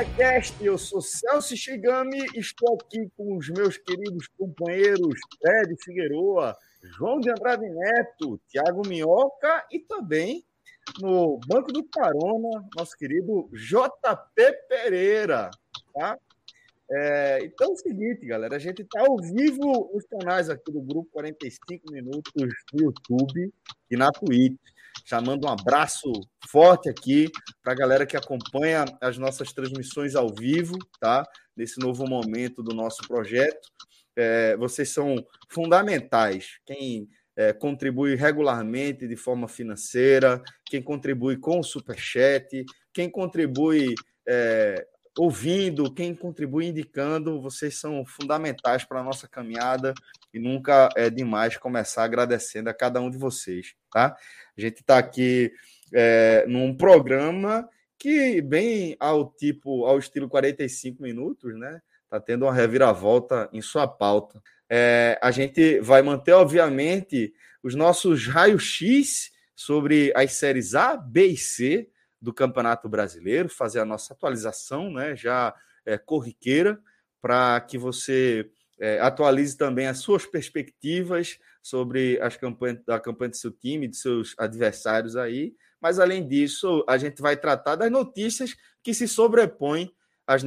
Telecast. Eu sou Celso Shigami, estou aqui com os meus queridos companheiros Fred Figueroa, João de Andrade Neto, Tiago Minhoca e também no banco do Carona, nosso querido JP Pereira, tá? É, então é o seguinte, galera, a gente está ao vivo nos canais aqui do Grupo 45 Minutos no YouTube e na Twitch chamando um abraço forte aqui para a galera que acompanha as nossas transmissões ao vivo, tá? Nesse novo momento do nosso projeto. É, vocês são fundamentais. Quem é, contribui regularmente de forma financeira, quem contribui com o Superchat, quem contribui é, ouvindo, quem contribui indicando, vocês são fundamentais para a nossa caminhada e nunca é demais começar agradecendo a cada um de vocês, tá? A gente está aqui é, num programa que, bem ao tipo, ao estilo 45 minutos, né? Está tendo uma reviravolta em sua pauta. É, a gente vai manter, obviamente, os nossos raios-x sobre as séries A, B e C do Campeonato Brasileiro, fazer a nossa atualização, né? Já é, corriqueira, para que você é, atualize também as suas perspectivas sobre as campanhas, a campanha do seu time, de seus adversários aí. Mas, além disso, a gente vai tratar das notícias que se sobrepõem às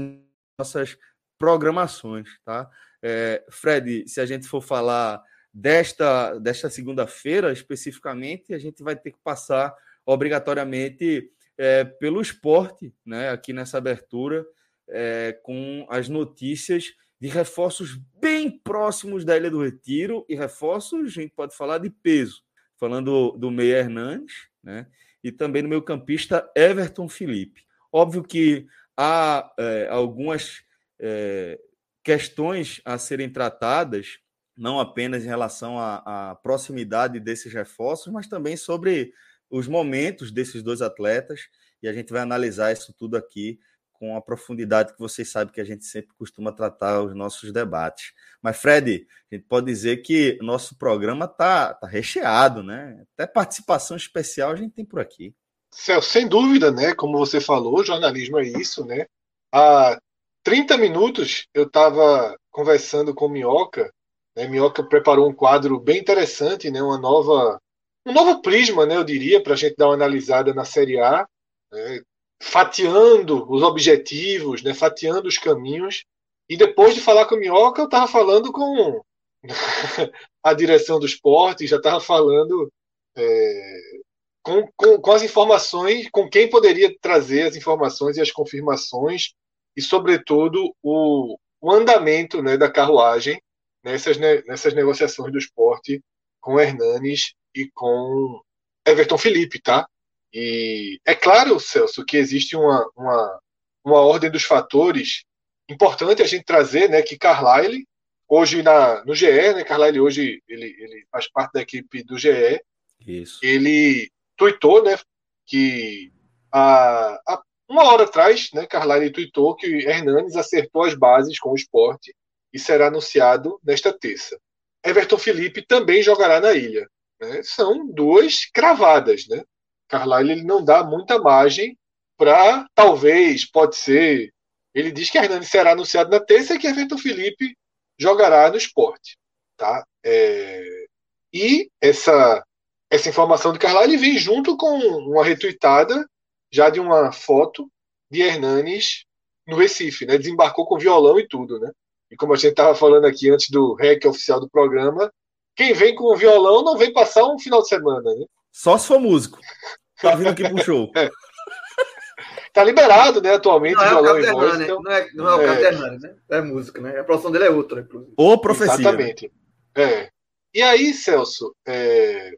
nossas programações, tá? É, Fred, se a gente for falar desta, desta segunda-feira especificamente, a gente vai ter que passar obrigatoriamente é, pelo esporte, né? Aqui nessa abertura, é, com as notícias de reforços bem próximos da Ilha do Retiro e reforços, a gente pode falar de peso, falando do Meia Hernandes, né? E também do meio campista Everton Felipe. Óbvio que há é, algumas é, questões a serem tratadas, não apenas em relação à, à proximidade desses reforços, mas também sobre os momentos desses dois atletas, e a gente vai analisar isso tudo aqui com a profundidade que vocês sabem que a gente sempre costuma tratar os nossos debates. Mas, Fred, a gente pode dizer que nosso programa está tá recheado, né? Até participação especial a gente tem por aqui. Sem dúvida, né? Como você falou, jornalismo é isso, né? Há 30 minutos eu estava conversando com Minhoca. Né? Minhoca preparou um quadro bem interessante, né? Uma nova, um novo prisma, né? Eu diria, para a gente dar uma analisada na Série A. Né? Fatiando os objetivos, né, fatiando os caminhos. E depois de falar com o Minhoca, eu estava falando com a direção do esporte, já estava falando é, com, com, com, as informações, com quem poderia trazer as informações e as confirmações, e, sobretudo, o, o andamento né, da carruagem nessas, nessas negociações do esporte com Hernanes e com Everton Felipe, tá? E é claro, Celso, que existe uma, uma, uma ordem dos fatores importante a gente trazer, né, que Carlyle, hoje na, no GE, né, Carlyle hoje ele, ele faz parte da equipe do GE, Isso. ele tuitou, né, que a, a, uma hora atrás, né, Carlyle tuitou que Hernanes acertou as bases com o esporte e será anunciado nesta terça. Everton Felipe também jogará na ilha. Né? São duas cravadas, né? Carlyle ele não dá muita margem para, talvez, pode ser. Ele diz que Hernani será anunciado na terça e que Everton Felipe jogará no esporte. Tá? É... E essa, essa informação de Carlyle vem junto com uma retuitada já de uma foto de Hernanes no Recife, né? Desembarcou com violão e tudo, né? E como a gente estava falando aqui antes do REC oficial do programa, quem vem com o violão não vem passar um final de semana, né? Só se for músico. Tá vindo aqui pro show. Tá liberado, né, atualmente, Não é o e. Hernani, Então... não é, não é o É. Né? É música, né? A profissão dele é outra, inclusive. Ou profecia. Exatamente. É. E aí, Celso, é,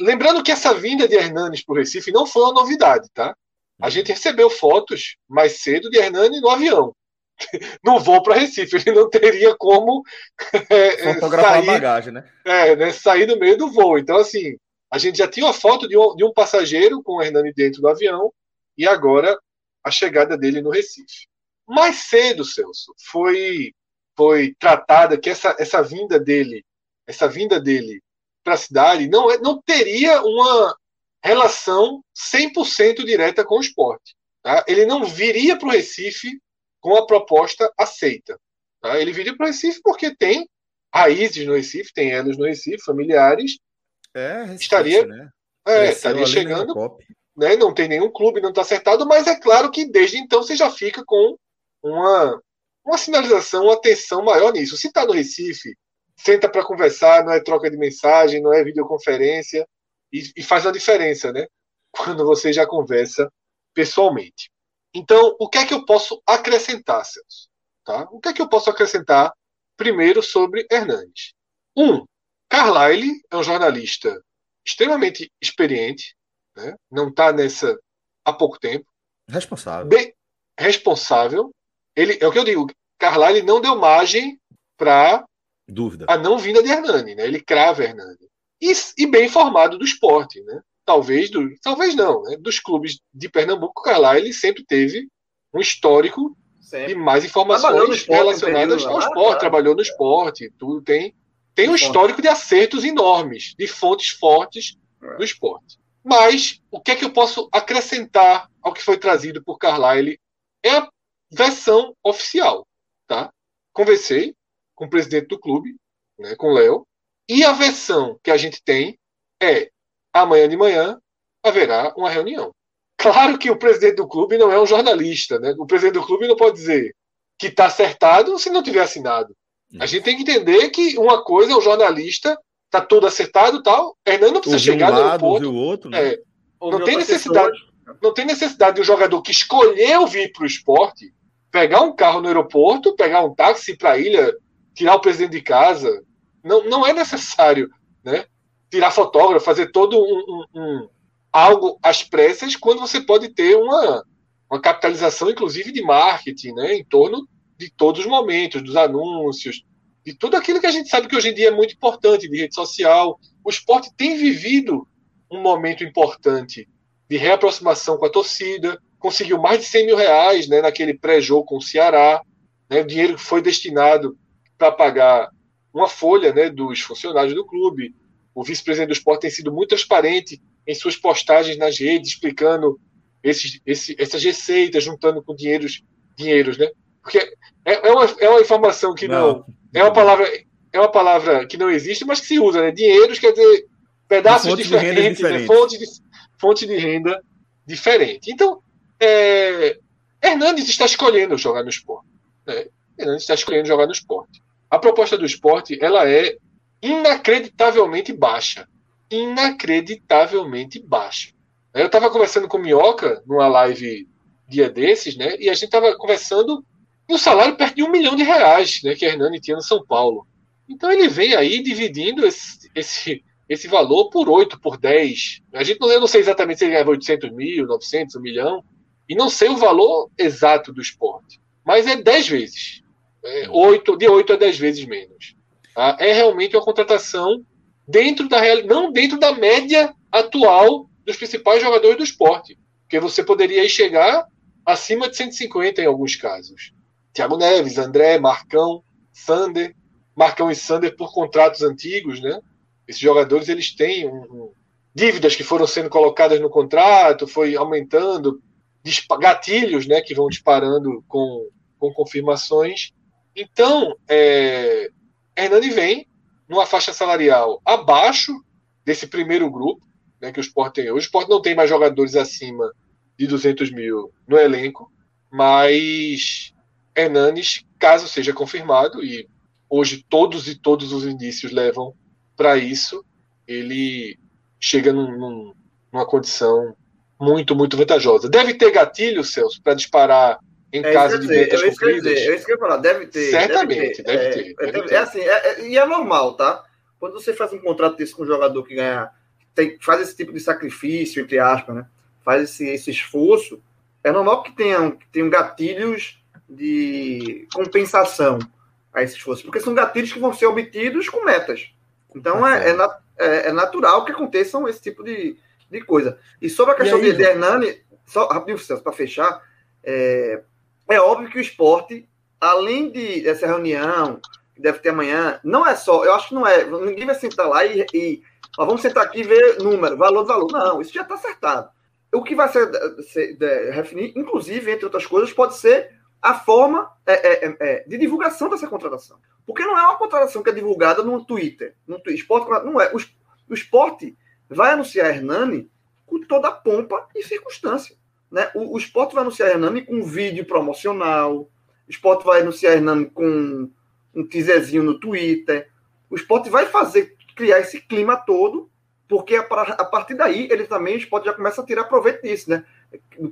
lembrando que essa vinda de Hernanes para o Recife não foi uma novidade, tá? A gente recebeu fotos mais cedo de Hernani no avião. No voo para Recife. Ele não teria como é, Fotografar a sair, bagagem, né? é, né, sair no meio do voo. Então, assim, a gente já tinha uma foto de um, de um passageiro com o Hernani dentro do avião e agora a chegada dele no Recife. Mais cedo, Celso, foi, foi tratada que essa, essa vinda dele, essa vinda dele para a cidade não, é- não teria uma relação 100% direta com o esporte. Tá? Ele não viria para o Recife com a proposta aceita. Tá? Ele viria para o Recife porque tem raízes no Recife, tem elos no Recife, familiares. É, Recife, Estaria- né? É, estaria ali chegando né? Não tem nenhum clube, não está acertado, mas é claro que desde então você já fica com uma, uma sinalização, uma atenção maior nisso. Se está no Recife, senta para conversar, não é troca de mensagem, não é videoconferência, e, e faz a diferença, né? Quando você já conversa pessoalmente. Então, o que é que eu posso acrescentar, Celso? Tá? O que é que eu posso acrescentar primeiro sobre Hernandes? Um, Carlyle é um jornalista extremamente experiente, né? não está nessa há pouco tempo, Responsável. bem responsável. Ele é o que eu digo. Carlyle não deu margem para Dúvida. a não vinda de Hernani, né? Ele crava Hernani. E, e bem informado do esporte, né? Talvez do, talvez não, né? Dos clubes de Pernambuco, Carlyle sempre teve um histórico de Sempre. mais Trabalhou no informações esporte relacionadas período ao lá, esporte, claro. trabalhou no esporte, tudo tem tem um histórico de acertos enormes, de fontes fortes É. do esporte. Mas o que é que eu posso acrescentar ao que foi trazido por Carlyle é a versão oficial, tá? Conversei com o presidente do clube, né, com o Léo, e a versão que a gente tem é amanhã de manhã haverá uma reunião. Claro que o presidente do clube não é um jornalista, né? O presidente do clube não pode dizer que está acertado se não tiver assinado. A gente tem que entender que uma coisa é o jornalista, tá tudo acertado e tal. Hernando não precisa Ouviu um chegar no lado, aeroporto. ouviu o outro, né? É, não tem necessidade. não tem necessidade de um jogador que escolheu vir para o esporte pegar um carro no aeroporto, pegar um táxi para a ilha, tirar o presidente de casa. Não, não é necessário, né? Tirar fotógrafo, fazer todo um, um- um- algo às pressas, quando você pode ter uma, uma capitalização, inclusive de marketing, né? Em torno de todos os momentos, dos anúncios, de tudo aquilo que a gente sabe que hoje em dia é muito importante, de rede social. O esporte tem vivido um momento importante de reaproximação com a torcida, conseguiu mais de 100 mil reais né, naquele pré-jogo com o Ceará, né, o dinheiro que foi destinado para pagar uma folha né, dos funcionários do clube. O vice-presidente do esporte tem sido muito transparente em suas postagens nas redes, explicando esses, esse, essas receitas, juntando com dinheiros, dinheiros, né? Porque é, é, uma, é uma informação que não, é uma palavra é uma palavra que não existe, mas que se usa, né? Dinheiros quer dizer pedaços de renda diferentes, né? diferentes. fonte, de, fonte de renda diferente. Então, é, Hernandes está escolhendo jogar no esporte. Né? Hernandes está escolhendo jogar no esporte. A proposta do esporte ela é inacreditavelmente baixa. Inacreditavelmente baixa. Eu estava conversando com o Minhoca numa live dia desses, né? E a gente estava conversando um salário perto de um milhão de reais, né? Que a Hernani tinha no São Paulo. Então ele vem aí dividindo esse, esse, esse valor por 8, por 10. A gente não, eu não sei exatamente se ele ganhava 800 mil, 900, 1 milhão. E não sei o valor exato do esporte. Mas é 10 vezes. É 8, de 8 a 10 vezes menos. Tá? É realmente uma contratação dentro da real, não dentro da média atual dos principais jogadores do esporte. Porque você poderia chegar acima de 150 em alguns casos. Thiago Neves, André, Marcão, Sander. Marcão e Sander por contratos antigos, né? Esses jogadores eles têm um, um, dívidas que foram sendo colocadas no contrato, foi aumentando, gatilhos, né, que vão disparando com, com confirmações. Então, é, Hernani vem numa faixa salarial abaixo desse primeiro grupo, né, que o Sport tem hoje. O Sport não tem mais jogadores acima de 200 mil no elenco, mas Hernanes, caso seja confirmado, e hoje todos e todos os indícios levam para isso, ele chega num, num, numa condição muito, muito vantajosa. Deve ter gatilho, Celso, para disparar em é caso de metas é cumpridas? É isso que eu ia falar, deve ter. Certamente, deve ter. Deve ter, deve ter. É, assim, é, e é normal, tá? Quando você faz um contrato desse com um jogador que ganha, tem, faz esse tipo de sacrifício, entre aspas, né? faz esse, esse esforço, é normal que tenham, que tenham gatilhos de compensação a esse esforço, porque são gatilhos que vão ser obtidos com metas. Então é, é, é, é natural que aconteçam esse tipo de, de coisa. E sobre a questão aí, de Hernani, só rapidinho, para fechar, é, é óbvio que o esporte, além de dessa reunião que deve ter amanhã, não é só, eu acho que não é, ninguém vai sentar lá e, e vamos sentar aqui e ver número, valor, valor. Não, isso já está acertado. O que vai ser, ser definir, inclusive, entre outras coisas, pode ser a forma é, é, é, é, de divulgação dessa contratação. Porque não é uma contratação que é divulgada no Twitter. No Twitter esporte, não é. O, o esporte vai anunciar Hernani com toda a pompa e circunstância. Né? O, o esporte vai anunciar Hernani com um vídeo promocional, o esporte vai anunciar Hernani com um teaserzinho no Twitter. O esporte vai fazer, criar esse clima todo, porque a, a partir daí ele também, o esporte já começa a tirar proveito disso, né?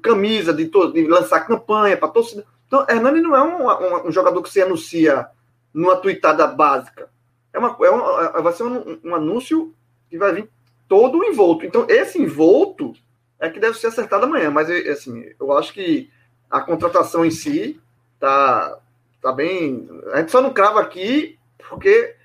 Camisa, de, to, de lançar campanha para torcida. Então, Hernani não é um, um, um, jogador que se anuncia numa tweetada básica. É uma, é uma, é, vai ser um, um anúncio que vai vir todo envolto. Então, esse envolto é que deve ser acertado amanhã. Mas, assim, eu acho que a contratação em si tá, tá bem. A gente só não crava aqui porque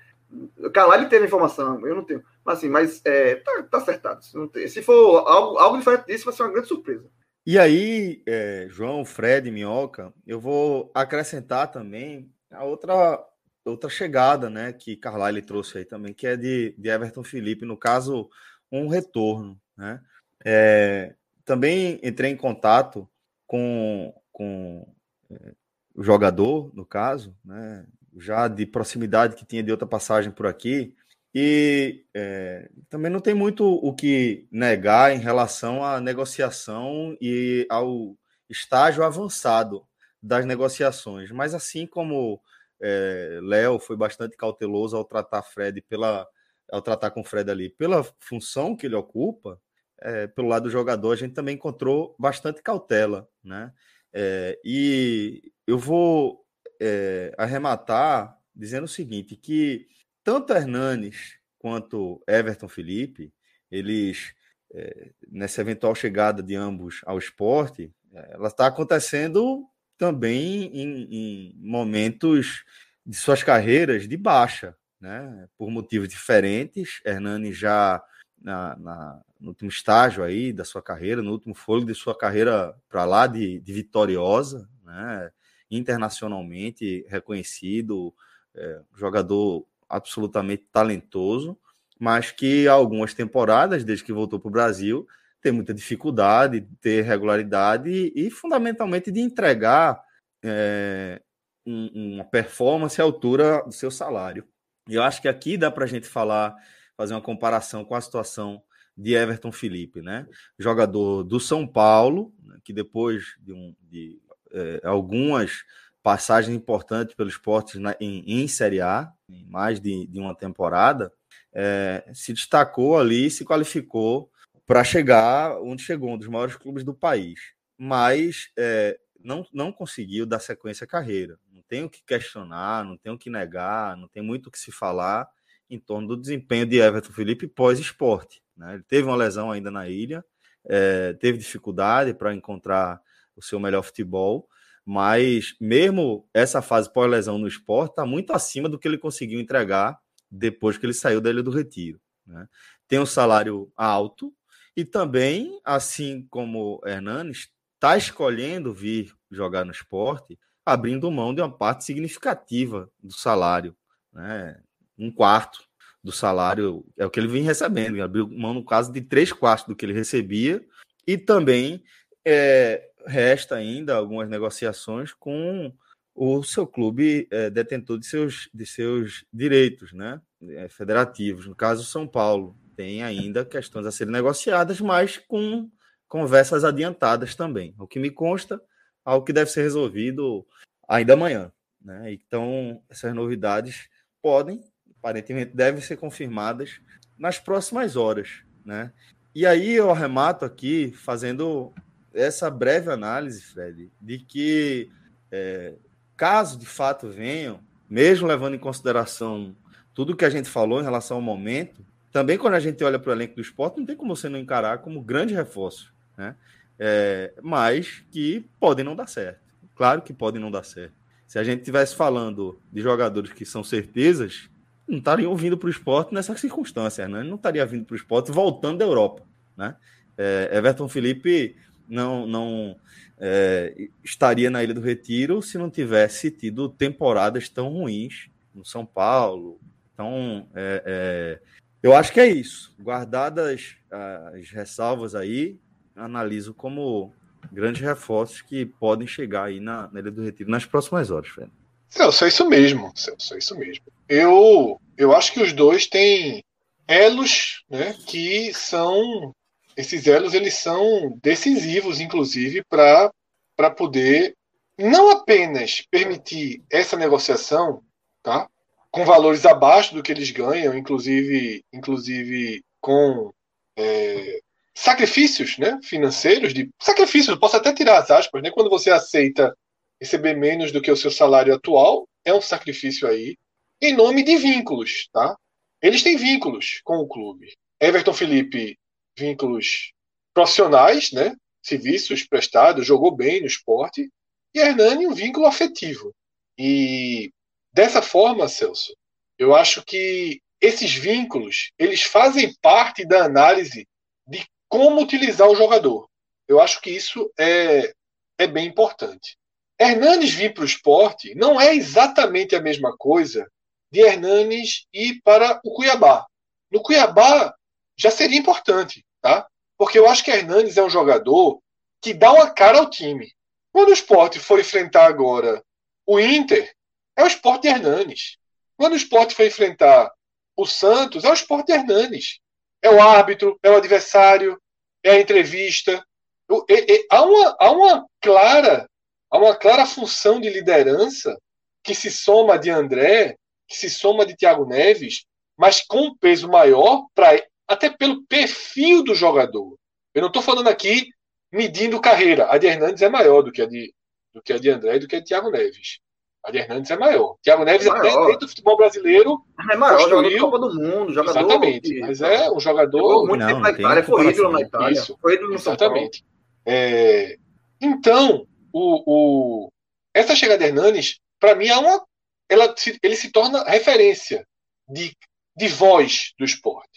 o Carvalho teve informação, eu não tenho. Mas, assim, mas é, tá, tá acertado. Se, tem, se for algo, algo diferente disso, vai ser uma grande surpresa. E aí, é, João, Fred, Minhoca, eu vou acrescentar também a outra outra chegada, né, que Carlyle trouxe aí também, que é de, de Everton Felipe, no caso, um retorno, né? É, também entrei em contato com, com é, o jogador, no caso, né, já de proximidade que tinha de outra passagem por aqui, e é, também não tem muito o que negar em relação à negociação e ao estágio avançado das negociações. Mas assim como é, Léo foi bastante cauteloso ao tratar Fred pela ao tratar com Fred ali pela função que ele ocupa, é, pelo lado do jogador, a gente também encontrou bastante cautela, né? É, e eu vou é, arrematar dizendo o seguinte, que tanto Hernanes quanto Everton Felipe, eles, é, nessa eventual chegada de ambos ao esporte, é, ela está acontecendo também em, em momentos de suas carreiras de baixa, né? por motivos diferentes. Hernani já na, na, no último estágio aí da sua carreira, no último fôlego de sua carreira para lá de, de, vitoriosa, né? internacionalmente reconhecido, é, jogador absolutamente talentoso, mas que algumas temporadas, desde que voltou para o Brasil, tem muita dificuldade de ter regularidade e, e fundamentalmente de entregar é, um, uma performance à altura do seu salário. E eu acho que aqui dá para a gente falar, fazer uma comparação com a situação de Everton Felipe, né? Jogador do São Paulo, né? que depois de, um, de é, algumas passagens importantes pelo esporte na, em, em, Série A, em mais de, de uma temporada, é, se destacou ali, se qualificou para chegar onde chegou, um dos maiores clubes do país. Mas é, não, não conseguiu dar sequência à carreira. Não tem o que questionar, não tem o que negar, não tem muito o que se falar em torno do desempenho de Everton Felipe pós-esporte. Né? Ele teve uma lesão ainda na ilha, é, teve dificuldade para encontrar o seu melhor futebol, mas mesmo essa fase pós-lesão no esporte está muito acima do que ele conseguiu entregar depois que ele saiu da Ilha do Retiro. Né? Tem um salário alto e também, assim como Hernanes, está escolhendo vir jogar no esporte, abrindo mão de uma parte significativa do salário, né? um quarto do salário é o que ele vem recebendo, abriu mão no caso de três quartos do que ele recebia e também é, resta ainda algumas negociações com o seu clube é, detentor de seus, de seus direitos né, é, federativos. No caso, São Paulo tem ainda questões a serem negociadas, mas com conversas adiantadas também. O que me consta, algo que deve ser resolvido ainda amanhã. Né? Então, essas novidades podem aparentemente devem ser confirmadas nas próximas horas, né? E aí eu arremato aqui fazendo essa breve análise, Fred, de que é, caso de fato venham, mesmo levando em consideração tudo que a gente falou em relação ao momento, também quando a gente olha para o elenco do esporte, não tem como você não encarar como grande reforço, né? É, mas que podem não dar certo. Claro que podem não dar certo. Se a gente estivesse falando de jogadores que são certezas, não estariam vindo para o esporte nessa circunstância, né? Não estaria vindo para o esporte voltando da Europa, né? É, Everton Felipe não, não é, estaria na Ilha do Retiro se não tivesse tido temporadas tão ruins no São Paulo. Então, é, é, eu acho que é isso. Guardadas as ressalvas aí, analiso como grandes reforços que podem chegar aí na, na Ilha do Retiro nas próximas horas, Fred. Celso, é isso mesmo. Celso, é isso mesmo. Eu, eu acho que os dois têm elos né, que são. Esses elos eles são decisivos, inclusive, para poder não apenas permitir essa negociação tá, com valores abaixo do que eles ganham, inclusive, inclusive com é, sacrifícios né, financeiros, de sacrifícios, posso até tirar as aspas, né, quando você aceita receber menos do que o seu salário atual, é um sacrifício aí, em nome de vínculos, tá? Eles têm vínculos com o clube. Everton Felipe, vínculos profissionais, né? Serviços prestados, jogou bem no esporte. E Hernani, um vínculo afetivo. E dessa forma, Celso, eu acho que esses vínculos, eles fazem parte da análise de como utilizar o jogador. Eu acho que isso é, é bem importante. Hernanes vir para o esporte não é exatamente a mesma coisa de Hernanes ir para o Cuiabá. No Cuiabá já seria importante, tá? Porque eu acho que Hernanes é um jogador que dá uma cara ao time. Quando o esporte for enfrentar agora o Inter, é o esporte Hernanes. Quando o esporte for enfrentar o Santos, é o esporte Hernanes. É o árbitro, é o adversário, é a entrevista. Há uma, há uma clara há uma clara função de liderança que se soma de André, que se soma de Thiago Neves, mas com um peso maior para até pelo perfil do jogador. Eu não estou falando aqui medindo carreira. A de Hernandes é maior do que a de, do que a de André e do que a de Thiago Neves. A de Hernandes é maior. Thiago Neves é até dentro do futebol brasileiro. É maior, construiu... jogador Copa do Mundo, jogador. Exatamente. Que... Mas é um jogador. muito não, tempo na Itália, foi ídolo na Itália. Isso. Foi ídolo no Exatamente. É... Então, o, o, essa chegada de Hernanes, para mim, é uma, ela, ele se torna referência de, de voz do esporte.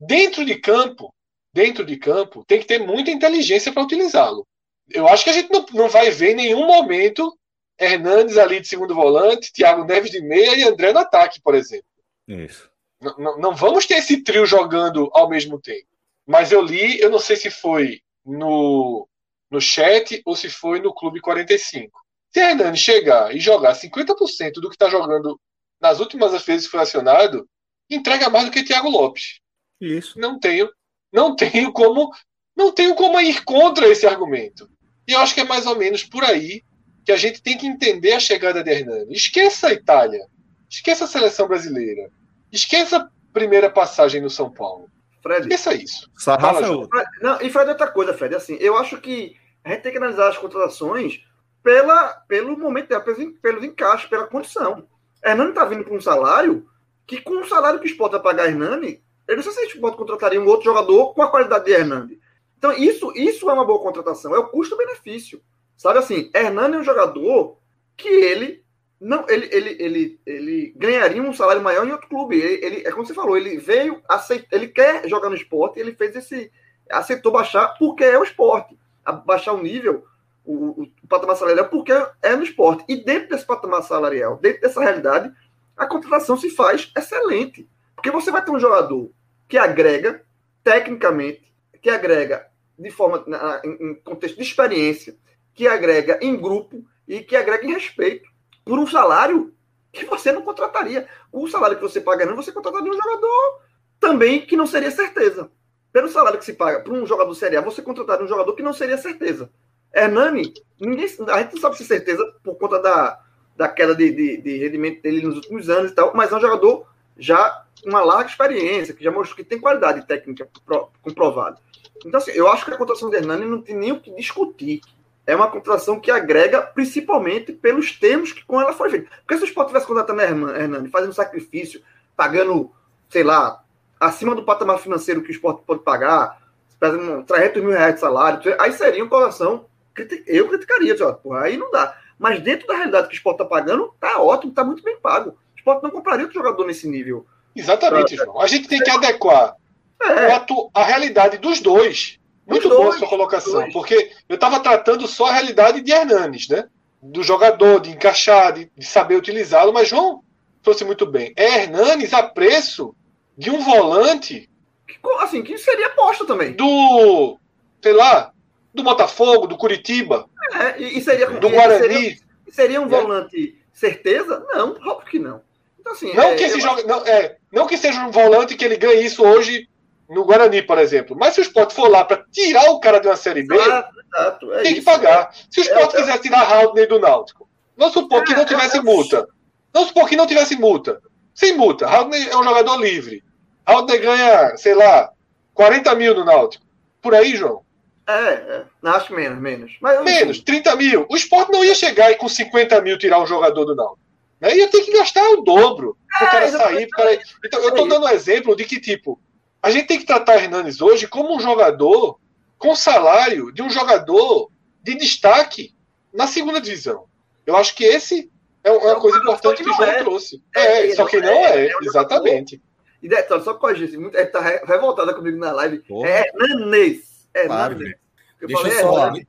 Dentro de campo, dentro de campo, tem que ter muita inteligência para utilizá-lo. Eu acho que a gente não, não vai ver em nenhum momento Hernandes ali de segundo volante, Thiago Neves de meia e André no ataque, por exemplo. Isso. Não, não vamos ter esse trio jogando ao mesmo tempo. Mas eu li, eu não sei se foi no no chat ou se foi no Clube 45. Se Hernani chegar e jogar 50% do que está jogando nas últimas vezes que foi acionado, entrega mais do que Thiago Lopes. Isso. Não tenho, não tenho como, não tenho como ir contra esse argumento. E eu acho que é mais ou menos por aí que a gente tem que entender a chegada de Hernani. Esqueça a Itália, esqueça a seleção brasileira, esqueça a primeira passagem no São Paulo. Fred. Esqueça isso. Sarrafa é outro. Não, e Fred, outra coisa, Fred. Assim, eu acho que a gente tem que analisar as contratações pela, pelo momento dela, pelos, pelos encaixes, pela condição. Hernani está vindo com um salário que, com o salário que o Sport vai pagar Hernani, eu não sei se o Sport contrataria um outro jogador com a qualidade de Hernani. Então, isso, isso é uma boa contratação, é o custo-benefício. Sabe assim, Hernani é um jogador que ele não, ele, ele, ele, ele ganharia um salário maior em outro clube. Ele, ele, é como você falou, ele veio, aceit, ele quer jogar no esporte, ele fez esse. aceitou baixar porque é o esporte. baixar o nível, o, o, patamar salarial, porque é no esporte. E dentro desse patamar salarial, dentro dessa realidade, a contratação se faz excelente. Porque você vai ter um jogador que agrega tecnicamente, que agrega de forma em contexto de experiência, que agrega em grupo e que agrega em respeito por um salário que você não contrataria. O salário que você paga, não, você contrataria um jogador também que não seria certeza. Pelo salário que se paga para um jogador Série você contrataria um jogador que não seria certeza. Hernani, ninguém, a gente não sabe se certeza por conta da, da queda de, de, de rendimento dele nos últimos anos e tal, mas é um jogador já uma larga experiência, que já mostrou que tem qualidade técnica comprovada. Então, assim, eu acho que a contratação de Hernani não tem nem o que discutir. É uma contratação que agrega principalmente pelos termos que com ela foi feita. Porque se o Sport tivesse contratando Hernani, fazendo sacrifício, pagando, sei lá, acima do patamar financeiro que o Sport pode pagar, 300 mil reais de salário, aí seria uma contratação, eu criticaria, ó, porra, aí não dá. Mas dentro da realidade que o Sport está pagando, tá ótimo, tá muito bem pago. O Sport não compraria outro jogador nesse nível. Exatamente, João. A gente tem que adequar é. a, a realidade dos dois. Muito boa a sua colocação, porque eu estava tratando só a realidade de Hernanes, né? Do jogador, de encaixar, de, de saber utilizá-lo, mas João trouxe muito bem. É Hernanes a preço de um volante. Assim, que seria aposta também. Do, sei lá, do Botafogo, do Curitiba. É, e, seria do Guarani. Seria, seria um é. volante certeza? Não, óbvio que não. Então, assim, não, é, que esse joga, não, é, não que seja um volante que ele ganhe isso hoje no Guarani, por exemplo. Mas se o Sport for lá para tirar o cara de uma Série B, exato, é tem isso, que pagar. Se o Sport é, quiser tirar Haldney do Náutico, vamos supor que não tivesse multa. Vamos supor que não tivesse multa. Sem multa. Haldney é um jogador livre. Haldney ganha, sei lá, 40 mil no Náutico. Por aí, João? É, é. acho menos, menos. Mas, menos, 30 mil. O Sport não ia chegar e com 50 mil tirar um jogador do Náutico. Né? Ia ter que gastar o dobro para o cara sair. Cara... Então, eu estou dando um exemplo de que, tipo, a gente tem que tratar Hernanes hoje como um jogador com salário de um jogador de destaque na segunda divisão. Eu acho que esse é uma coisa importante que o João é. trouxe. É, é só que não é, é exatamente. E detalhe, só corrigir, ele está revoltada comigo na live. Porra. É Hernanês. É claro, Eu Deixa falei, eu só. É,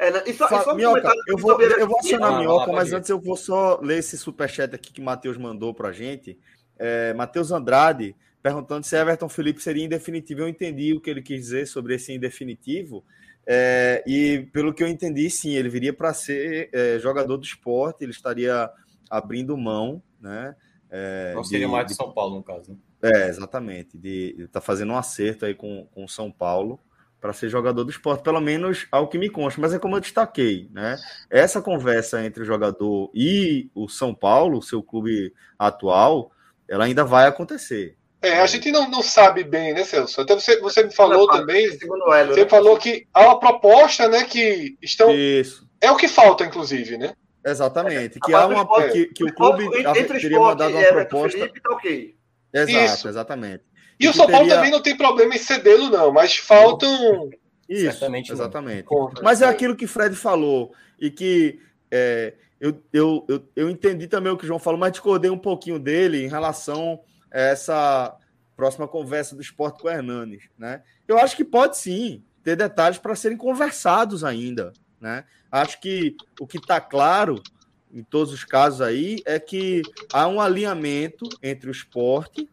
é, e só, Fa, só Minhoca, eu vou, eu vou acionar a Minhoca, mas antes eu vou só ler esse superchat aqui que o Matheus mandou para a gente. É, Matheus Andrade perguntando se Everton Felipe seria indefinitivo. Eu entendi o que ele quis dizer sobre esse indefinitivo. É, e pelo que eu entendi, sim, ele viria para ser é, jogador do esporte, ele estaria abrindo mão, né? É, Não seria de, mais de São Paulo, no caso, né? É, exatamente. De estar tá fazendo um acerto aí com o São Paulo para ser jogador do esporte, pelo menos ao que me consta. Mas é como eu destaquei, né? Essa conversa entre o jogador e o São Paulo, seu clube atual, ela ainda vai acontecer. É, a gente não, não sabe bem, né, Celso? Até você, você me falou também. Você né? falou que há uma proposta, né, que estão. Isso. É o que falta, inclusive, né? Exatamente. Que há uma que, que o clube teria mandado uma proposta. Felipe, tá ok. Exato, Isso. exatamente. E, o São Paulo teria... também não tem problema em cedê-lo, não, mas faltam. Isso, Certamente exatamente. Mas é aquilo que Fred falou, e que é, eu, eu, eu, eu entendi também o que o João falou, mas discordei um pouquinho dele em relação essa próxima conversa do esporte com o Hernanes. Né? Eu acho que pode sim ter detalhes para serem conversados ainda. Né? Acho que o que está claro em todos os casos aí é que há um alinhamento entre o esporte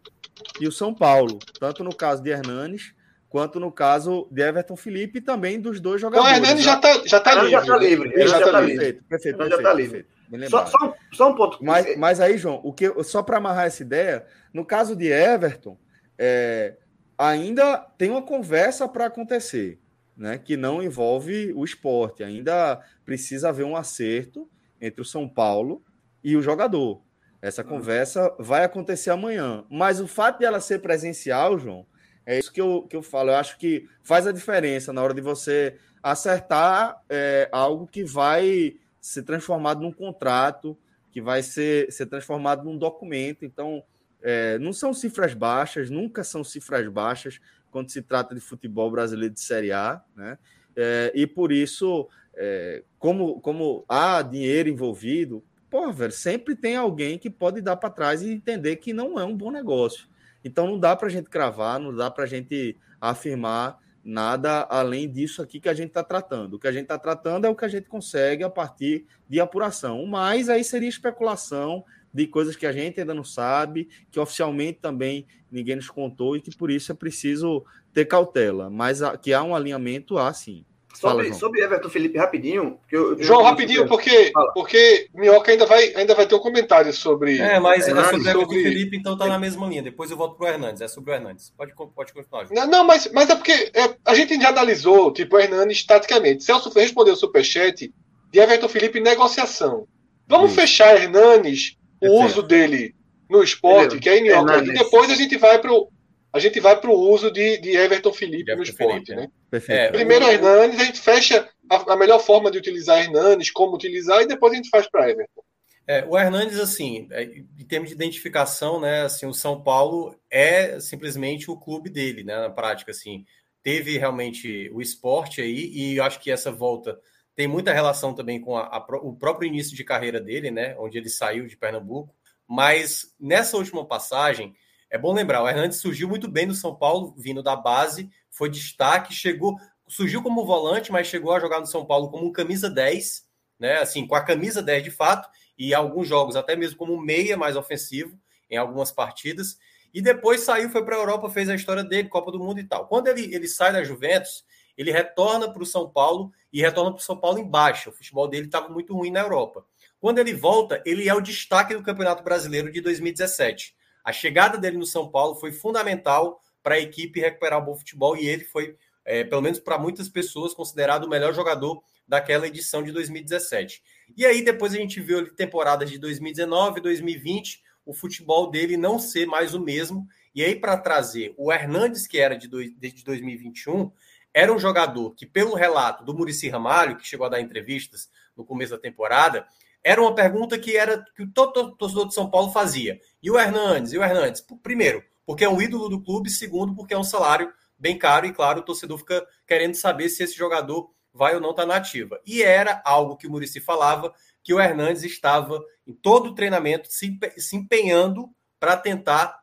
e o São Paulo, tanto no caso de Hernanes quanto no caso de Everton Felipe e também dos dois jogadores. O Hernani já está já tá livre. Já está livre. Ele já está livre. Perfeito, perfeito. Já está livre. Só, só, só, um ponto. Mas, mas aí, João, o que, só para amarrar essa ideia, no caso de Everton, é, ainda tem uma conversa para acontecer, né, que não envolve o esporte. Ainda precisa haver um acerto entre o São Paulo e o jogador. Essa hum. conversa vai acontecer amanhã. Mas o fato de ela ser presencial, João, é isso que eu, que eu falo. Eu acho que faz a diferença na hora de você acertar é, algo que vai ser transformado num contrato, que vai ser, ser transformado num documento. Então, é, não são cifras baixas, nunca são cifras baixas quando se trata de futebol brasileiro de Série A, né? É, e por isso, é, como, como há dinheiro envolvido, pô, velho, sempre tem alguém que pode dar para trás e entender que não é um bom negócio. Então não dá para a gente cravar, não dá para a gente afirmar nada além disso aqui que a gente está tratando. O que a gente está tratando é o que a gente consegue a partir de apuração. Mas aí seria especulação de coisas que a gente ainda não sabe, que oficialmente também ninguém nos contou e que por isso é preciso ter cautela. Mas que há um alinhamento, há sim. Sobre, sobre Everton Felipe, rapidinho. Eu, João, rapidinho, porque, porque Minhoca ainda vai, ainda vai ter um comentário sobre. É, mas é, é sobre, sobre... Felipe, então tá na mesma linha. Depois eu volto pro Hernandes. É sobre o Hernandes. Pode, pode continuar. Não, não, mas, mas é porque é, a gente já analisou tipo, o Hernandes taticamente. Celso respondeu o superchat de Everton Felipe negociação. Vamos Isso. fechar Hernanes, o uso dele no esporte, que é Minhoca, e depois a gente vai para o a gente vai para o uso de, de Everton Felipe no esporte. Felipe, né? É, Primeiro o... Hernanes, a gente fecha a, a, melhor forma de utilizar Hernanes, como utilizar, e depois a gente faz para Everton. É, o Hernandes, assim, é, em termos de identificação, né, assim, o São Paulo é simplesmente o clube dele, né, na prática, assim, teve realmente o esporte aí, e eu acho que essa volta tem muita relação também com a, a, o próprio início de carreira dele, né, onde ele saiu de Pernambuco, mas nessa última passagem, é bom lembrar, o Hernandes surgiu muito bem no São Paulo, vindo da base, foi destaque, chegou, surgiu como volante, mas chegou a jogar no São Paulo como um camisa 10, né, assim, com a camisa 10 de fato, e alguns jogos até mesmo como meia mais ofensivo em algumas partidas. E depois saiu, foi para a Europa, fez a história dele, Copa do Mundo e tal. Quando ele, ele sai da Juventus, ele retorna para o São Paulo e retorna para o São Paulo em baixa. O futebol dele estava muito ruim na Europa. Quando ele volta, ele é o destaque do Campeonato Brasileiro de 2017. A chegada dele no São Paulo foi fundamental para a equipe recuperar o bom futebol e ele foi, é, pelo menos para muitas pessoas, considerado o melhor jogador daquela edição de 2017. E aí depois a gente viu temporadas de 2019, 2020, o futebol dele não ser mais o mesmo. E aí para trazer o Hernandes, que era de, de 2021, era um jogador que, pelo relato do Murici Ramalho, que chegou a dar entrevistas no começo da temporada, era uma pergunta que era que todo torcedor de São Paulo fazia. E o Hernandes? E o Hernandes? Primeiro, porque é um ídolo do clube. Segundo, porque é um salário bem caro. E, claro, o torcedor fica querendo saber se esse jogador vai ou não estar tá na ativa. E era algo que o Murici falava, que o Hernandes estava em todo o treinamento se, se empenhando para tentar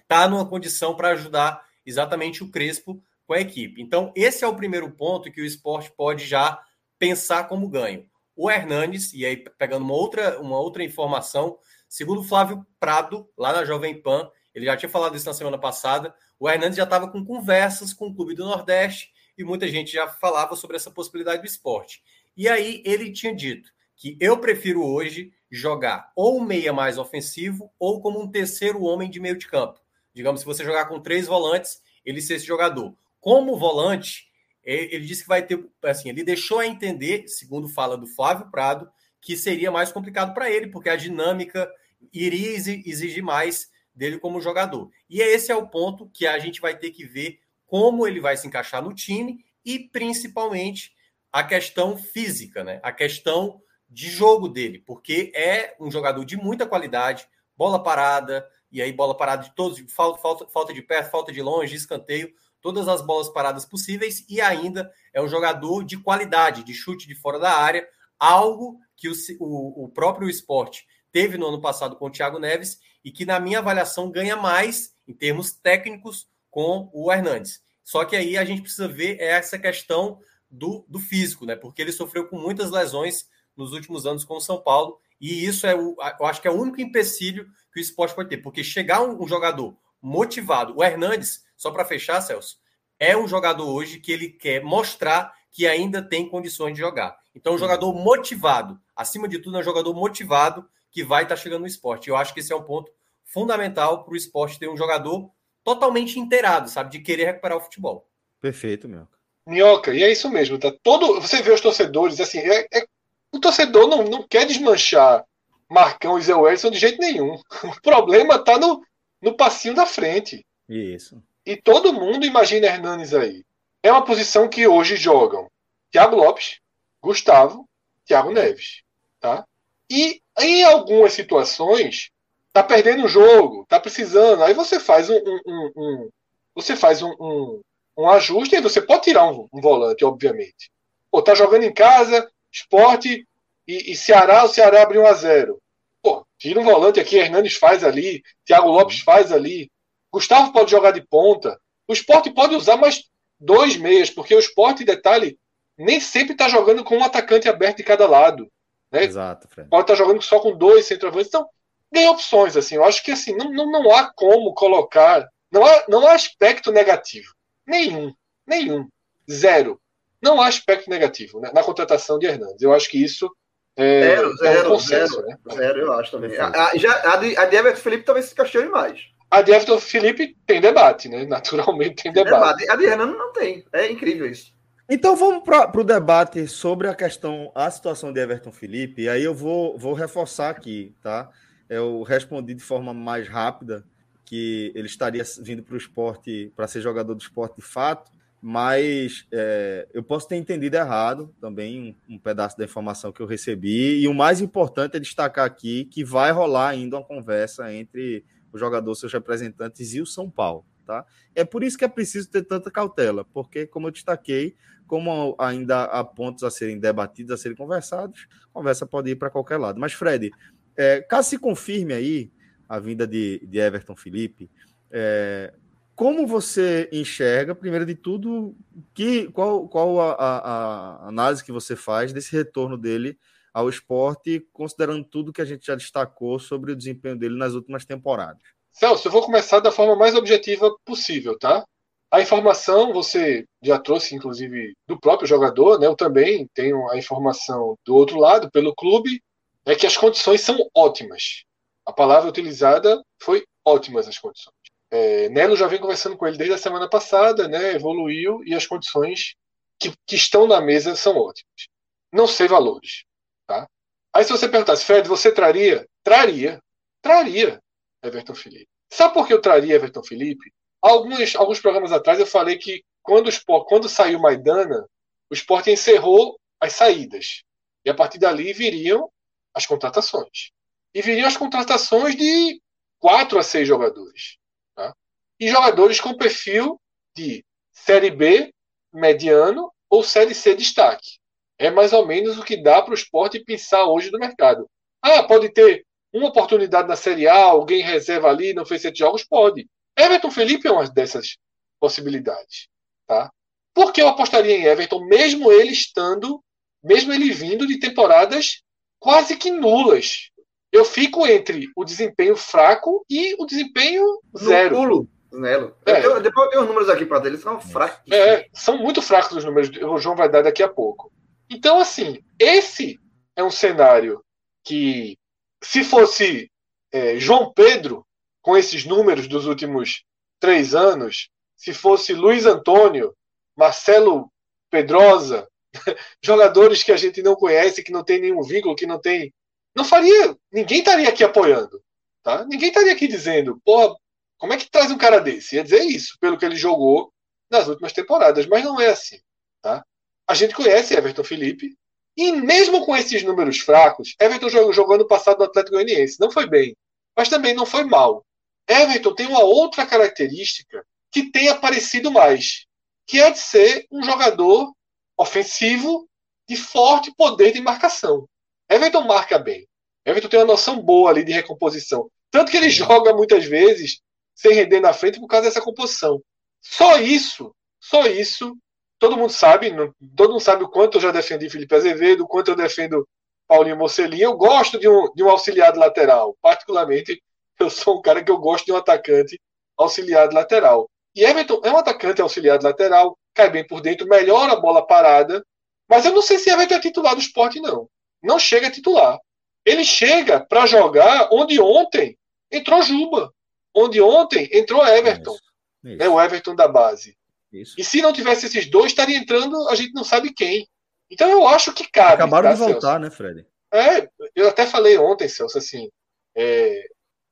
estar tá numa condição para ajudar exatamente o Crespo com a equipe. Então, esse é o primeiro ponto que o esporte pode já pensar como ganho. O Hernandes, e aí pegando uma outra, uma outra informação, segundo Flávio Prado, lá na Jovem Pan, ele já tinha falado isso na semana passada, o Hernandes já estava com conversas com o Clube do Nordeste e muita gente já falava sobre essa possibilidade do esporte. E aí ele tinha dito que eu prefiro hoje jogar ou meia mais ofensivo ou como um terceiro homem de meio de campo. Digamos, se você jogar com três volantes, ele ser esse jogador. Como volante, ele disse que vai ter, assim, ele deixou a entender, segundo fala do Flávio Prado, que seria mais complicado para ele, porque a dinâmica iria exigir mais dele como jogador. E esse é o ponto que a gente vai ter que ver como ele vai se encaixar no time e principalmente a questão física, né? A questão de jogo dele, porque é um jogador de muita qualidade, bola parada, e aí bola parada de todos, falta, falta, falta de pé, falta de longe, escanteio, todas as bolas paradas possíveis, e ainda é um jogador de qualidade, de chute de fora da área, algo que o, o, o próprio esporte teve no ano passado com o Thiago Neves e que, na minha avaliação, ganha mais em termos técnicos com o Hernandes. Só que aí a gente precisa ver essa questão do, do físico, né? Porque ele sofreu com muitas lesões nos últimos anos com o São Paulo, e isso é o, eu acho que é o único empecilho que o esporte pode ter, porque chegar um, um jogador motivado, o Hernandes, só para fechar, Celso, é um jogador hoje que ele quer mostrar que ainda tem condições de jogar. Então, um jogador motivado, acima de tudo, é um jogador motivado que vai estar tá chegando no esporte. Eu acho que esse é um ponto fundamental para o esporte ter um jogador totalmente inteirado, sabe? De querer recuperar o futebol. Perfeito, Minhoca. Minhoca, e é isso mesmo, tá? Todo, você vê os torcedores, assim, é, é, o torcedor não, não quer desmanchar Marcão e Zé Wellison de jeito nenhum. O problema tá no, no passinho da frente. Isso. E todo mundo imagina Hernanes aí. É uma posição que hoje jogam Thiago Lopes, Gustavo, Thiago Neves, tá? E em algumas situações tá perdendo o jogo, tá precisando. Aí você faz um, um, um, um você faz um, ajuste e você pode tirar um, volante, obviamente. Pô, tá jogando em casa, esporte e, e Ceará, o Ceará abriu 1 a 0 Pô, tira um volante aqui, Hernandes faz ali, Thiago Lopes faz ali, Gustavo pode jogar de ponta. O esporte pode usar mais dois meias, porque o esporte, detalhe, nem sempre está jogando com um atacante aberto de cada lado. Né? Exato, Fred. Pode estar tá jogando só com dois centroavantes. Então, tem opções, assim. Eu acho que assim, não, não, não há como colocar. Não há, não há aspecto negativo. Nenhum. Nenhum. Zero. Não há aspecto negativo né, na contratação de Hernandes. Eu acho que isso é, zero, é um consenso. Zero, né? zero, eu acho também. A, a, já, a, de, a de Everton Felipe talvez se questione mais. A de Everton Felipe tem debate, né? Naturalmente tem debate. debate. A de não tem. É incrível isso. Então vamos para o debate sobre a questão, a situação de Everton Felipe. E aí eu vou, vou reforçar aqui, tá? eu respondi de forma mais rápida que ele estaria vindo para o esporte, para ser jogador do esporte de fato, mas é, eu posso ter entendido errado também um, um, pedaço da informação que eu recebi. E o mais importante é destacar aqui que vai rolar ainda uma conversa entre o jogador, seus representantes e o São Paulo. Tá? É por isso que é preciso ter tanta cautela, porque, como eu destaquei, como ainda há pontos a serem debatidos, a serem conversados, a conversa pode ir para qualquer lado. Mas, Fred, é, caso se confirme aí a vinda de, de Everton Felipe, é, como você enxerga, primeiro de tudo, que, qual, qual a, a, a, análise que você faz desse retorno dele ao esporte, considerando tudo que a gente já destacou sobre o desempenho dele nas últimas temporadas? Celso, eu vou começar da forma mais objetiva possível, tá? A informação você já trouxe, inclusive, do próprio jogador, né? Eu também tenho a informação do outro lado, pelo clube, é que as condições são ótimas. A palavra utilizada foi ótimas as condições. É, Nelo já vem conversando com ele desde a semana passada, né? Evoluiu e as condições que, que estão na mesa são ótimas. Não sei valores, tá? Aí se você perguntasse, Fred, você traria? Traria. Traria Everton Felipe. Sabe por que eu traria Everton Felipe? Alguns, alguns programas atrás eu falei que quando, o quando saiu Maidana, o Sport encerrou as saídas. E a partir dali viriam as contratações. E viriam as contratações de quatro a seis jogadores. Tá? E jogadores com perfil de Série B, mediano ou Série C destaque. É mais ou menos o que dá para o esporte pensar hoje no mercado. Ah, pode ter uma oportunidade na Série A, alguém reserva ali, não fez sete jogos? Pode. Everton Felipe é uma dessas possibilidades. Tá? Por que eu apostaria em Everton, mesmo ele estando, mesmo ele vindo de temporadas quase que nulas? eu fico entre o desempenho fraco e o desempenho zero. Pulo. Nelo. É. Eu, depois eu tenho os números aqui para eles, são fracos. É, são muito fracos os números, o João vai dar daqui a pouco. Então, assim, esse é um cenário que, se fosse é, João Pedro, com esses números dos últimos três anos, se fosse Luiz Antônio, Marcelo Pedrosa, jogadores que a gente não conhece, que não tem nenhum vínculo, que não tem não faria. Ninguém estaria aqui apoiando. Tá? Ninguém estaria aqui dizendo, porra, como é que traz um cara desse? Ia dizer isso, pelo que ele jogou nas últimas temporadas, mas não é assim. Tá? A gente conhece Everton Felipe, e mesmo com esses números fracos, Everton jogou, jogou ano passado no Atlético Goianiense. Não foi bem, mas também não foi mal. Everton tem uma outra característica que tem aparecido mais, que é de ser um jogador ofensivo de forte poder de marcação. Everton marca bem. Everton tem uma noção boa ali de recomposição. Tanto que ele joga muitas vezes sem render na frente por causa dessa composição. Só isso, só isso, todo mundo sabe, todo mundo sabe o quanto eu já defendi Felipe Azevedo, o quanto eu defendo Paulinho Mocelin. Eu gosto de um, de um auxiliado lateral. Particularmente, eu sou um cara que eu gosto de um atacante auxiliado lateral. E Everton é um atacante auxiliado lateral, cai bem por dentro, melhora a bola parada, mas eu não sei se Everton é titular do esporte, não não chega a titular. Ele chega para jogar onde ontem entrou Juba, onde ontem entrou Everton, isso, isso. Né, o Everton da base. Isso. E se não tivesse esses dois, estaria entrando a gente não sabe quem. Então eu acho que cabe. Acabaram tá, de voltar, Celso? né, Fred? É, eu até falei ontem, Celso, assim. É,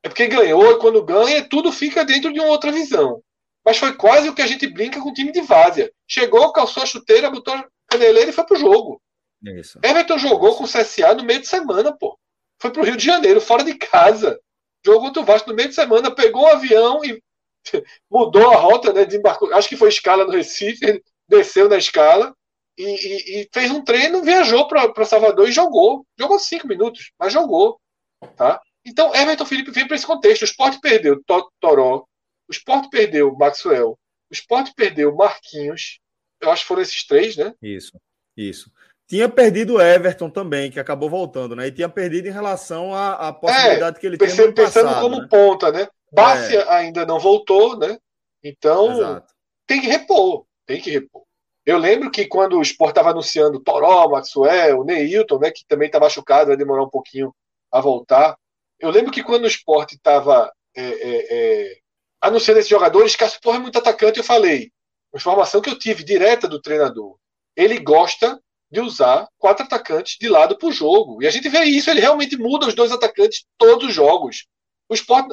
é porque ganhou e quando ganha, tudo fica dentro de uma outra visão. Mas foi quase o que a gente brinca com o time de Várzea. Chegou, calçou a chuteira, botou a caneleira e foi pro jogo. Isso. Everton jogou com o CSA no meio de semana, pô. Foi pro Rio de Janeiro, fora de casa. Jogou contra o Vasco no meio de semana, pegou um avião e mudou a rota, né? Desembarcou, acho que foi escala no Recife, desceu na escala e, e, e fez um treino, viajou para Salvador e jogou. Jogou cinco minutos, mas jogou. Tá? Então, Everton Felipe vem para esse contexto. O esporte perdeu Toró, o esporte perdeu Maxwell, o esporte perdeu Marquinhos. Eu acho que foram esses três, né? Isso, isso. Tinha perdido o Everton também, que acabou voltando, né? E tinha perdido em relação à, à possibilidade é, que ele pensei, tinha no Pensando passado, como né? ponta, né? Bárcia é. ainda não voltou, né? Então, Exato. tem que repor, tem que repor. Eu lembro que quando o Sport estava anunciando Toró, Maxwell, Neilton, né, que também está machucado, vai demorar um pouquinho a voltar. Eu lembro que quando o Sport estava é, é, é, anunciando esses jogadores, Cássio Porra é muito atacante, eu falei, uma informação que eu tive direta do treinador. Ele gosta de usar quatro atacantes de lado por jogo. E a gente vê isso, ele realmente muda os dois atacantes todos os jogos. O Sport,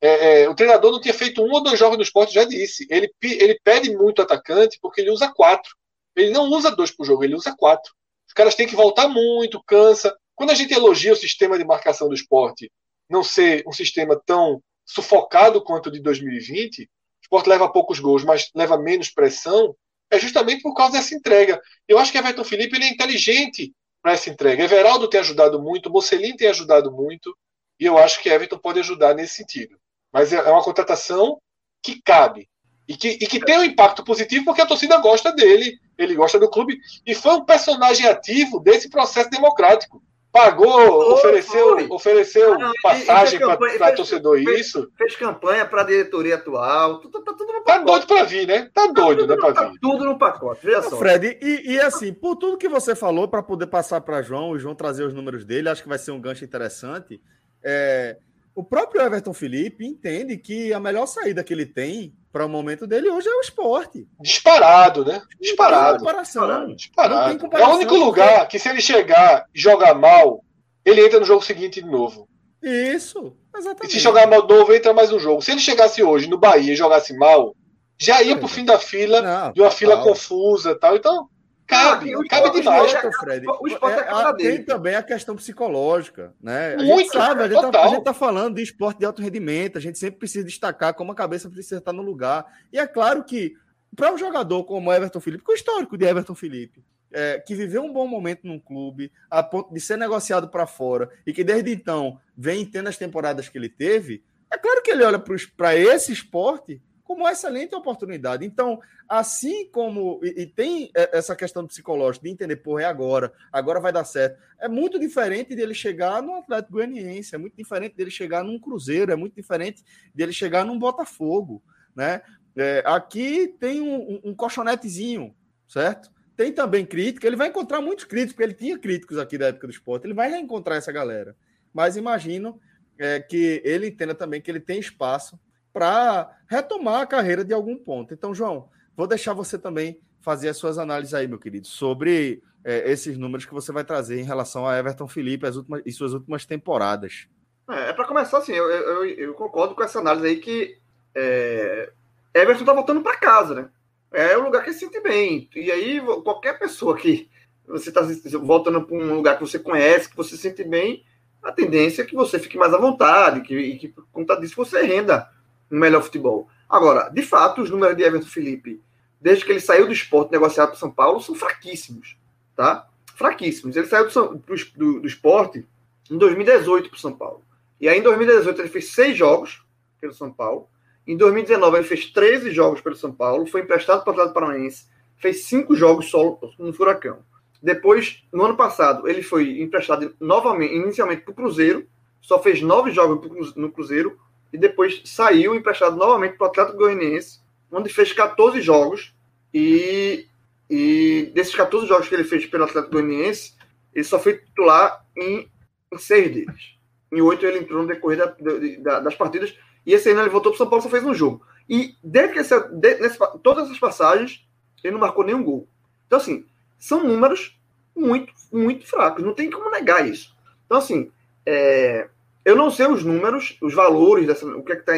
é, é, o treinador não tinha feito um ou dois jogos no esporte, já disse. Ele, ele pede muito atacante porque ele usa quatro. Ele não usa dois por jogo, ele usa quatro. Os caras têm que voltar muito, cansa. Quando a gente elogia o sistema de marcação do esporte não ser um sistema tão sufocado quanto o de 2020, o esporte leva poucos gols, mas leva menos pressão, é justamente por causa dessa entrega. Eu acho que Everton Felipe ele é inteligente para essa entrega. Everaldo tem ajudado muito, Mocelin tem ajudado muito, e eu acho que Everton pode ajudar nesse sentido. Mas é, é uma contratação que cabe e que, e que tem um impacto positivo porque a torcida gosta dele, ele gosta do clube e foi um personagem ativo desse processo democrático pagou, ofereceu, ofereceu ah, não, passagem para torcedor fez, isso. Fez campanha para a diretoria atual. Tá, tá tudo no tá doido para vir, né? Tá, tá doido, né, para tá vir. Tudo no pacote. Veja só. Fred, e, e assim, por tudo que você falou, para poder passar para João, o João trazer os números dele, acho que vai ser um gancho interessante. É, o próprio Everton Felipe entende que a melhor saída que ele tem para o momento dele hoje é o esporte. Disparado, né? Disparado. Disparado. Disparado. É o único lugar que, se ele chegar e jogar mal, ele entra no jogo seguinte de novo. Isso, exatamente. E se jogar mal de novo, entra mais um jogo. Se ele chegasse hoje no Bahia e jogasse mal, já ia é. pro fim da fila, Não, de uma fila confusa tal. Então, Cabe, ah, cabe demais. Esporte, Fred. O esporte é, é tem também a questão psicológica, né? A Muito, gente sabe, a gente, tá, a gente tá falando de esporte de alto rendimento, a gente sempre precisa destacar como a cabeça precisa estar no lugar. E é claro que, para um jogador como Everton Felipe, com o histórico de Everton Felipe, é, que viveu um bom momento num clube, a ponto de ser negociado para fora, e que desde então vem tendo as temporadas que ele teve, é claro que ele olha para esse esporte como uma excelente oportunidade. Então, assim como. E, e, tem essa questão psicológica de entender, porra, é agora, agora vai dar certo. É muito diferente dele chegar no Atlético Goianiense, é muito diferente dele chegar num Cruzeiro, é muito diferente dele chegar num Botafogo, né? É, aqui tem um, um, colchonetezinho, certo? Tem também crítica, ele vai encontrar muitos críticos, porque ele tinha críticos aqui da época do esporte, ele vai reencontrar essa galera. Mas imagino é, que ele entenda também que ele tem espaço para retomar a carreira de algum ponto. Então, João, vou deixar você também fazer as suas análises aí, meu querido, sobre é, esses números que você vai trazer em relação a Everton Felipe as últimas, e suas últimas temporadas. É, é para começar assim, eu, eu, eu, concordo com essa análise aí que é, Everton tá voltando para casa, né? É o lugar que se sente bem. E aí, qualquer pessoa que você está voltando para um lugar que você conhece, que você se sente bem, a tendência é que você fique mais à vontade, que, e que por conta disso você renda um melhor futebol. Agora, de fato, os números de Everton Felipe, desde que ele saiu do esporte negociado para São Paulo, são fraquíssimos. Tá? Fraquíssimos. Ele saiu do, do, do esporte em 2018 para São Paulo. E aí, em 2018, ele fez seis jogos pelo São Paulo. Em 2019, ele fez 13 jogos pelo São Paulo. Foi emprestado para o Atlético Paranaense. Fez cinco jogos solo no Furacão. Depois, no ano passado, ele foi emprestado novamente, inicialmente para o Cruzeiro. Só fez nove jogos no Cruzeiro e depois saiu emprestado novamente para o Atlético Goianiense, onde fez 14 jogos e, e desses 14 jogos que ele fez pelo Atlético Goianiense, ele só foi titular em, em seis deles. Em oito ele entrou no decorrer da, da, das partidas e esse ano ele voltou para o São Paulo só fez um jogo. E desde que de, nesse, todas essas passagens ele não marcou nenhum gol. Então assim, são números muito, muito fracos. Não tem como negar isso. Então assim, é, eu não sei os números, os valores, dessa, o que é que está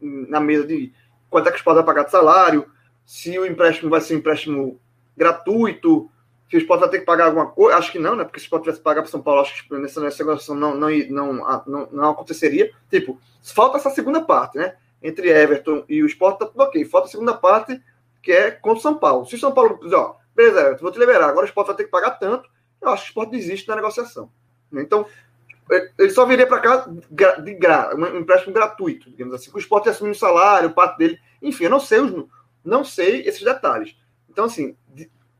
na mesa de quanto é que o Sport vai pagar de salário, se o empréstimo vai ser um empréstimo gratuito, se o Sport vai ter que pagar alguma coisa. Acho que não, né? Porque se o Sport tivesse que pagar para São Paulo, acho que nessa negociação não, não, não, não, não aconteceria. Tipo, falta essa segunda parte, né? Entre Everton e o Sport, tá tudo ok. Falta a segunda parte, que é contra o São Paulo. Se o São Paulo dizer, ó, beleza, Everton, vou te liberar, agora o Sport vai ter que pagar tanto, eu acho que o Sport desiste da negociação. Então, ele só viria para cá de gra, um empréstimo gratuito, digamos assim, o esporte assumindo o salário, parte dele, enfim, eu não sei os, não sei esses detalhes. Então, assim,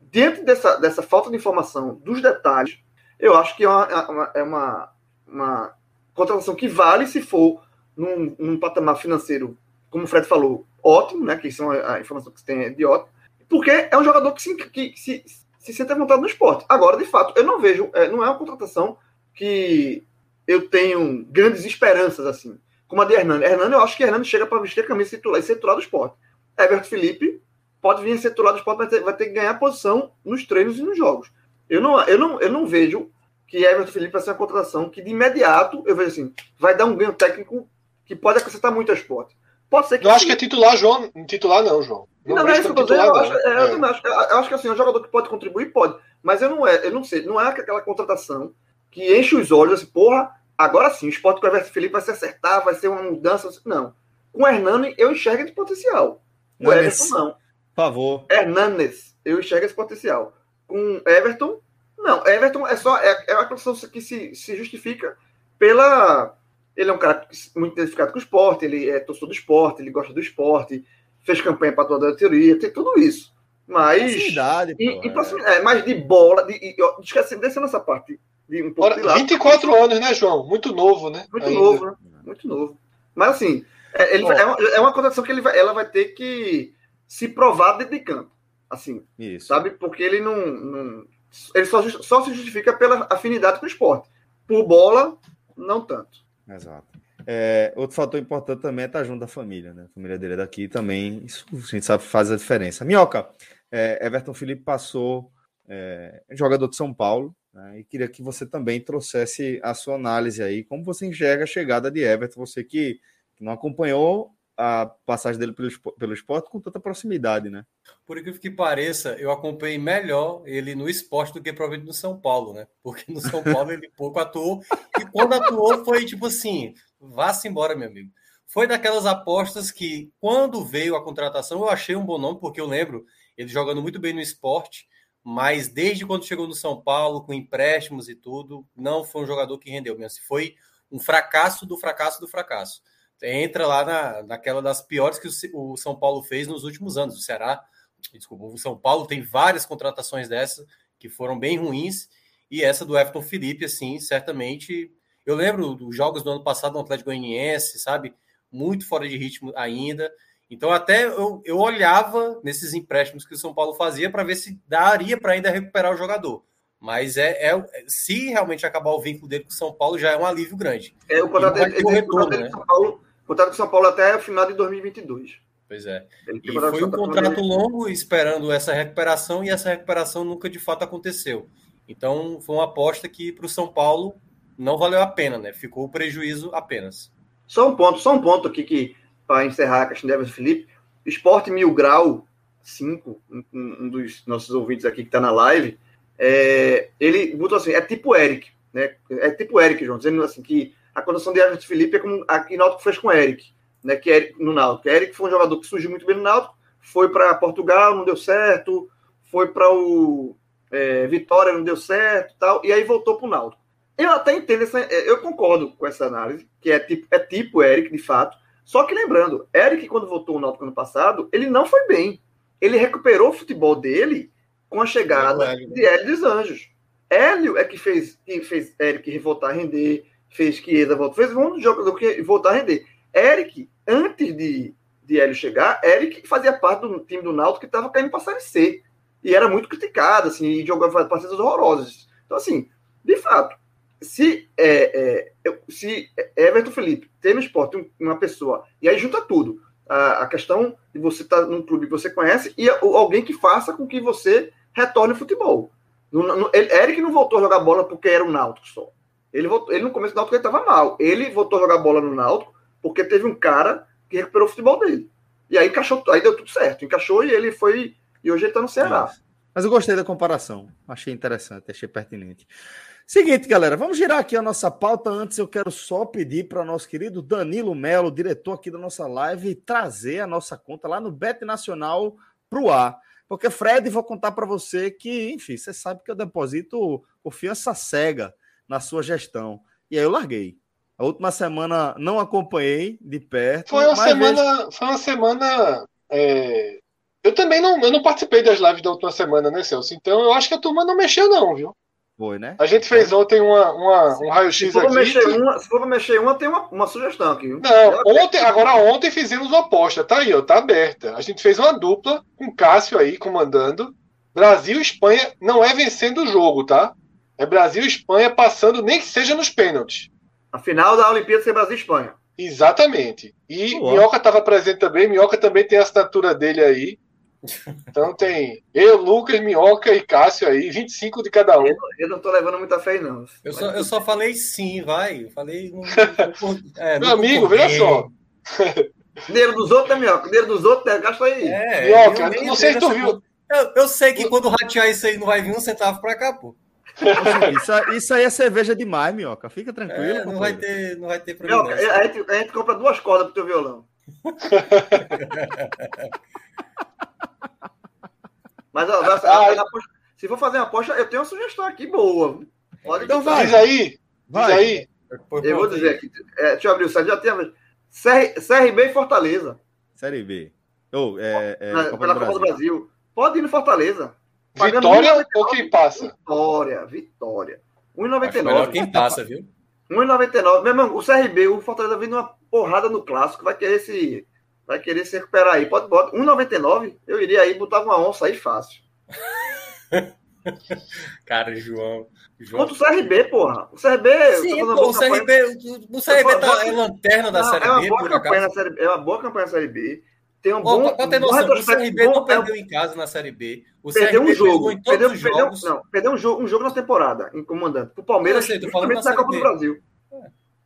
dentro dessa, dessa falta de informação dos detalhes, eu acho que é uma, é uma, é uma, uma contratação que vale se for num, num, patamar financeiro, como o Fred falou, ótimo, né? Que são a, a informação que você tem é de ótimo, porque é um jogador que se, que, se, se sente à vontade no esporte. Agora, de fato, eu não vejo, é, não é uma contratação que eu tenho grandes esperanças, assim. Como a de Hernani. Hernani, eu acho que Hernani chega para vestir a camisa titular e ser titular do esporte. Everton Felipe, pode vir a ser titular do esporte, ter, vai ter que ganhar posição nos treinos e nos jogos. Eu não, eu não, eu não vejo que Everton Felipe vai ser uma contratação que de imediato eu vejo assim, vai dar um ganho técnico que pode acrescentar muito ao esporte. Pode ser que. Eu acho que é titular, João. Titular não, João. Não, não, não é isso que eu tô dizendo. Eu acho, é, é. eu, acho, eu acho que assim, é um jogador que pode contribuir, pode. Mas eu não é, eu não sei, não é aquela contratação que enche os olhos assim, porra, agora sim, o esporte com o Everton Felipe vai se acertar, vai ser uma mudança. Não. Com o Hernani, eu enxergo esse potencial. Com o Everton, não. Por favor. Hernanes, eu enxergo esse potencial. Com Everton, não. Everton é só. É, é uma questão que se, se justifica pela. Ele é um cara muito identificado com o esporte, ele é torcedor do esporte, ele gosta do esporte, fez campanha para toda a teoria, tem tudo isso. Mas. Proximidade, pô, e, e é. é, mas de bola, de, e, esquece, descendo essa parte. De um pouco Ora, de lado, 24 anos, né, João? Muito novo, né? Muito Ainda. novo, né? Muito novo. Mas assim, é, ele, é, uma, é uma condição que ele vai, ela vai ter que se provar dentro de campo. Assim, Isso. sabe? Porque ele não, não ele só, só se justifica pela afinidade com o esporte. Por bola, não tanto. Exato. É, outro fator importante também é estar junto da família, né? A família dele é daqui também, isso a gente sabe faz a diferença. Minhoca, é, Everton Felipe passou é, jogador de São Paulo, né? e queria que você também trouxesse a sua análise aí, como você enxerga a chegada de Everton, você que não acompanhou a passagem dele pelo, pelo esporte com tanta proximidade, né? Por incrível que pareça, eu acompanhei melhor ele no esporte do que provavelmente no São Paulo, né? Porque no São Paulo ele pouco atuou, e quando atuou foi tipo assim: vá-se embora, meu amigo. Foi daquelas apostas que, quando veio a contratação, eu achei um bom nome, porque eu lembro ele jogando muito bem no esporte, mas desde quando chegou no São Paulo, com empréstimos e tudo, não foi um jogador que rendeu mesmo. Foi um fracasso do fracasso do fracasso entra lá na, naquela das piores que o, o São Paulo fez nos últimos anos. O Ceará, desculpa, o São Paulo tem várias contratações dessas que foram bem ruins, e essa do Everton Felipe, assim, certamente. Eu lembro dos jogos do ano passado no Atlético Goianiense, sabe? Muito fora de ritmo ainda. Então, até eu, eu olhava nesses empréstimos que o São Paulo fazia para ver se daria para ainda recuperar o jogador. Mas é, é, se realmente acabar o vínculo dele com o São Paulo, já é um alívio grande. É, o contrato dele, ele, retorno, né? São Paulo contrato com São Paulo até o final de 2022. Pois é. E foi um contrato longo esperando essa recuperação e essa recuperação nunca de fato aconteceu. Então foi uma aposta que para o São Paulo não valeu a pena, né? Ficou o prejuízo apenas. Só um ponto, só um ponto aqui que para encerrar a questão de Everton Felipe, Esporte Mil Grau 5, um, um, dos nossos ouvintes aqui que está na live, é, ele botou assim, é tipo Eric, né? É tipo Eric, João, dizendo assim que a condição de Everton Felipe é como a que Náutico fez com Eric, né, que é no Náutico. Eric foi um jogador que surgiu muito bem no Náutico, foi para Portugal, não deu certo, foi para o é, Vitória, não deu certo, tal, e aí voltou para o Náutico. Eu até entendo essa, é, eu concordo com essa análise, que é tipo, é tipo Eric, de fato. Só que lembrando, Eric, quando voltou ao Náutico ano passado, ele não foi bem. Ele recuperou o futebol dele com a chegada de Hélio dos Anjos. Hélio é que fez, que fez Eric voltar a render, fez Chiesa voltar, fez um monte de jogador que voltar a render. Eric, antes de, de Hélio chegar, Eric fazia parte do time do Náutico que estava caindo para Série C. E era muito criticado, assim, e jogava partidas horrorosas. Então, assim, de fato, se, é, é, se Everton Felipe tem no esporte uma pessoa, e aí junta tudo, a, a questão de você estar tá num clube que você conhece e alguém que faça com que você retorne ao futebol. No, Eric não voltou a jogar bola porque era um Náutico só. Ele, voltou, ele no começo do Náutico ele estava mal. Ele voltou a jogar bola no Náutico porque teve um cara que recuperou o futebol dele. E aí encaixou, aí deu tudo certo. Encaixou e ele foi. E hoje ele está no Ceará. Mas eu gostei da comparação. Achei interessante, achei pertinente. Seguinte, galera, vamos girar aqui a nossa pauta. Antes, eu quero só pedir para o nosso querido Danilo Melo, diretor aqui da nossa live, trazer a nossa conta lá no Bet Nacional para o ar. Porque, Fred, vou contar para você que, enfim, você sabe que eu deposito confiança cega na sua gestão. E aí eu larguei. A última semana não acompanhei de perto. Foi uma semana. Vejo... Foi uma semana. É... Eu também não, eu não participei das lives da última semana, né, Celso? Então eu acho que a turma não mexeu, não, viu? Foi, né? A gente fez ontem uma, uma um raio-x aqui. Mexer uma, se for mexer uma, tem uma, uma sugestão aqui. Viu? Não, ontem, agora ontem fizemos uma aposta, tá aí, ó, tá aberta. A gente fez uma dupla com Cássio aí comandando. Brasil e Espanha não é vencendo o jogo, tá? É Brasil e Espanha passando, nem que seja nos pênaltis. A final da Olimpíada ser Brasil e Espanha. Exatamente. E Minhoca estava presente também. Minhoca também tem a assinatura dele aí. Então tem eu, Lucas, Minhoca e Cássio aí, 25 de cada um. Eu, eu não tô levando muita fé, não. Eu só, eu só falei sim, vai. Eu falei. Não, é, Meu amigo, veja só. Dinheiro dos outros, né, Minhoca? Dinheiro dos outros, né? gasta aí. É, Minhoca, não sei se tu viu. Eu, eu, sei que quando ratear isso aí não vai vir um centavo pra cá, pô. Isso, isso aí é cerveja demais, Minhoca. Fica tranquilo. É, não, vai ter, não vai ter problema. Minhoca, a, gente, a gente compra duas cordas pro teu violão. Mas ó, ah, se for fazer uma aposta, eu tenho uma sugestão aqui boa. Pode então vai. Diz aí. Vai. Diz aí. Eu vou dizer aqui. É, deixa eu abrir o site. Já tem CR, CRB e Fortaleza. Série B. Oh, é, é, Copa pela do Copa do Brasil. Pode ir no Fortaleza. Vitória ou quem passa? Vitória, Vitória. 1,99. Quem passa, viu? 1,99. Meu irmão, o CRB, o Fortaleza vindo uma porrada no clássico, vai querer se vai querer se recuperar aí. Pode botar 1,99. Eu iria aí, botava uma onça aí fácil. Cara, João. João. Contra o CRB, porra. O CRB. Sim, pô, o CRB, o CRB tá, é lanterna da não, Série é uma B, boa campanha na série, É uma boa campanha na Série B. Tem um bom. Pode ter noção, o CRB não perdeu em casa na Série B. O perdeu um jogo. Em perdeu, perdeu, jogos. não, perdeu um jogo, um jogo na temporada, em comandante. O Palmeiras, sei, falando na Copa do Brasil.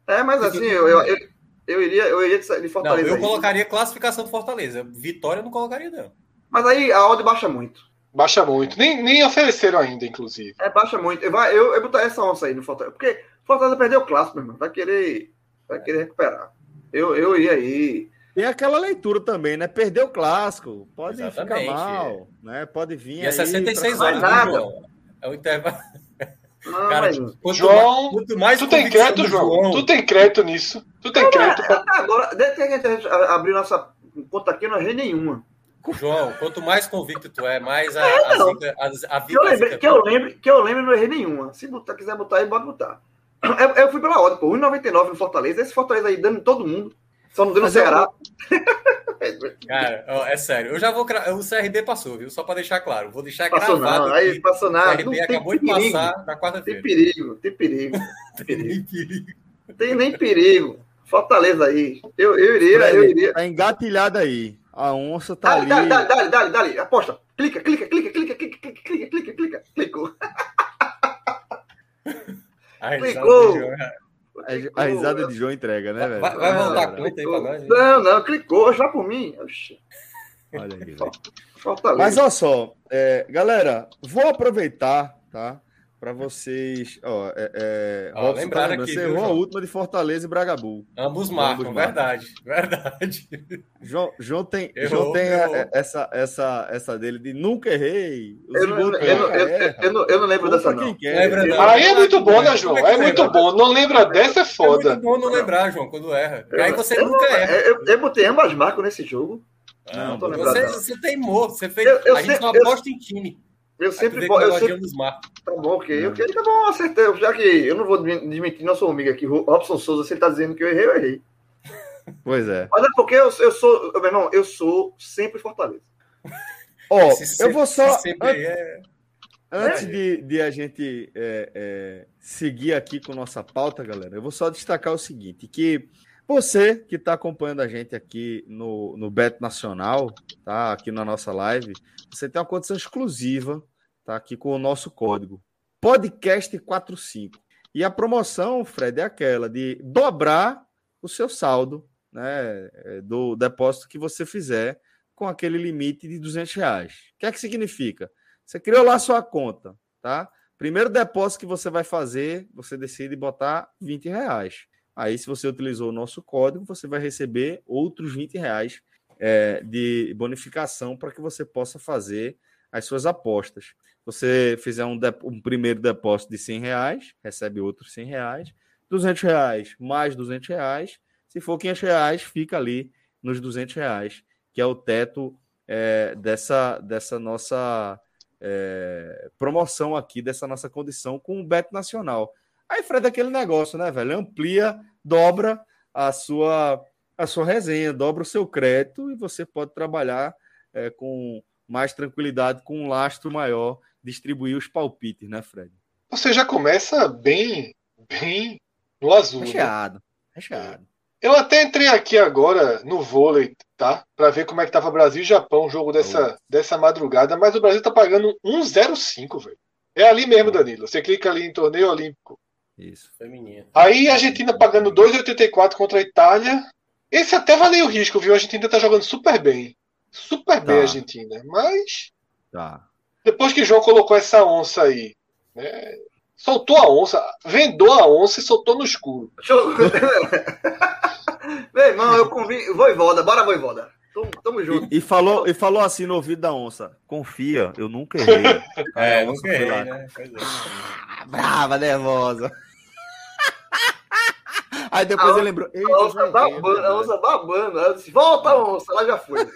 É, é mas assim, eu, eu, eu, iria, eu iria de Fortaleza. Não, eu colocaria classificação do Fortaleza. Vitória eu não colocaria, não. Mas aí a odd baixa muito. Baixa muito. Nem, nem ofereceram ainda, inclusive. É, baixa muito. Eu, eu, eu botaria essa onça aí no Fortaleza. Porque Fortaleza perdeu o clássico, meu irmão. Vai querer, vai querer recuperar. Eu, eu iria aí. Tem aquela leitura também, né? Perdeu o clássico, pode Exatamente. ficar mal, né? Pode vir. E é 66 horas, nada. João? É o intervalo. Não, Cara, mas... João, mais, mais tu tem crédito, João? João? Tu tem crédito nisso? Tu tem crédito? Pra... Agora, desde que a gente abriu nossa conta aqui, não errei nenhuma. João, quanto mais convicto tu é, mais a, é, a, zica, a, a que, eu lembre, que, eu lembre, que eu lembre, não errei nenhuma. Se botar, quiser botar aí, pode botar. Eu, eu fui pela ordem, pô. 1,99 no Fortaleza. Esse Fortaleza aí dando todo mundo. Só não deu no Ceará. Cara, é sério. Eu já vou. O CRB passou, viu? Só para deixar claro. Vou deixar passou gravado. Não, aí passou nada. O CRB acabou de passar na quarta-feira. Tem perigo, tem perigo. Tem perigo. tem nem perigo. Fortaleza aí. Eu, eu iria, eu iria. Tá engatilhada aí. A onça tá dale, ali. Dale, dale, dale, dale, Aposta. Clica, clica, clica, clica, clica, clica, clica, clica, clica. Clicou. Clicou. A risada de João entrega, né, velho? Vai, vai voltar a conta aí pra nós. Não, não, clicou já por mim. Oxi. Olha aí, Mas olha só, é, galera, vou aproveitar, tá? Para vocês. Ó, é, é, ó, Robson, tá aqui, você errou a última de Fortaleza e Bragabu. Ambos marcam, Ambos verdade, verdade. João, João tem, errou, João tem a, essa, essa, essa dele de nunca errei. Eu não, eu, não, eu, eu, não, eu não lembro dessa, não. Quer, Aí é muito bom, né, João? É muito bom. Não lembra dessa, é foda. É muito bom não lembrar, João, quando erra. Aí você nunca erra. Eu, eu botei ambas marcas nesse jogo. Não, não você, você teimou. Você fez. a gente não aposta em time. Eu sempre. Eu sempre... Tá bom, ok. Ok, tá bom, acertei. Já que eu não vou desmentir nosso amigo aqui, Robson Souza, se ele tá dizendo que eu errei, eu errei. Pois é. Mas é porque eu, eu sou. Meu irmão, eu sou sempre Fortaleza. Ó, oh, eu vou só. É... Antes de, de, a gente é, é, seguir aqui com nossa pauta, galera, eu vou só destacar o seguinte: que você que está acompanhando a gente aqui no, no Beto Nacional, tá? Aqui na nossa live, você tem uma condição exclusiva tá aqui com o nosso código podcast45. E a promoção, Fred, é aquela de dobrar o seu saldo né, é, do depósito que você fizer com aquele limite de 200 reais. O que é que significa? Você criou lá sua conta, tá? Primeiro depósito que você vai fazer, você decide botar 20 reais. Aí, se você utilizou o nosso código, você vai receber outros 20 reais é, de bonificação para que você possa fazer as suas apostas você fizer um, um, primeiro depósito de 100 reais, recebe outros 100 reais. 200 reais mais 200 reais. Se for 500 reais, fica ali nos 200 reais, que é o teto é, dessa, dessa nossa é, promoção aqui, dessa nossa condição com o Beto Nacional. Aí, Fred, aquele negócio, né, velho? Amplia, dobra a sua, a sua resenha, dobra o seu crédito e você pode trabalhar é, com mais tranquilidade, com um lastro maior distribuir os palpites, né, Fred? Você já começa bem, bem no azul. Recheado, né? recheado. Eu até entrei aqui agora no vôlei, tá? Para ver como é que tava Brasil e Japão, o jogo dessa, dessa madrugada, mas o Brasil tá pagando 1,05, velho. É ali mesmo, Danilo. Você clica ali em torneio olímpico. Isso, feminino. Aí a Argentina pagando 2,84 contra a Itália. Esse até valeu o risco, viu? A Argentina tá jogando super bem. Super bem Tá. a Argentina. Mas Tá. depois que o João colocou essa onça aí, né? Soltou a onça, vendou a onça e soltou no escuro. Meu irmão, eu convido. Voivoda, bora, Voivoda. Tamo, tamo junto. E, e falou, e falou assim no ouvido da onça: Confia, eu nunca errei. É, Aí a não onça foi errei, lá, né? Pois é. "Ah, Brava, nervosa. Aí depois ele lembrou: Eita, A onça babando, a verdade." onça babando. Ela disse, volta, onça, ela já foi.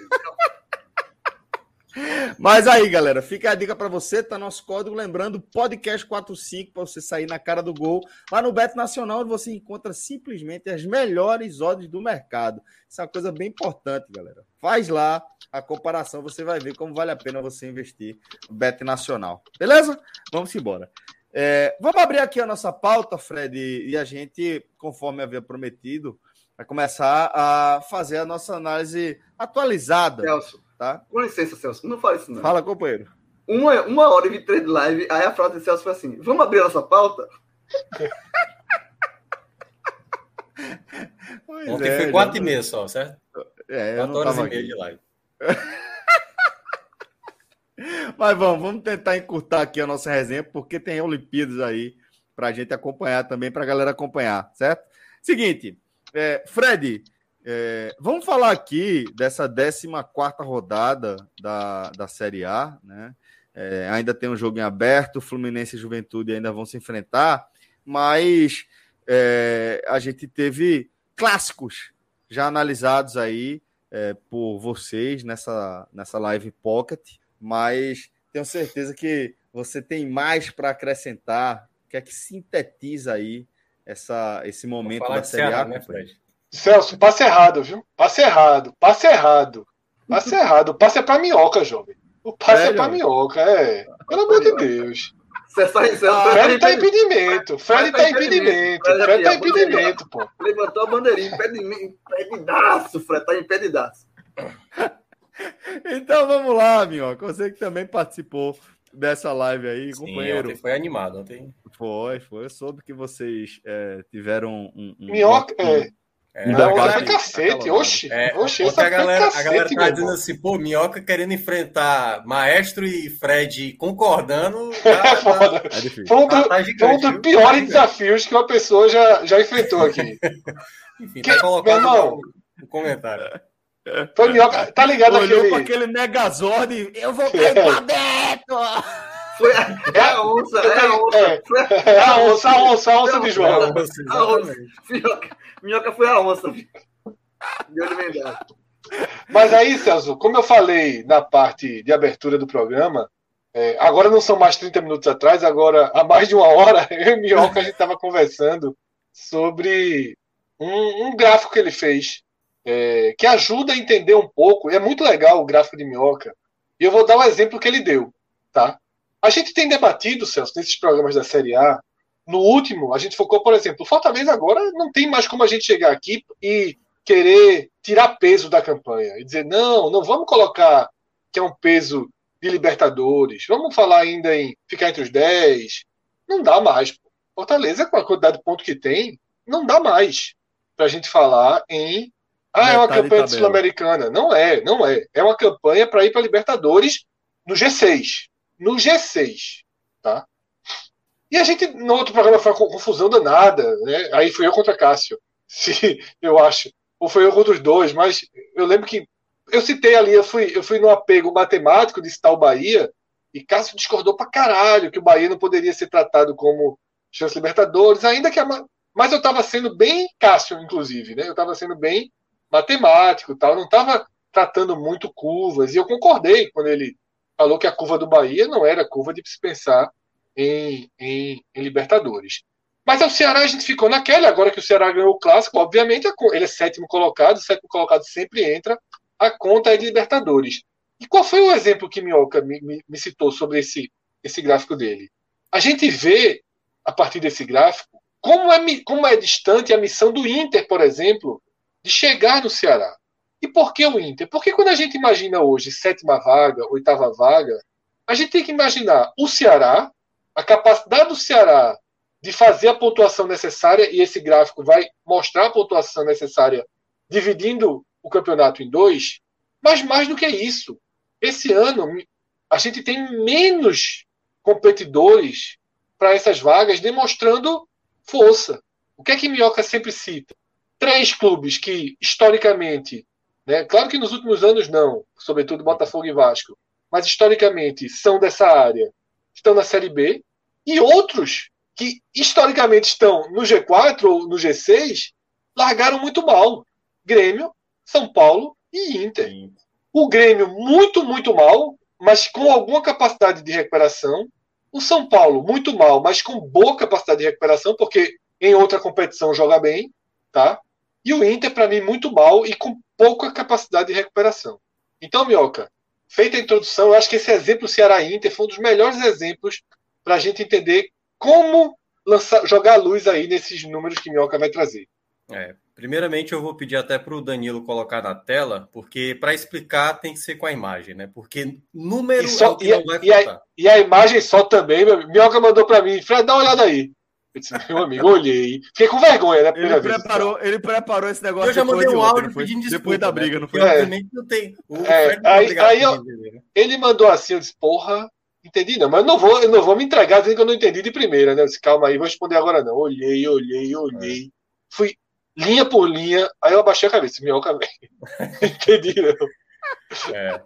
Mas aí, galera, fica a dica pra você, tá nosso código, lembrando, podcast 45 para você sair na cara do gol. Lá no Beto Nacional, você encontra simplesmente as melhores odds do mercado. Isso é uma coisa bem importante, galera. Faz lá a comparação, você vai ver como vale a pena você investir no Beto Nacional. Beleza? Vamos embora. É, vamos abrir aqui a nossa pauta, Fred, e a gente, conforme havia prometido, vai começar a fazer a nossa análise atualizada, Celso, tá? com licença, Celso, não fala isso não. Fala, companheiro. Uma, uma hora e 23 de live, aí a frase de Celso foi assim: vamos abrir a nossa pauta? Pois Ontem é, foi 4 já- e meia só, certo? É, eu 4 não horas tava e meia aqui. de live. Mas vamos, vamos tentar encurtar aqui a nossa resenha, porque tem Olimpíadas aí pra gente acompanhar também, pra galera acompanhar, certo? Seguinte, é, Fred, é, vamos falar aqui dessa 14 rodada da, da Série A, né? É, ainda tem um jogo em aberto, Fluminense e Juventude ainda vão se enfrentar, mas é, a gente teve clássicos já analisados aí é, por vocês nessa, nessa live pocket, mas tenho certeza que você tem mais para acrescentar. O que é que sintetiza aí essa, esse momento da Série A? Né? Celso, passe errado, viu? Passe errado, passe errado. Passe errado. O passe é pra minhoca, jovem. O passe é, Sério? pra minhoca, é. Pelo amor de Deus. Celso, Celso, Ah, Fred tá Fred impedimento. Fred tá impedimento. Fred tá impedimento, pô. levantou a bandeirinha, impedi- impedidaço, Fred, tá impedidaço. Então vamos lá, Minhoca. Você que também participou dessa live aí, Sim, companheiro. ontem foi animado. Ontem, Foi, foi. Eu soube que vocês é, tiveram um. um Minhoca, é. é, Um Não, gargalo foi aí. cacete. Oxi. é, Oxi, essa a galera, a cacete, galera tá dizendo assim, pô, Minhoca querendo enfrentar Maestro e Fred concordando. É Tá, tá, foda. É difícil. Foi um, tá, tá um dos piores Tá desafios que uma pessoa já, já enfrentou aqui. Enfim, Que- tá colocado meu irmão. no, no comentário. Foi minhoca. Tá ligado Olhou aquele. para aquele Megazord e eu vou cair pra dentro! Foi a, é a onça, é a onça. É. A, É a onça, a onça, a onça de João. Não, você, exatamente. minhoca, minhoca foi a onça. Deu de verdade. Mas aí, Celso, como eu falei na parte de abertura do programa, é, agora não são mais 30 minutos atrás, agora há mais de uma hora, eu e Minhoca a gente estava conversando sobre um, um gráfico que ele fez, é, que ajuda a entender um pouco, e é muito legal o gráfico de Minhoca, e eu vou dar o exemplo que ele deu. Tá? A gente tem debatido, Celso, nesses programas da Série A, no último, a gente focou, por exemplo, Fortaleza agora não tem mais como a gente chegar aqui e querer tirar peso da campanha e dizer, não, não vamos colocar que é um peso de Libertadores, vamos falar ainda em ficar entre os 10. Não dá mais. Fortaleza, com a quantidade de ponto que tem, não dá mais para a gente falar em. Ah, é uma campanha sul-americana. Não é, não é. É uma campanha para ir para Libertadores no G6. No G6. Tá? E a gente, no outro programa, foi uma confusão danada. Né? Aí fui eu contra Cássio. Se, eu acho. Ou foi eu contra os dois, mas eu lembro que eu citei ali, eu fui, eu fui no apego matemático de citar o Bahia, e Cássio discordou pra caralho que o Bahia não poderia ser tratado como chance Libertadores, ainda que a, ma- mas eu estava sendo bem Cássio, inclusive, né? Eu estava sendo bem matemático, tal, não estava tratando muito curvas, e eu concordei quando ele falou que a curva do Bahia não era curva de se pensar em, em, em Libertadores. Mas o Ceará a gente ficou naquela, agora que o Ceará ganhou o clássico, obviamente ele é sétimo colocado, o sétimo colocado sempre entra, a conta é de Libertadores. E qual foi o exemplo que Minhoca me, me, me citou sobre esse, esse gráfico dele? A gente vê, a partir desse gráfico, como é, como é distante a missão do Inter, por exemplo, de chegar no Ceará. E por que o Inter? Porque quando a gente imagina hoje sétima vaga, oitava vaga, a gente tem que imaginar o Ceará, a capacidade do Ceará de fazer a pontuação necessária, e esse gráfico vai mostrar a pontuação necessária dividindo o campeonato em dois, mas mais do que isso, esse ano a gente tem menos competidores para essas vagas, demonstrando força. O que é que Minhoca sempre cita? Três clubes que, historicamente, né, claro que nos últimos anos não, sobretudo Botafogo e Vasco, mas historicamente são dessa área, estão na Série B, e outros que historicamente estão no G4 ou no G6 largaram muito mal. Grêmio, São Paulo e Inter. O Grêmio muito, muito mal, mas com alguma capacidade de recuperação. O São Paulo muito mal, mas com boa capacidade de recuperação, porque em outra competição joga bem, tá? E o Inter, para mim, muito mal e com pouca capacidade de recuperação. Então, Mioca, feita a introdução, eu acho que esse exemplo Ceará-Inter foi um dos melhores exemplos para a gente entender como lançar, jogar a luz aí nesses números que Minhoca vai trazer. É, primeiramente, eu vou pedir até para o Danilo colocar na tela, porque para explicar tem que ser com a imagem, né? Porque número e, só, é e, e, a, e, a, imagem só também, Minhoca mandou para mim, Fred, dá uma olhada aí. Eu disse, meu amigo, olhei. Fiquei com vergonha, né? Ele preparou, vez. ele preparou esse negócio. Eu já mandei um áudio pedindo desculpa. Depois da briga, né? não foi? É, não tem. É, aí, aí eu, né? ele mandou assim, eu disse, porra, Entendi, não, mas eu não vou, eu não vou me entregar dizendo que eu não entendi de primeira, né? disse, calma aí, vou responder agora não. Olhei, olhei, olhei. É. Fui linha por linha, aí eu abaixei a cabeça, minhoca vem. entendi, não. É.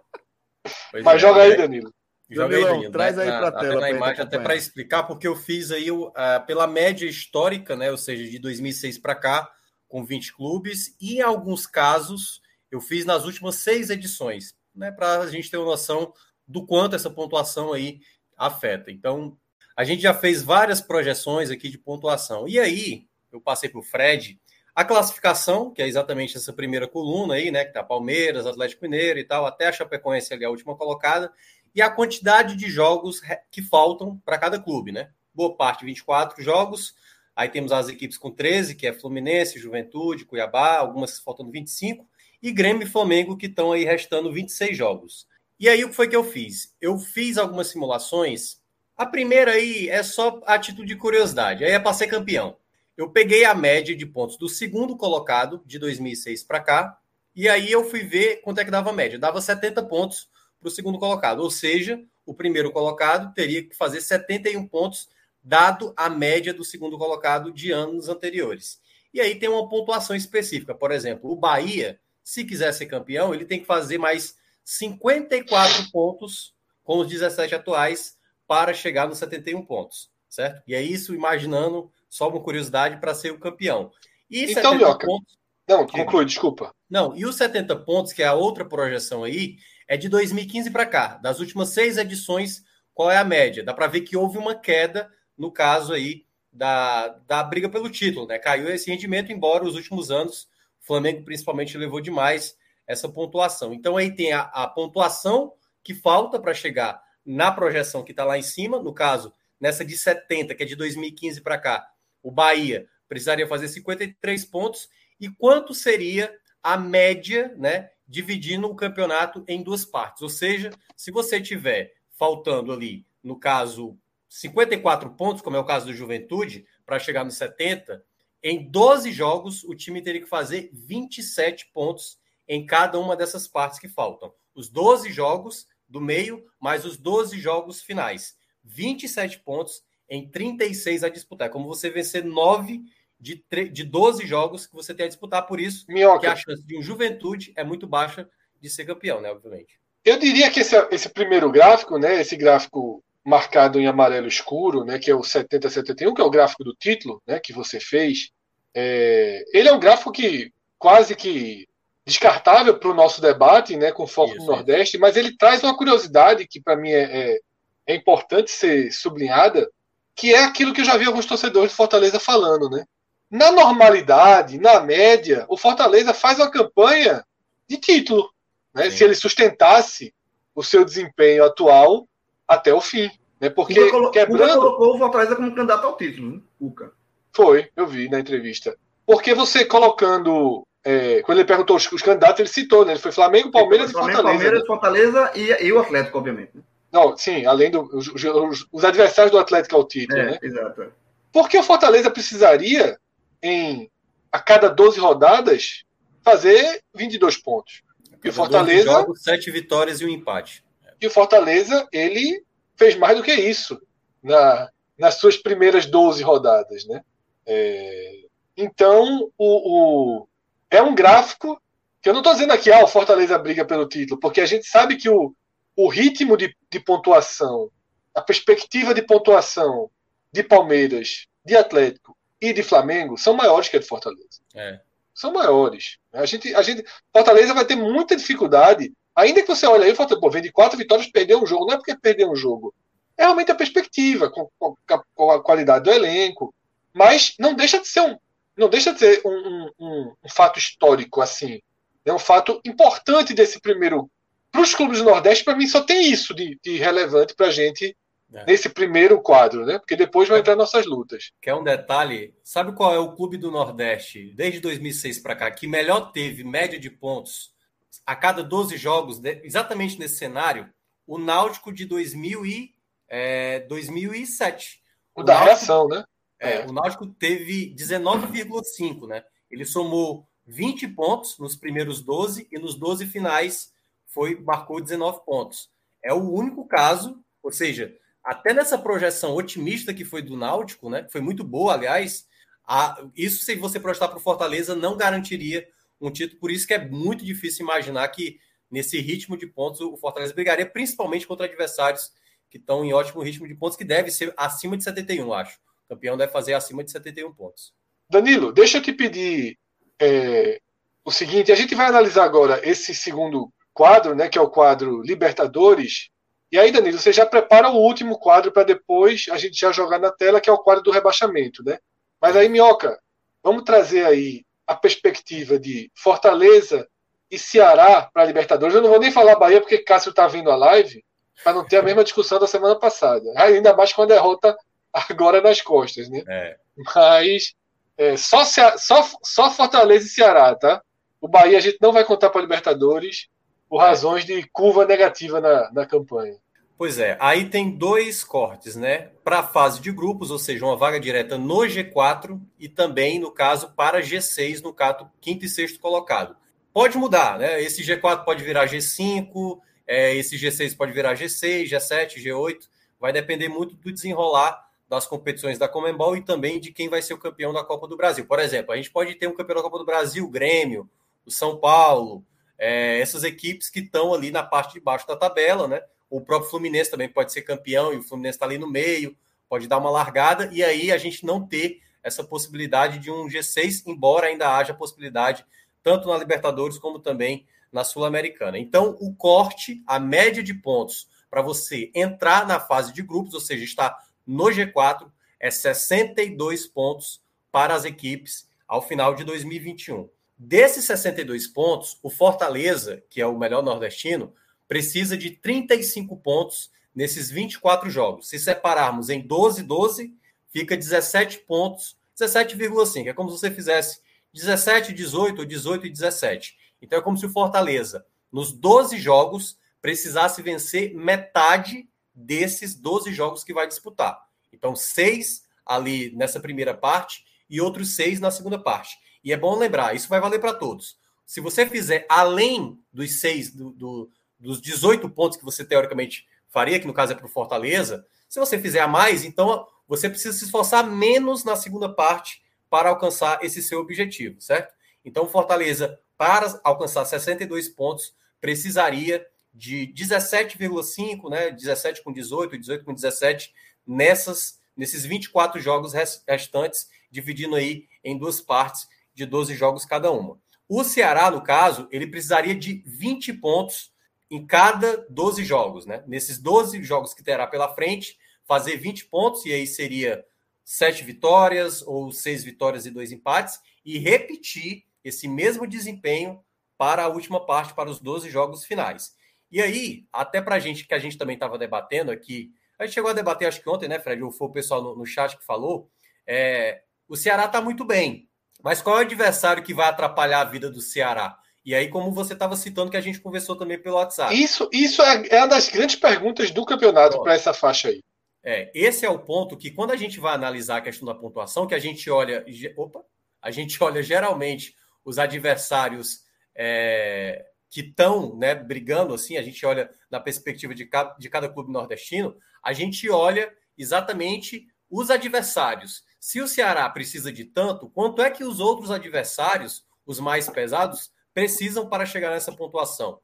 mas é, joga aí, Danilo. Joga aí. Traz né? aí para a tela. Na imagem, até para explicar, porque eu fiz aí uh, pela média histórica, né? Ou seja, de 2006 para cá, com 20 clubes, e em alguns casos eu fiz nas últimas seis edições, né? Para a gente ter uma noção do quanto essa pontuação aí afeta. Então, a gente já fez várias projeções aqui de pontuação. E aí, eu passei para o Fred a classificação, que é exatamente essa primeira coluna aí, né? Que tá Palmeiras, Atlético Mineiro e tal, até a Chapecoense ali, a última colocada, e a quantidade de jogos que faltam para cada clube, né? Boa parte, 24 jogos. Aí temos as equipes com 13, que é Fluminense, Juventude, Cuiabá, algumas faltando 25, e Grêmio e Flamengo, que estão aí restando 26 jogos. E aí, o que foi que eu fiz? Eu fiz algumas simulações. A primeira aí é só a título de curiosidade. Aí é para ser campeão. Eu peguei a média de pontos do segundo colocado, de 2006 para cá, e aí eu fui ver quanto é que dava a média. Dava 70 pontos para o segundo colocado. Ou seja, o primeiro colocado teria que fazer 71 pontos, dado a média do segundo colocado de anos anteriores. E aí tem uma pontuação específica. Por exemplo, o Bahia, se quiser ser campeão, ele tem que fazer mais 54 pontos com os 17 atuais para chegar nos 71 pontos, certo? E é isso, imaginando, só uma curiosidade para ser o campeão. E então, Mioca, pontos... não, conclui, desculpa. Não, e os 70 pontos, que é a outra projeção aí, é de 2015 para cá. Das últimas seis edições, qual é a média? Dá para ver que houve uma queda no caso aí da, da briga pelo título, né? Caiu esse rendimento, embora os últimos anos o Flamengo principalmente levou demais essa pontuação. Então aí tem a, a pontuação que falta para chegar na projeção que está lá em cima, no caso, nessa de 70, que é de 2015 para cá, o Bahia precisaria fazer 53 pontos. E quanto seria a média, né, dividindo o campeonato em duas partes? Ou seja, se você tiver faltando ali, no caso, 54 pontos, como é o caso do Juventude, para chegar nos 70, em 12 jogos o time teria que fazer 27 pontos em cada uma dessas partes que faltam. Os 12 jogos do meio, mais os 12 jogos finais. 27 pontos em 36 a disputar. É como você vencer 9 de, de 12 jogos que você tem a disputar. Por isso Minhoca. que a chance de um Juventude é muito baixa de ser campeão, né? Obviamente. Eu diria que esse, esse primeiro gráfico, né? Esse gráfico marcado em amarelo escuro, né? Que é o 70-71, que é o gráfico do título, né? Que você fez. É, ele é um gráfico que quase que descartável para o nosso debate, né, com foco isso, no Nordeste, mas ele traz uma curiosidade que para mim é, é, é, importante ser sublinhada, que é aquilo que eu já vi alguns torcedores de Fortaleza falando, né? Na normalidade, na média, o Fortaleza faz uma campanha de título, né? Se ele sustentasse o seu desempenho atual até o fim, né? Porque colo quebrando colocou o Fortaleza como candidato ao título, né? Uca. Foi, eu vi na entrevista. Porque você colocando é, quando ele perguntou os, os, candidatos, ele citou, né? Ele foi Flamengo, Palmeiras e Fortaleza. Palmeiras, né? Fortaleza e, e, o Atlético, obviamente. Né? Não, sim, além dos do, os, os, adversários do Atlético ao título, é, né? Exato. Porque o Fortaleza precisaria, em a cada 12 rodadas, fazer 22 pontos. E o Fortaleza. Jogos, sete vitórias e um empate. E o Fortaleza, ele fez mais do que isso na, nas suas primeiras 12 rodadas, né? É, então, o, o, é um gráfico que eu não estou dizendo aqui, ah, o Fortaleza briga pelo título, porque a gente sabe que o, o ritmo de, de pontuação, a perspectiva de pontuação de Palmeiras, de Atlético e de Flamengo são maiores que a de Fortaleza. É. São maiores. A gente, a gente, Fortaleza vai ter muita dificuldade, ainda que você olhe aí, Fortaleza, pô, vem de quatro vitórias, perdeu um jogo. Não é porque perdeu um jogo. É realmente a perspectiva, com, com, com a qualidade do elenco. Mas não deixa de ser um, não deixa de ser um, um, um fato histórico assim. É um fato importante desse primeiro. Para os clubes do Nordeste, para mim, só tem isso de, de relevante para a gente é. nesse primeiro quadro, né? Porque depois vai entrar nossas lutas. Que é um detalhe. Sabe qual é o clube do Nordeste, desde 2006 para cá, que melhor teve média de pontos a cada 12 jogos, exatamente nesse cenário? O Náutico de 2000 e, é, 2007. O, o da Náutico, reação, né? É, é. O Náutico teve 19,5, né? Ele somou 20 pontos nos primeiros 12 e nos 12 finais foi marcou 19 pontos. É o único caso, ou seja, até nessa projeção otimista que foi do Náutico, né? Foi muito boa, aliás. A, isso, se você projetar para o Fortaleza, não garantiria um título. Por isso que é muito difícil imaginar que nesse ritmo de pontos o Fortaleza brigaria, principalmente contra adversários que estão em ótimo ritmo de pontos, que deve ser acima de 71, acho campeão deve fazer acima de 71 pontos. Danilo, deixa eu te pedir é, o seguinte: a gente vai analisar agora esse segundo quadro, né, que é o quadro Libertadores. E aí, Danilo, você já prepara o último quadro para depois a gente já jogar na tela, que é o quadro do rebaixamento, né? Mas aí, Minhoca, vamos trazer aí a perspectiva de Fortaleza e Ceará para a Libertadores. Eu não vou nem falar Bahia, porque Cássio está vendo a live, para não ter a mesma discussão da semana passada. Ainda mais com a derrota agora nas costas, né? É. Mas é, só, só, só Fortaleza e Ceará, tá? O Bahia a gente não vai contar para Libertadores por razões de curva negativa na, na campanha. Pois é, aí tem dois cortes, né? Para a fase de grupos, ou seja, uma vaga direta no G4 e também, no caso, para G6, no caso, quinto e sexto colocado. Pode mudar, né? Esse G4 pode virar G5, é, esse G6 pode virar G6, G7, G8, vai depender muito do desenrolar das competições da Comembol e também de quem vai ser o campeão da Copa do Brasil. Por exemplo, a gente pode ter um campeão da Copa do Brasil, o Grêmio, o São Paulo, é, essas equipes que estão ali na parte de baixo da tabela, né? O próprio Fluminense também pode ser campeão e o Fluminense está ali no meio, pode dar uma largada e aí a gente não ter essa possibilidade de um G6, embora ainda haja possibilidade tanto na Libertadores como também na Sul-Americana. Então, o corte, a média de pontos para você entrar na fase de grupos, ou seja, está no G4 é 62 pontos para as equipes ao final de 2021. Desses 62 pontos, o Fortaleza, que é o melhor nordestino, precisa de 35 pontos nesses 24 jogos. Se separarmos em 12, 12, fica 17 pontos, 17,5. É como se você fizesse 17, 18, 18 e 17. Então é como se o Fortaleza, nos 12 jogos, precisasse vencer metade desses 12 jogos que vai disputar. Então, seis ali nessa primeira parte e outros seis na segunda parte. E é bom lembrar, isso vai valer para todos. Se você fizer além dos seis, do, do, dos 18 pontos que você teoricamente faria, que no caso é para o Fortaleza, se você fizer a mais, então você precisa se esforçar menos na segunda parte para alcançar esse seu objetivo, certo? Então, Fortaleza, para alcançar 62 pontos, precisaria de 17,5, né? 17 com 18, 18 com 17 nessas nesses 24 jogos restantes, dividindo aí em duas partes de 12 jogos cada uma. O Ceará, no caso, ele precisaria de 20 pontos em cada 12 jogos, né? Nesses 12 jogos que terá pela frente, fazer 20 pontos, e aí seria sete vitórias ou seis vitórias e dois empates, e repetir esse mesmo desempenho para a última parte, para os 12 jogos finais. E aí, até para a gente, que a gente também estava debatendo aqui, a gente chegou a debater, acho que ontem, né, Fred? Ou foi o pessoal no, no chat que falou. É, o Ceará está muito bem, Mas qual é o adversário que vai atrapalhar a vida do Ceará? E aí, como você estava citando, que a gente conversou também pelo WhatsApp. Isso, isso é, é uma das grandes perguntas do campeonato para essa faixa aí. É, esse é o ponto que, quando a gente vai analisar a questão da pontuação, que a gente olha. Opa! A gente olha geralmente os adversários é, que estão né, brigando, assim, a gente olha na perspectiva de cada, de cada clube nordestino, a gente olha exatamente os adversários. Se o Ceará precisa de tanto, quanto é que os outros adversários, os mais pesados, precisam para chegar nessa pontuação?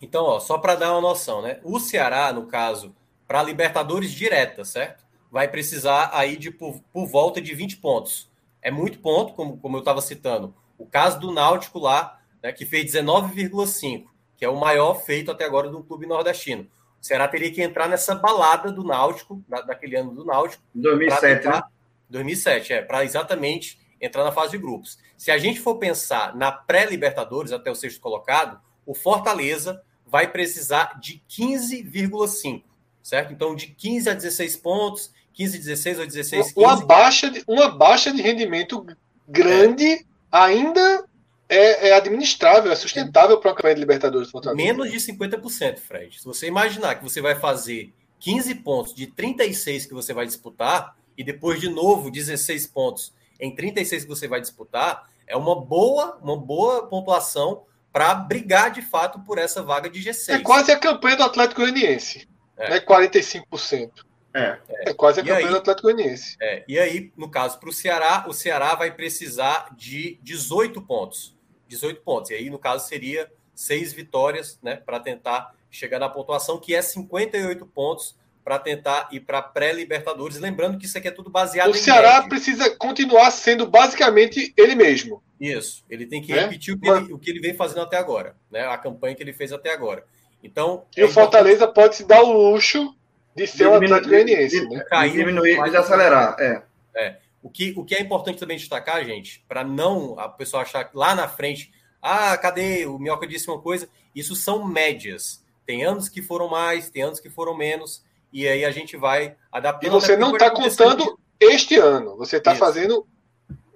Então, ó, só para dar uma noção, né? O Ceará, no caso, para Libertadores direta, certo? Vai precisar aí de por, por, volta de 20 pontos. É muito ponto, como, como eu estava citando. O caso do Náutico lá, né, que fez 19,5, que é o maior feito até agora do clube nordestino. O Ceará teria que entrar nessa balada do Náutico, da, daquele ano do Náutico. 2007, tentar, né? 2007, é, para exatamente entrar na fase de grupos. Se a gente for pensar na pré-Libertadores, até o sexto colocado, o Fortaleza vai precisar de 15,5, certo? Então, de 15 a 16 pontos, 15, 16 ou 16, 15. Uma baixa de, uma baixa de rendimento grande é. ainda é, é, administrável, é sustentável para uma campanha de Libertadores Fortaleza. Menos de 50%, Fred. Se você imaginar que você vai fazer 15 pontos de 36 que você vai disputar, e depois de novo 16 pontos em 36 que você vai disputar, é uma boa, uma boa pontuação para brigar de fato por essa vaga de G6. É quase a campanha do Atlético Goianiense. É. Né? 45%. É. é quase a e campanha aí, do Atlético Goianiense. É, e aí, no caso, para o Ceará, o Ceará vai precisar de 18 pontos. 18 pontos. E aí, no caso, seria seis vitórias né, para tentar chegar na pontuação, que é 58 pontos para tentar ir para pré-Libertadores. Lembrando que isso aqui é tudo baseado o em. O Ceará média. precisa continuar sendo basicamente ele mesmo. Isso, ele tem que é? repetir o que, ele, o que, ele, vem fazendo até agora, né? a campanha que ele fez até agora. Então, e é o Fortaleza importante... pode se dar o luxo de ser um Atlético Goianiense. Né? Cair, diminuir e acelerar. É. é. O, que, o que é importante também destacar, gente, para não a pessoa achar lá na frente, ah, cadê? O Minhoca disse uma coisa. Isso são médias. Tem anos que foram mais, tem anos que foram menos e aí a gente vai adaptando. E você não está contando este ano, você está fazendo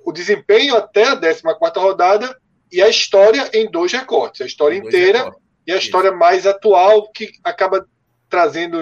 o desempenho até a 14 rodada e a história em dois recortes, a história inteira recortes. e a Isso. história mais atual que acaba trazendo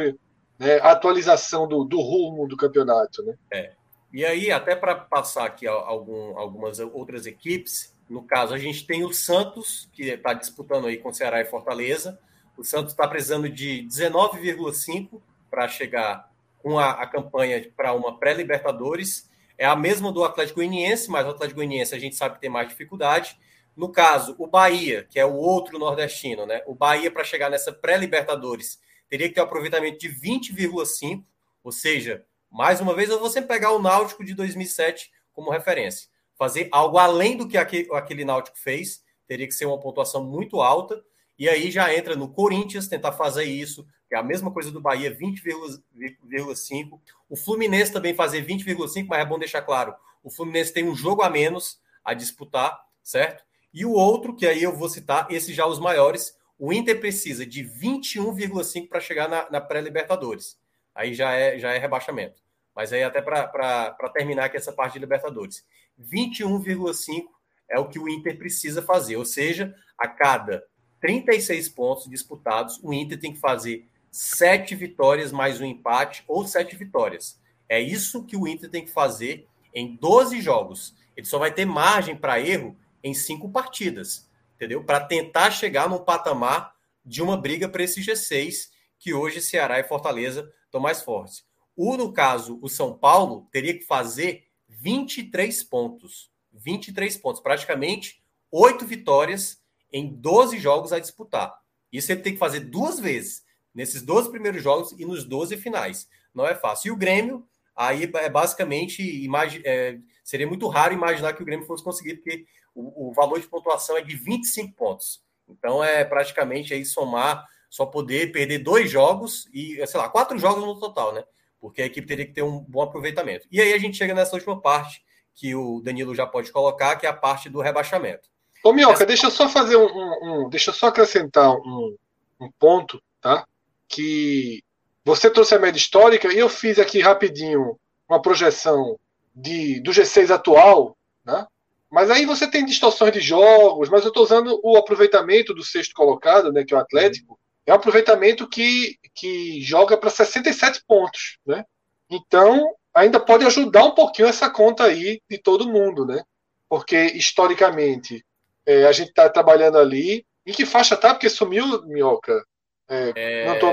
né, a atualização do, do, rumo do campeonato. Né? É. E aí, até para passar aqui algum, algumas outras equipes, no caso, a gente tem o Santos, que está disputando aí com Ceará e Fortaleza. O Santos está precisando de 19,5 para chegar com a, a campanha para uma pré-Libertadores. É a mesma do Atlético Goianiense, mas o Atlético Goianiense a gente sabe que tem mais dificuldade. No caso, o Bahia, que é o outro nordestino, né? O Bahia, para chegar nessa pré-Libertadores, teria que ter um aproveitamento de 20,5, ou seja, mais uma vez, eu vou sempre pegar o Náutico de 2007 como referência. Fazer algo além do que aquele, aquele Náutico fez, teria que ser uma pontuação muito alta, e aí já entra no Corinthians tentar fazer isso, que é a mesma coisa do Bahia, 20,5. O Fluminense também fazer 20,5, mas é bom deixar claro: o Fluminense tem um jogo a menos a disputar, certo? E o outro, que aí eu vou citar, esses já os maiores, o Inter precisa de 21,5 para chegar na, na pré-Libertadores. Aí já é, já é rebaixamento. Mas aí, até para terminar aqui essa parte de Libertadores, 21,5 é o que o Inter precisa fazer, ou seja, a cada 36 pontos disputados, o Inter tem que fazer sete vitórias mais um empate ou sete vitórias. É isso que o Inter tem que fazer em 12 jogos. Ele só vai ter margem para erro em cinco partidas, entendeu? Para tentar chegar no patamar de uma briga para esse G6, que hoje Ceará e Fortaleza estão mais fortes. O, no caso, o São Paulo teria que fazer 23 pontos. 23 pontos, praticamente oito vitórias em 12 jogos a disputar. Isso ele tem que fazer duas vezes nesses 12 primeiros jogos e nos 12 finais. Não é fácil. E o Grêmio, aí é basicamente, imagi é, seria muito raro imaginar que o Grêmio fosse conseguir, porque o, o, valor de pontuação é de 25 pontos. Então é praticamente aí somar, só poder perder dois jogos e, sei lá, quatro jogos no total, né? Porque a equipe teria que ter um bom aproveitamento. E aí a gente chega nessa última parte, que o Danilo já pode colocar, que é a parte do rebaixamento. Ô, Mioca, Essa... deixa eu só fazer um, um, um, Deixa eu só acrescentar um, um ponto, tá? que você trouxe a média histórica e eu fiz aqui rapidinho uma projeção de, do G6 atual, né? Mas aí você tem distorções de jogos, mas eu estou usando o aproveitamento do sexto colocado, né, que é o Atlético, é um aproveitamento que, que joga para 67 pontos, né? Então, ainda pode ajudar um pouquinho essa conta aí de todo mundo, né? Porque, historicamente, é, a gente está trabalhando ali. Em que faixa tá? Porque sumiu, Minhoca. É, é... Tô...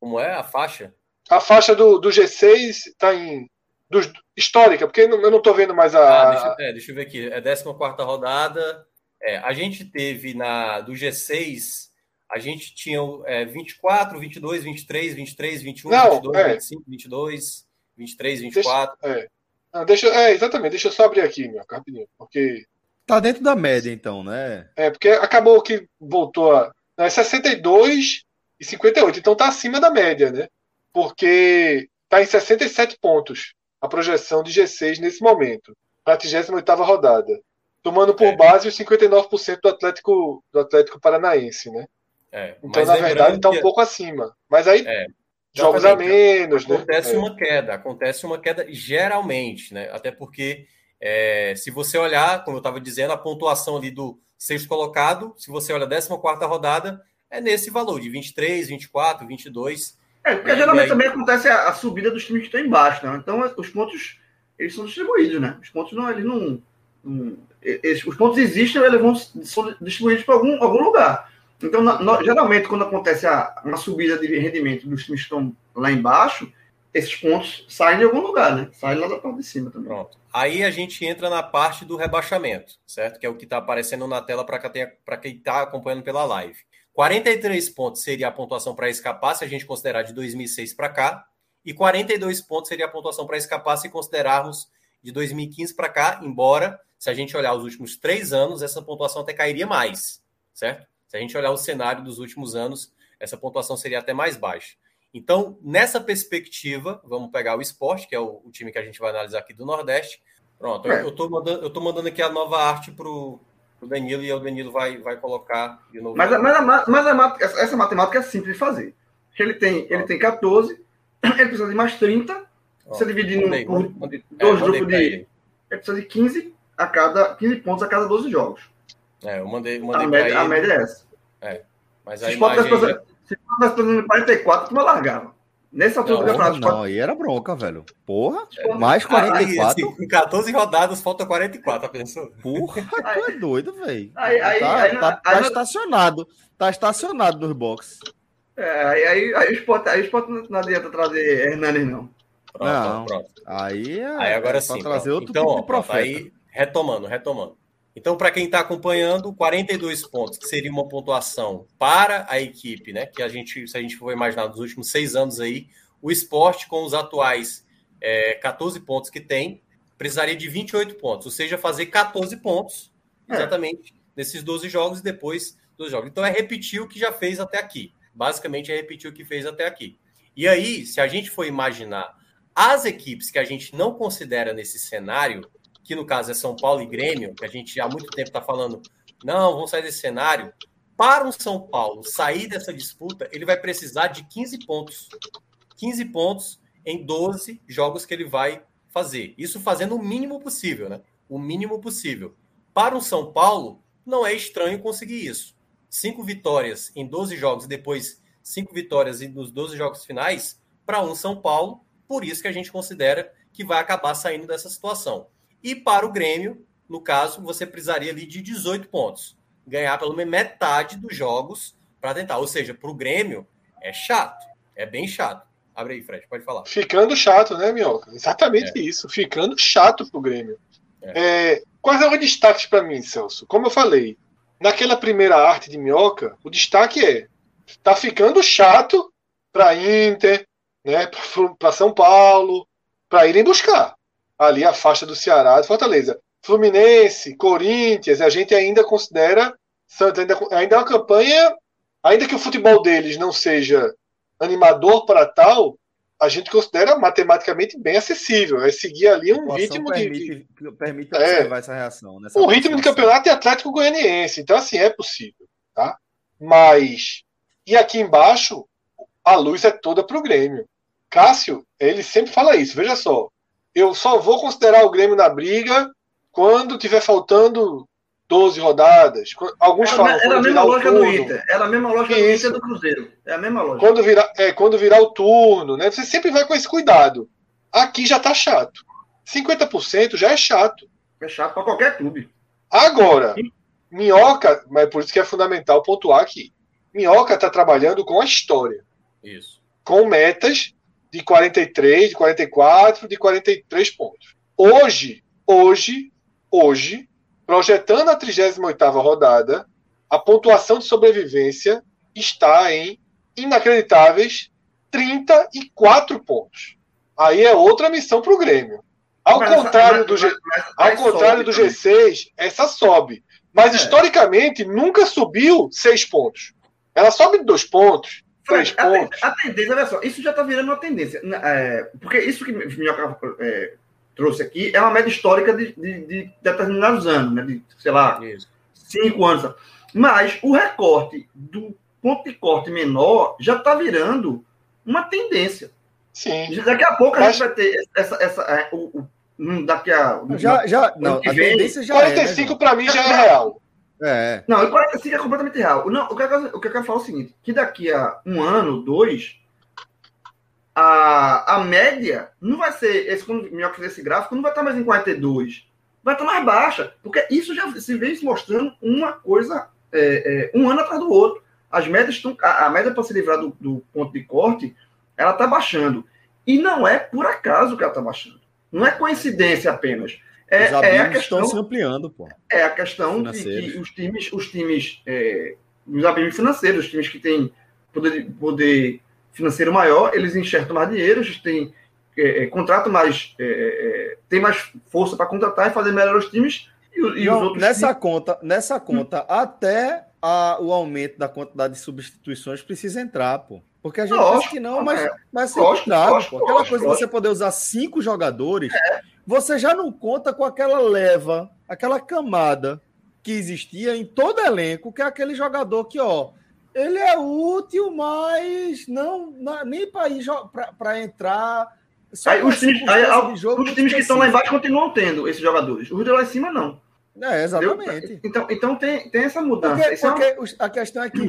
Como é a faixa? A faixa do, do G6 está em. Dos, histórica, porque eu não estou vendo mais a. Ah, deixa, é, deixa, eu ver aqui. É 14 rodada. É, a gente teve na do G6 a gente tinha é, 24, 22, 23, 23, 21, Não, 22, é. 25, 22, 23, 24. Deixa, é. Não, deixa, é, exatamente. Deixa eu só abrir aqui, meu rapidinho, porque... Tá dentro da média, então, né? É, porque acabou que voltou a... É 62 e 58, então tá acima da média, né? Porque tá em 67 pontos a projeção de G6 nesse momento, para a 38 rodada. Tomando por é. base os 59% do Atlético, do Atlético Paranaense, né? É, então, na verdade, está um pouco acima. Mas aí, é, jogos a menos. Né? Acontece né? uma queda, acontece uma queda geralmente, né? Até porque, é, se você olhar, como eu estava dizendo, a pontuação ali do sexto colocado, se você olha a 14 rodada, é nesse valor, de 23, 24, 22. É, porque geralmente aí... também acontece a, a, subida dos times que estão embaixo, né? Então, os pontos, eles são distribuídos, né? Os pontos não, eles não... não eles, os pontos existem, eles vão são distribuídos para algum, algum lugar. Então, no, geralmente, quando acontece a, uma subida de rendimento dos times que estão lá embaixo, esses pontos saem de algum lugar, né? Saem lá da parte de cima também. Pronto. Aí a gente entra na parte do rebaixamento, certo? Que é o que está aparecendo na tela para quem está acompanhando pela live. 43 pontos seria a pontuação para escapar, se a gente considerar de 2006 para cá, e 42 pontos seria a pontuação para escapar se considerarmos de 2015 para cá, embora, se a gente olhar os últimos três anos, essa pontuação até cairia mais, certo? Se a gente olhar o cenário dos últimos anos, essa pontuação seria até mais baixa. Então, nessa perspectiva, vamos pegar o esporte, que é o, o time que a gente vai analisar aqui do Nordeste. Pronto, é. eu estou mandando, eu mandando aqui a nova arte para o Danilo e o Danilo vai, vai colocar de novo. Mas, mas, mas essa matemática é simples de fazer. Ele tem, ele tem 14, ele precisa de mais 30. Você dividir mandei, por mandei, dois é, grupos de. Ele. ele precisa de 15, a cada, 15 pontos a cada 12 jogos. É, eu mandei, mandei a, média, a média é essa. É. Mas a se imagem... Tivesse, Se tivesse fazendo 44, tu largava. Nessa altura não, do campeonato. Não, aí era bronca, velho. Porra, é. mais 44. Aí, assim, em 14 rodadas falta 44, tá pensando? Porra, tu é doido, velho. Aí, aí, tá, aí, tá, tá estacionado. Tá estacionado nos boxes. É, aí, aí, aí, o esporte, aí o esporte não adianta trazer Hernanes, não. Pronto, não, pronto. Aí, é, aí agora é sim. trazer outro então, tipo de profeta. Aí, retomando, retomando. Então, para quem está acompanhando, 42 pontos, que seria uma pontuação para a equipe, né? Que a gente, se a gente for imaginar nos últimos seis anos aí, o esporte com os atuais é, 14 pontos que tem, precisaria de 28 pontos, ou seja, fazer 14 pontos é. exatamente é. nesses 12 jogos e depois dos jogos. Então é repetir o que já fez até aqui. Basicamente é repetir o que fez até aqui. E aí, se a gente for imaginar as equipes que a gente não considera nesse cenário, que no caso é São Paulo e Grêmio, que a gente há muito tempo está falando, não, vamos sair desse cenário. Para o São Paulo sair dessa disputa, ele vai precisar de 15 pontos. 15 pontos em 12 jogos que ele vai fazer. Isso fazendo o mínimo possível, né? O mínimo possível. Para o São Paulo, não é estranho conseguir isso. Cinco vitórias em 12 jogos depois cinco vitórias nos 12 jogos finais, para um São Paulo, por isso que a gente considera que vai acabar saindo dessa situação. E para o Grêmio, no caso, você precisaria ali de 18 pontos. Ganhar pelo menos metade dos jogos para tentar. Ou seja, para o Grêmio é chato. É bem chato. Abre aí, Fred, pode falar. Ficando chato, né, Minhoca? Exatamente é. isso. Ficando chato para o Grêmio. É. É, quais são os destaques para mim, Celso? Como eu falei, naquela primeira arte de Minhoca, o destaque é tá ficando chato para Inter, né, para São Paulo, para irem buscar ali a faixa do Ceará de Fortaleza. Fluminense, Corinthians, a gente ainda considera ainda, ainda é uma campanha, ainda que o futebol deles não seja animador para tal, a gente considera matematicamente bem acessível. É seguir ali um ritmo permite, de. Permite é. observar é, essa reação. Um ritmo de campeonato é Atlético Goianiense. Então, assim, é possível. Tá? Mas. E aqui embaixo, a luz é toda para o Grêmio. Cássio, ele sempre fala isso. Veja só eu só vou considerar o Grêmio na briga quando tiver faltando 12 rodadas, alguns Era, falam era a quando mesma virar o lógica do turno, Inter. Era a mesma lógica do. Inter do Cruzeiro. É a mesma lógica. quando virar, é, quando virar o turno, né? Você sempre vai com esse cuidado. Aqui já tá chato. 50% já é chato. É chato pra qualquer clube. Agora, Minhoca, mas por isso que é fundamental pontuar aqui. Minhoca está trabalhando com a história, Isso. com metas de 43, de 44, de 43 pontos. Hoje, hoje, hoje, projetando a 38ª rodada, a pontuação de sobrevivência está em inacreditáveis 34 pontos. Aí é outra missão para o Grêmio. Ao Mas contrário mas- do G... mas- Ao contrário do também. G6, essa sobe. Mas É. historicamente nunca subiu seis pontos. Ela sobe dois pontos, três a, pontos. a tendência, olha só, isso já está virando uma tendência. né, é, porque isso que o Minhoca é, trouxe aqui é uma média histórica de, de- de determinados anos, né? De, sei lá, Isso. cinco anos. Mas o recorte do ponto de corte menor já está virando uma tendência. Sim. Daqui a pouco a Mas- gente vai ter essa. essa é, o, o- daqui a. Já, já, não, a vem, tendência já 45 para mim já é real. É, né, Não, e 45 é completamente real. Não, o, que quero- o que eu quero falar é o seguinte: que daqui a um ano, dois, a, a média não vai ser. Esse, quando o Minhoca fizer esse gráfico, não vai estar mais em 42. Vai estar mais baixa. Porque isso já se vem se mostrando uma coisa é, é, um ano atrás do outro. As médias estão. A, a média para se livrar do, do ponto de corte, ela está baixando. E não é por acaso que ela está baixando. Não é coincidência apenas. É, Os é a abismos questão estão se ampliando, pô. é a questão de que os times, os times, é, os abismos financeiros, os times que têm poder, poder financeiro maior, eles enxertam mais dinheiro, eles têm é, é, contratam mais, é, é, tem mais força para contratar e fazer melhor os times e, e Não, os outros nessa times- conta, nessa conta, até a- o aumento da quantidade de substituições precisa entrar, pô. Porque a gente Lógico, pensa que não, mas, é. mas Lógico, contrário, lógico, pô. Aquela lógico, coisa de você poder usar cinco jogadores, você já não conta com aquela leva, aquela camada que existia em todo elenco, que é aquele jogador que, ó, ele é útil, mas não, não- nem para ir para entrar. Só Aí uma os times, aí, os times que estão lá embaixo continuam tendo esses jogadores. Os de lá em cima não. É, entendeu? exatamente. Então, então tem, tem essa mudança. Porque, é uma- porque os- a questão é que,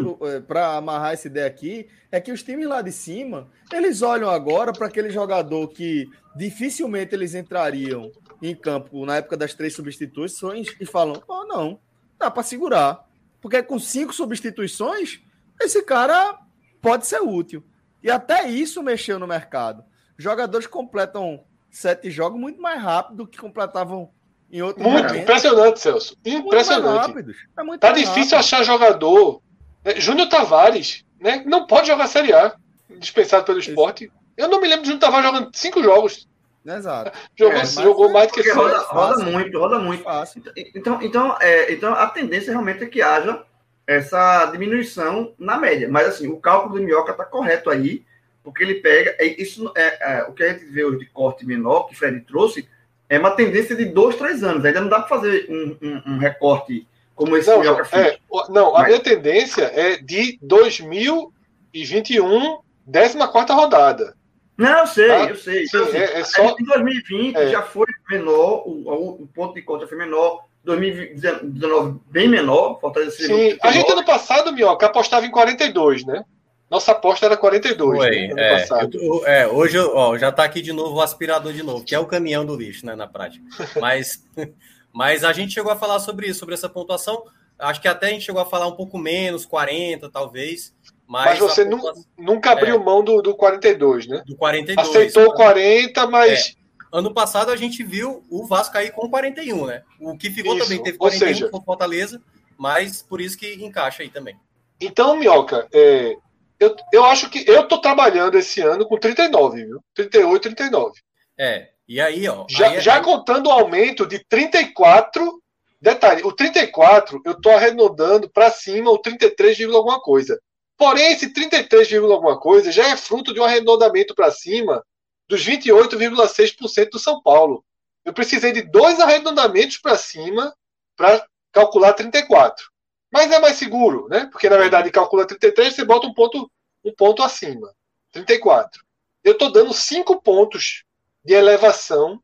para amarrar essa ideia aqui, é que os times lá de cima, eles olham agora para aquele jogador que dificilmente eles entrariam em campo na época das três substituições e falam: oh, não, dá para segurar. Porque com cinco substituições, esse cara pode ser útil. E até isso mexeu no mercado. Jogadores completam sete jogos muito mais rápido do que completavam em outro Muito momento. impressionante, Celso. Muito Impressionante. rápidos. É muito Tá difícil rápido. achar jogador. né? Júnior Tavares, né? Não pode jogar Série A, dispensado pelo esporte. Eu não me lembro de Júnior Tavares jogando cinco jogos. Exato. Jogou, É, mas jogou mais do que cinco. roda, roda fácil. muito, roda muito. Fácil. Então, então, é, então a tendência realmente é que haja essa diminuição na média. Mas assim, o cálculo do Minhoca está correto aí, porque ele pega. é, Isso é, é, o que a gente vê hoje de corte menor, que o Fred trouxe, é uma tendência de dois, três anos. Ainda não dá para fazer um, um- um recorte como esse que o Não, Minhoca fez. é, não, a Mas- minha tendência é de 2021, 14 rodada. Não, eu sei, Tá? eu sei. Sim, Então, assim, é, é só. Em 2020 É. já foi menor, o, o- ponto de já foi menor. 2019 bem menor, Fortaleza Sim, a gente 39. ano passado, Minhoca, apostava em 42, né? Nossa aposta era 42 Foi, né, ano é, tô- é, hoje ó, já tá aqui de novo o aspirador de novo, que é o caminhão do lixo, né, na prática. Mas, mas a gente chegou a falar sobre isso, sobre essa pontuação. Acho que até a gente chegou a falar um pouco menos, 40 talvez. Mas, Mas você pontuação Nunca abriu mão do, do 42, né? do 42. Aceitou o 40, mas Ano passado a gente viu o Vasco aí com 41, né? O que ficou Isso, também teve ou 41 seja- com Fortaleza, mas por isso que encaixa aí também. Então, Minhoca, é, eu, eu acho que eu tô trabalhando esse ano com 39, viu? 38, 39. É, e aí, ó. Já, aí, já aí- contando o aumento de 34. Detalhe, o 34 eu tô arredondando para cima o 33, vírgula alguma coisa. Porém, esse 33, vírgula alguma coisa já é fruto de um arredondamento para cima dos 28,6% do São Paulo. Eu precisei de dois arredondamentos para cima para calcular 34. Mas é mais seguro, né? Porque na verdade calcula 33, você bota um ponto, um ponto acima. 34. Eu estou dando 5 pontos de elevação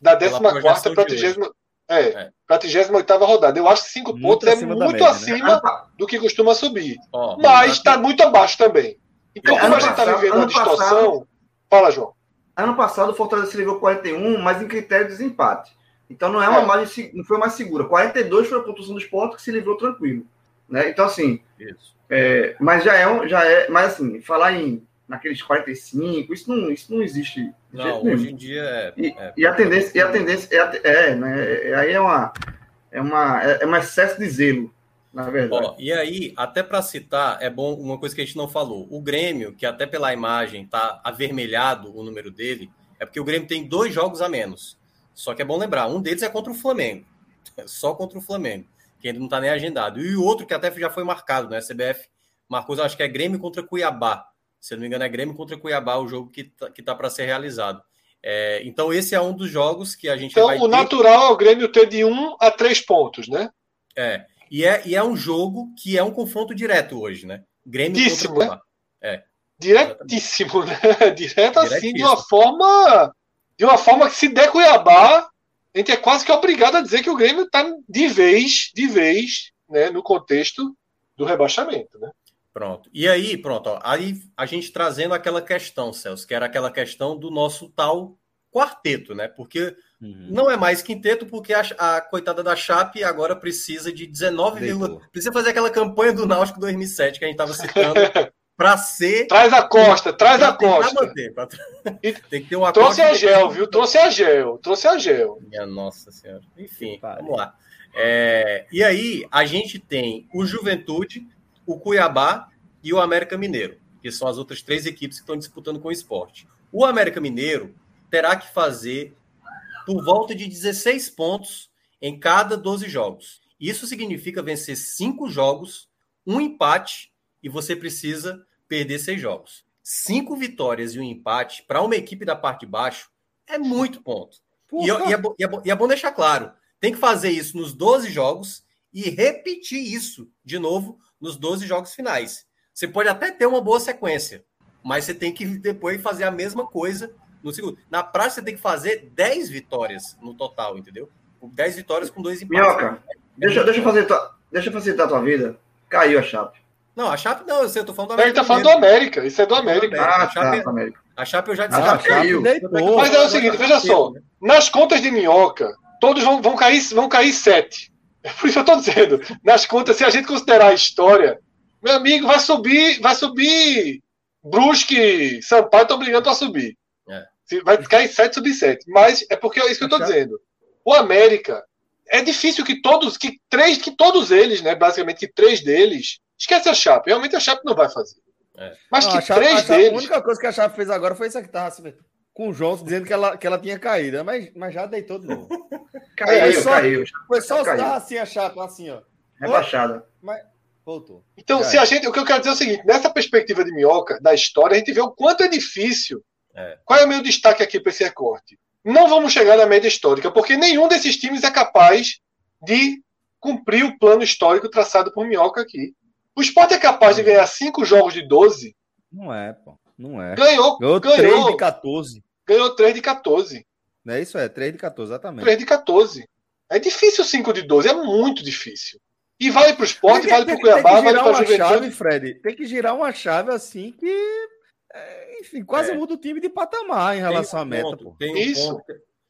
da Pela 14 projeção para a de 30. É, é. para a 38 rodada. Eu acho que 5 pontos é muito média, né? acima né? do que costuma subir. Oh, mas está muito abaixo também. Então, como a gente está vivendo uma distorção. Passado, fala, João. Ano passado o Fortaleza se livrou 41, mas em critério de desempate. Então não é uma é. margem, não foi mais segura. 42 foi a pontuação do esporte que se livrou tranquilo. Né? Então, assim. É, mas já é, um, já é. Mas assim, falar em naqueles 45, isso não, isso não existe. Não, hoje em dia é, e, é, e, a tendência, e a tendência é, é, né, aí é uma é uma é, é um excesso de zelo, na verdade. Ó, e aí, até para citar, é bom uma coisa que a gente não falou. O Grêmio, que até pela imagem tá avermelhado o número dele, é porque o Grêmio tem dois jogos a menos. Só que é bom lembrar, um deles é contra o Flamengo. Só contra o Flamengo, que ainda não está nem agendado. E o outro que até já foi marcado, né? A CBF marcou, acho que é Grêmio contra Cuiabá se não me engano, é Grêmio contra Cuiabá, o jogo que está que tá para ser realizado. É, então, esse é um dos jogos que a gente então, vai. Então, o ter... natural é o Grêmio ter de um a três pontos, né? É. E, é. e é um jogo que é um confronto direto hoje, né? Grêmio Díssimo, contra Cuiabá. Né? É. Diretíssimo, né? Direto assim, de uma forma. De uma forma que se der Cuiabá, a gente é quase que obrigado a dizer que o Grêmio está de vez, de vez, né, no contexto do rebaixamento, né? Pronto. E aí, pronto, ó, aí a gente trazendo aquela questão, Celso, que era aquela questão do nosso tal quarteto, né? Porque uhum. não é mais quinteto, porque a, a, coitada da Chape agora precisa de 19, precisa fazer aquela campanha do Náutico 2007 que a gente estava citando para ser Traz a Costa, traz a Costa. Manter, pra... Tem que ter uma Trouxe a gel, viu? Trouxe a gel, trouxe a gel. Minha nossa senhora. Enfim, vamos lá. É, e aí a gente tem o Juventude o Cuiabá e o América Mineiro, que são as outras três equipes que estão disputando com o esporte. O América Mineiro terá que fazer por volta de 16 pontos em cada 12 jogos. Isso significa vencer cinco jogos, um empate e você precisa perder seis jogos. Cinco vitórias e um empate para uma equipe da parte de baixo é muito ponto. E, e, é, e, é, e é bom deixar claro: tem que fazer isso nos 12 jogos e repetir isso de novo nos 12 jogos finais. Você pode até ter uma boa sequência, mas você tem que depois fazer a mesma coisa no segundo. Na prática, você tem que fazer 10 vitórias no total, entendeu? 10 vitórias com dois empates. Minhoca, deixa, deixa, eu fazer tua, deixa eu facilitar a tua vida. Caiu a Chape. Não, a Chape não, eu sei, eu tô falando do América. Ele tá falando do América, isso é do América. Ah, a Chape, tá, América. A Chape eu já disse. Ah, caiu. Mas é o seguinte, veja só. Nas contas de Minhoca, todos vão, vão, cair, vão cair sete. É por isso que eu estou dizendo. Nas contas, se a gente considerar a história, meu amigo, vai subir, vai subir. Brusque, Sampaio estão brigando para subir. É. Vai cair 7 subir 7. Mas é porque é isso que eu estou dizendo. O América, é difícil que todos, que três, que todos eles, né? Basicamente, que três deles. Esquece a Chape. Realmente a Chape não vai fazer. É. Mas não, que Chape, três deles. A única coisa que a Chape fez agora foi isso aqui, tá? Com o João dizendo que ela, que ela tinha caído, mas, mas já deitou de novo. caiu, foi só, caiu. Foi só caiu. assim a Chape, assim, ó. Rebaixada. Mas, Voltou. Então, Já se é. a gente. O que eu quero dizer é o seguinte: nessa perspectiva de minhoca, da história, a gente vê o quanto é difícil. É. Qual é o meu destaque aqui para esse recorte? Não vamos chegar na média histórica, porque nenhum desses times é capaz de cumprir o plano histórico traçado por minhoca aqui. O Sport é capaz de ganhar cinco jogos de 12? Não é, pô. Não é. Ganhou, ganhou, ganhou 3 de 14. Ganhou 3 de 14. É isso, é 3 de 14, exatamente. 3 de 14. É difícil 5 de 12, é muito difícil. E vale para o esporte, vale para o Cuiabá, vale para a Juventude. Chave, Fred, tem que girar uma chave assim que, é, enfim, quase é. muda o time de patamar em relação à meta. Ponto, um Isso. Ponto,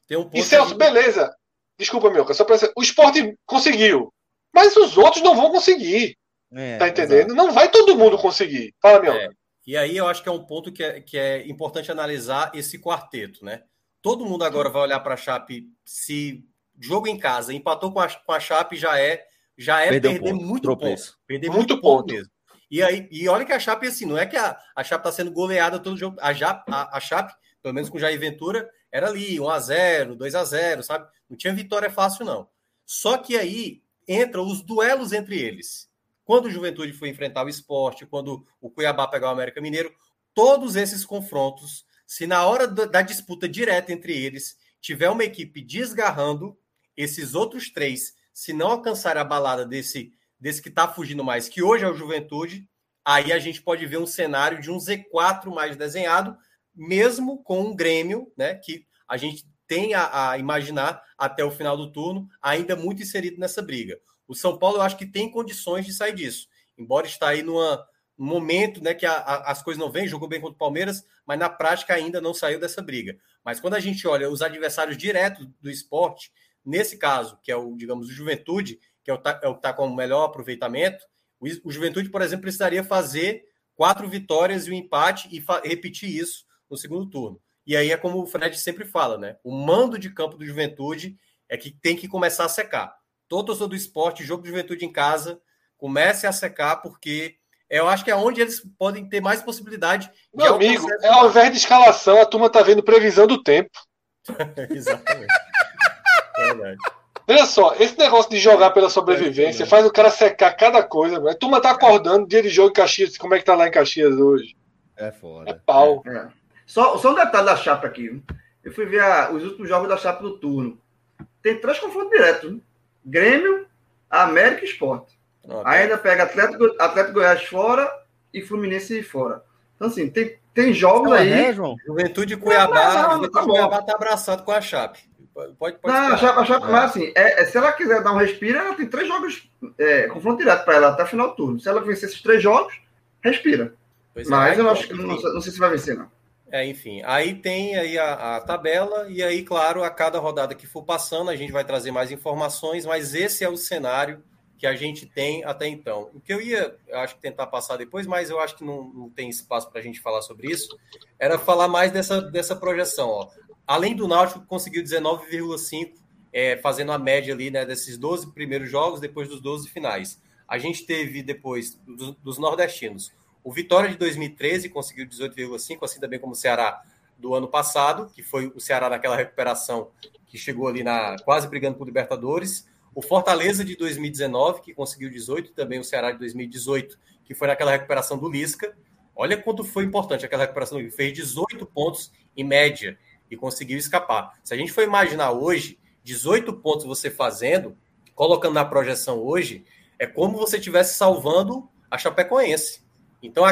tem um ponto e Celso, beleza. Desculpa, meu, só para o esporte conseguiu, mas os outros não vão conseguir. É, tá entendendo? Exato. Não vai todo mundo conseguir. Fala, meu. É. E aí eu acho que é um ponto que é, que é importante analisar esse quarteto, né? Todo mundo agora vai olhar para a Chape se jogo em casa empatou com a, com a Chape já é já é Perdeu perder ponto. muito Tropeço. ponto. Perder muito, muito ponto. ponto mesmo. E, aí, e olha que a Chape, assim, não é que a, a Chape está sendo goleada todo jogo. A, a, a Chape, pelo menos com o Jair Ventura, era ali 1x0, 2x0, sabe? Não tinha vitória fácil, não. Só que aí entram os duelos entre eles. Quando o Juventude foi enfrentar o esporte, quando o Cuiabá pegar o América Mineiro, todos esses confrontos, se na hora da disputa direta entre eles tiver uma equipe desgarrando, esses outros três se não alcançar a balada desse, desse que está fugindo mais, que hoje é o Juventude, aí a gente pode ver um cenário de um Z4 mais desenhado, mesmo com um Grêmio, né? Que a gente tem a, a, imaginar até o final do turno, ainda muito inserido nessa briga. O São Paulo, eu acho que tem condições de sair disso, embora está aí numa, num momento né, que a, a, as coisas não vêm, jogou bem contra o Palmeiras, mas na prática ainda não saiu dessa briga. Mas quando a gente olha os adversários diretos do esporte, nesse caso, que é o, digamos, o Juventude, que é o, é o que está com o melhor aproveitamento, o, o Juventude, por exemplo, precisaria fazer quatro vitórias e um empate e repetir isso no segundo turno. E aí é como o Fred sempre fala, né? O mando de campo do Juventude é que tem que começar a secar. Todo torcedor do esporte, jogo de Juventude em casa, comece a secar, porque eu acho que é onde eles podem ter mais possibilidade. Meu amigo, é ao invés de escalação, a turma tá vendo previsão do tempo. Exatamente. é verdade. Veja só, esse negócio de jogar pela sobrevivência é, faz o cara secar cada coisa. A turma tá acordando, dia de jogo em Caxias, como é que tá lá em Caxias hoje? É foda. É pau. É. Só, só um detalhe da chapa aqui. Eu fui ver a, os últimos jogos da chapa do turno. Tem três confrontos diretos. Grêmio, América e Esporte. Okay. Ainda pega Atlético, Atlético Goiás fora e Fluminense fora. Então, assim, tem, tem jogos aí. É, João? Juventude Cuiabá. Não, não, Juventude tá Cuiabá tá abraçado com a Chape. Pode, pode não, a Chape, a Chape é. mas assim, é, é, se ela quiser dar um respiro, ela tem três jogos é, confronto direto para ela até o final do turno. Se ela vencer esses três jogos, respira. Pois é, mas eu acho que não, não sei se vai vencer, não. É, enfim, aí tem aí a, a, tabela, e aí, claro, a cada rodada que for passando, a gente vai trazer mais informações, mas esse é o cenário que a gente tem até então. O que eu ia, acho que tentar passar depois, mas eu acho que não, não tem espaço para a gente falar sobre isso, era falar mais dessa, dessa projeção. Ó. Além do Náutico, conseguiu 19,5, é, fazendo a média ali né, desses 12 primeiros jogos, depois dos 12 finais. A gente teve depois dos, dos nordestinos o Vitória de 2013 conseguiu 18,5, assim também como o Ceará do ano passado, que foi o Ceará naquela recuperação que chegou ali na quase brigando por Libertadores. O Fortaleza de 2019, que conseguiu 18, também o Ceará de 2018, que foi naquela recuperação do Lisca. Olha quanto foi importante aquela recuperação. Ele fez 18 pontos em média e conseguiu escapar. Se a gente for imaginar hoje, 18 pontos você fazendo, colocando na projeção hoje, é como você estivesse salvando a Chapecoense. Então,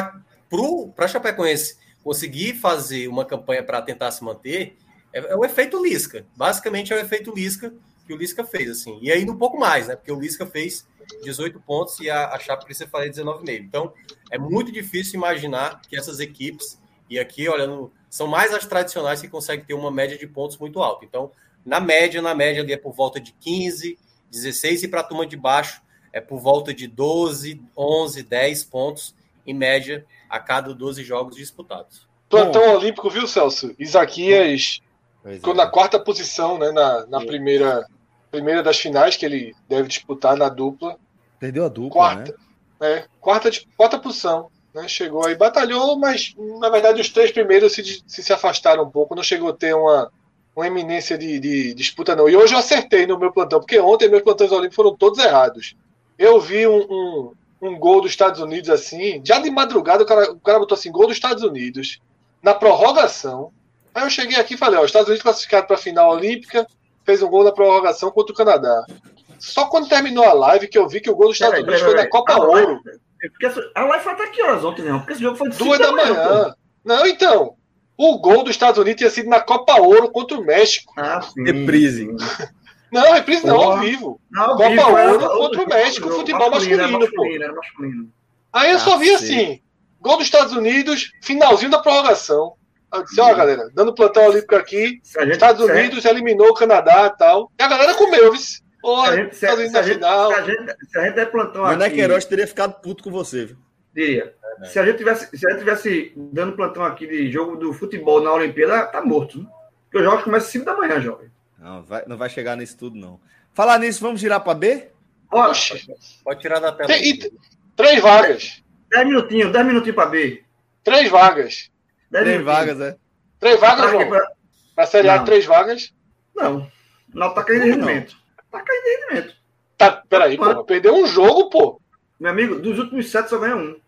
para a Chapecoense conseguir fazer uma campanha para tentar se manter, é, é, o efeito Lisca. Basicamente é o efeito Lisca que o Lisca fez, assim. E ainda um pouco mais, né? Porque o Lisca fez 18 pontos e a, a Chape precisa fazer 19,5. Então, é muito difícil imaginar que essas equipes, e aqui, olhando, são mais as tradicionais que conseguem ter uma média de pontos muito alta. Então, na média, na média ali é por volta de 15, 16 e para a turma de baixo é por volta de 12, 11, 10 pontos em média, a cada 12 jogos disputados. Plantão Bom, olímpico, viu, Celso? Isaquias ficou é. na quarta posição, né? Na, na primeira, primeira das finais que ele deve disputar na dupla. Perdeu a dupla, quarta, né? É, quarta, quarta posição. Né? Chegou aí, batalhou, mas na verdade os três primeiros se, se, se afastaram um pouco, não chegou a ter uma, uma eminência de, de, disputa, não. E hoje eu acertei no meu plantão, porque ontem meus plantões olímpicos foram todos errados. Eu vi um, um, um gol dos Estados Unidos assim, já de madrugada o cara, o cara botou assim, gol dos Estados Unidos, na prorrogação. Aí eu cheguei aqui e falei, ó, os Estados Unidos classificaram para a final olímpica, fez um gol na prorrogação contra o Canadá. Só quando terminou a live que eu vi que o gol dos Estados Unidos foi na Copa Ouro. a live foi até que horas ontem, não? Porque esse jogo foi de Duas da manhã. manhã não, então. O gol dos Estados Unidos tinha sido na Copa Ouro contra o México. Ah, sim. Reprise. Não, reprise não, ao vivo. Não, Copa vivo, Ouro contra o México, futebol masculino, masculino, masculino, masculino, Aí eu só vi assim, gol dos Estados Unidos, finalzinho da prorrogação. Eu disse, ó, galera, dando plantão olímpico aqui, gente, Estados Unidos eliminou o Canadá e tal. E a galera comeu, viu? Olha. Se a gente, se a gente der plantão aqui... aqui... Queiroz teria ficado puto com você, viu? Diria. É, se, a gente tivesse, se a gente tivesse dando plantão aqui de jogo do futebol na Olimpíada, tá morto. Né? Porque os jogos começam às 5 da manhã, jovem. Não, vai, não vai chegar nisso tudo, não. Falar nisso, vamos girar para B? Oxe. Pode tirar da tela. Tem, três vagas. Dez minutinhos, dez minutinhos para B. Três vagas. Dez três vagas, é. Três vagas, João. Pra... pra Série A, três vagas? Não. Não tá caindo de rendimento. Tá caindo de rendimento. Tá, peraí, pô. Perdeu um jogo, pô. Meu amigo, dos últimos sete só ganha um.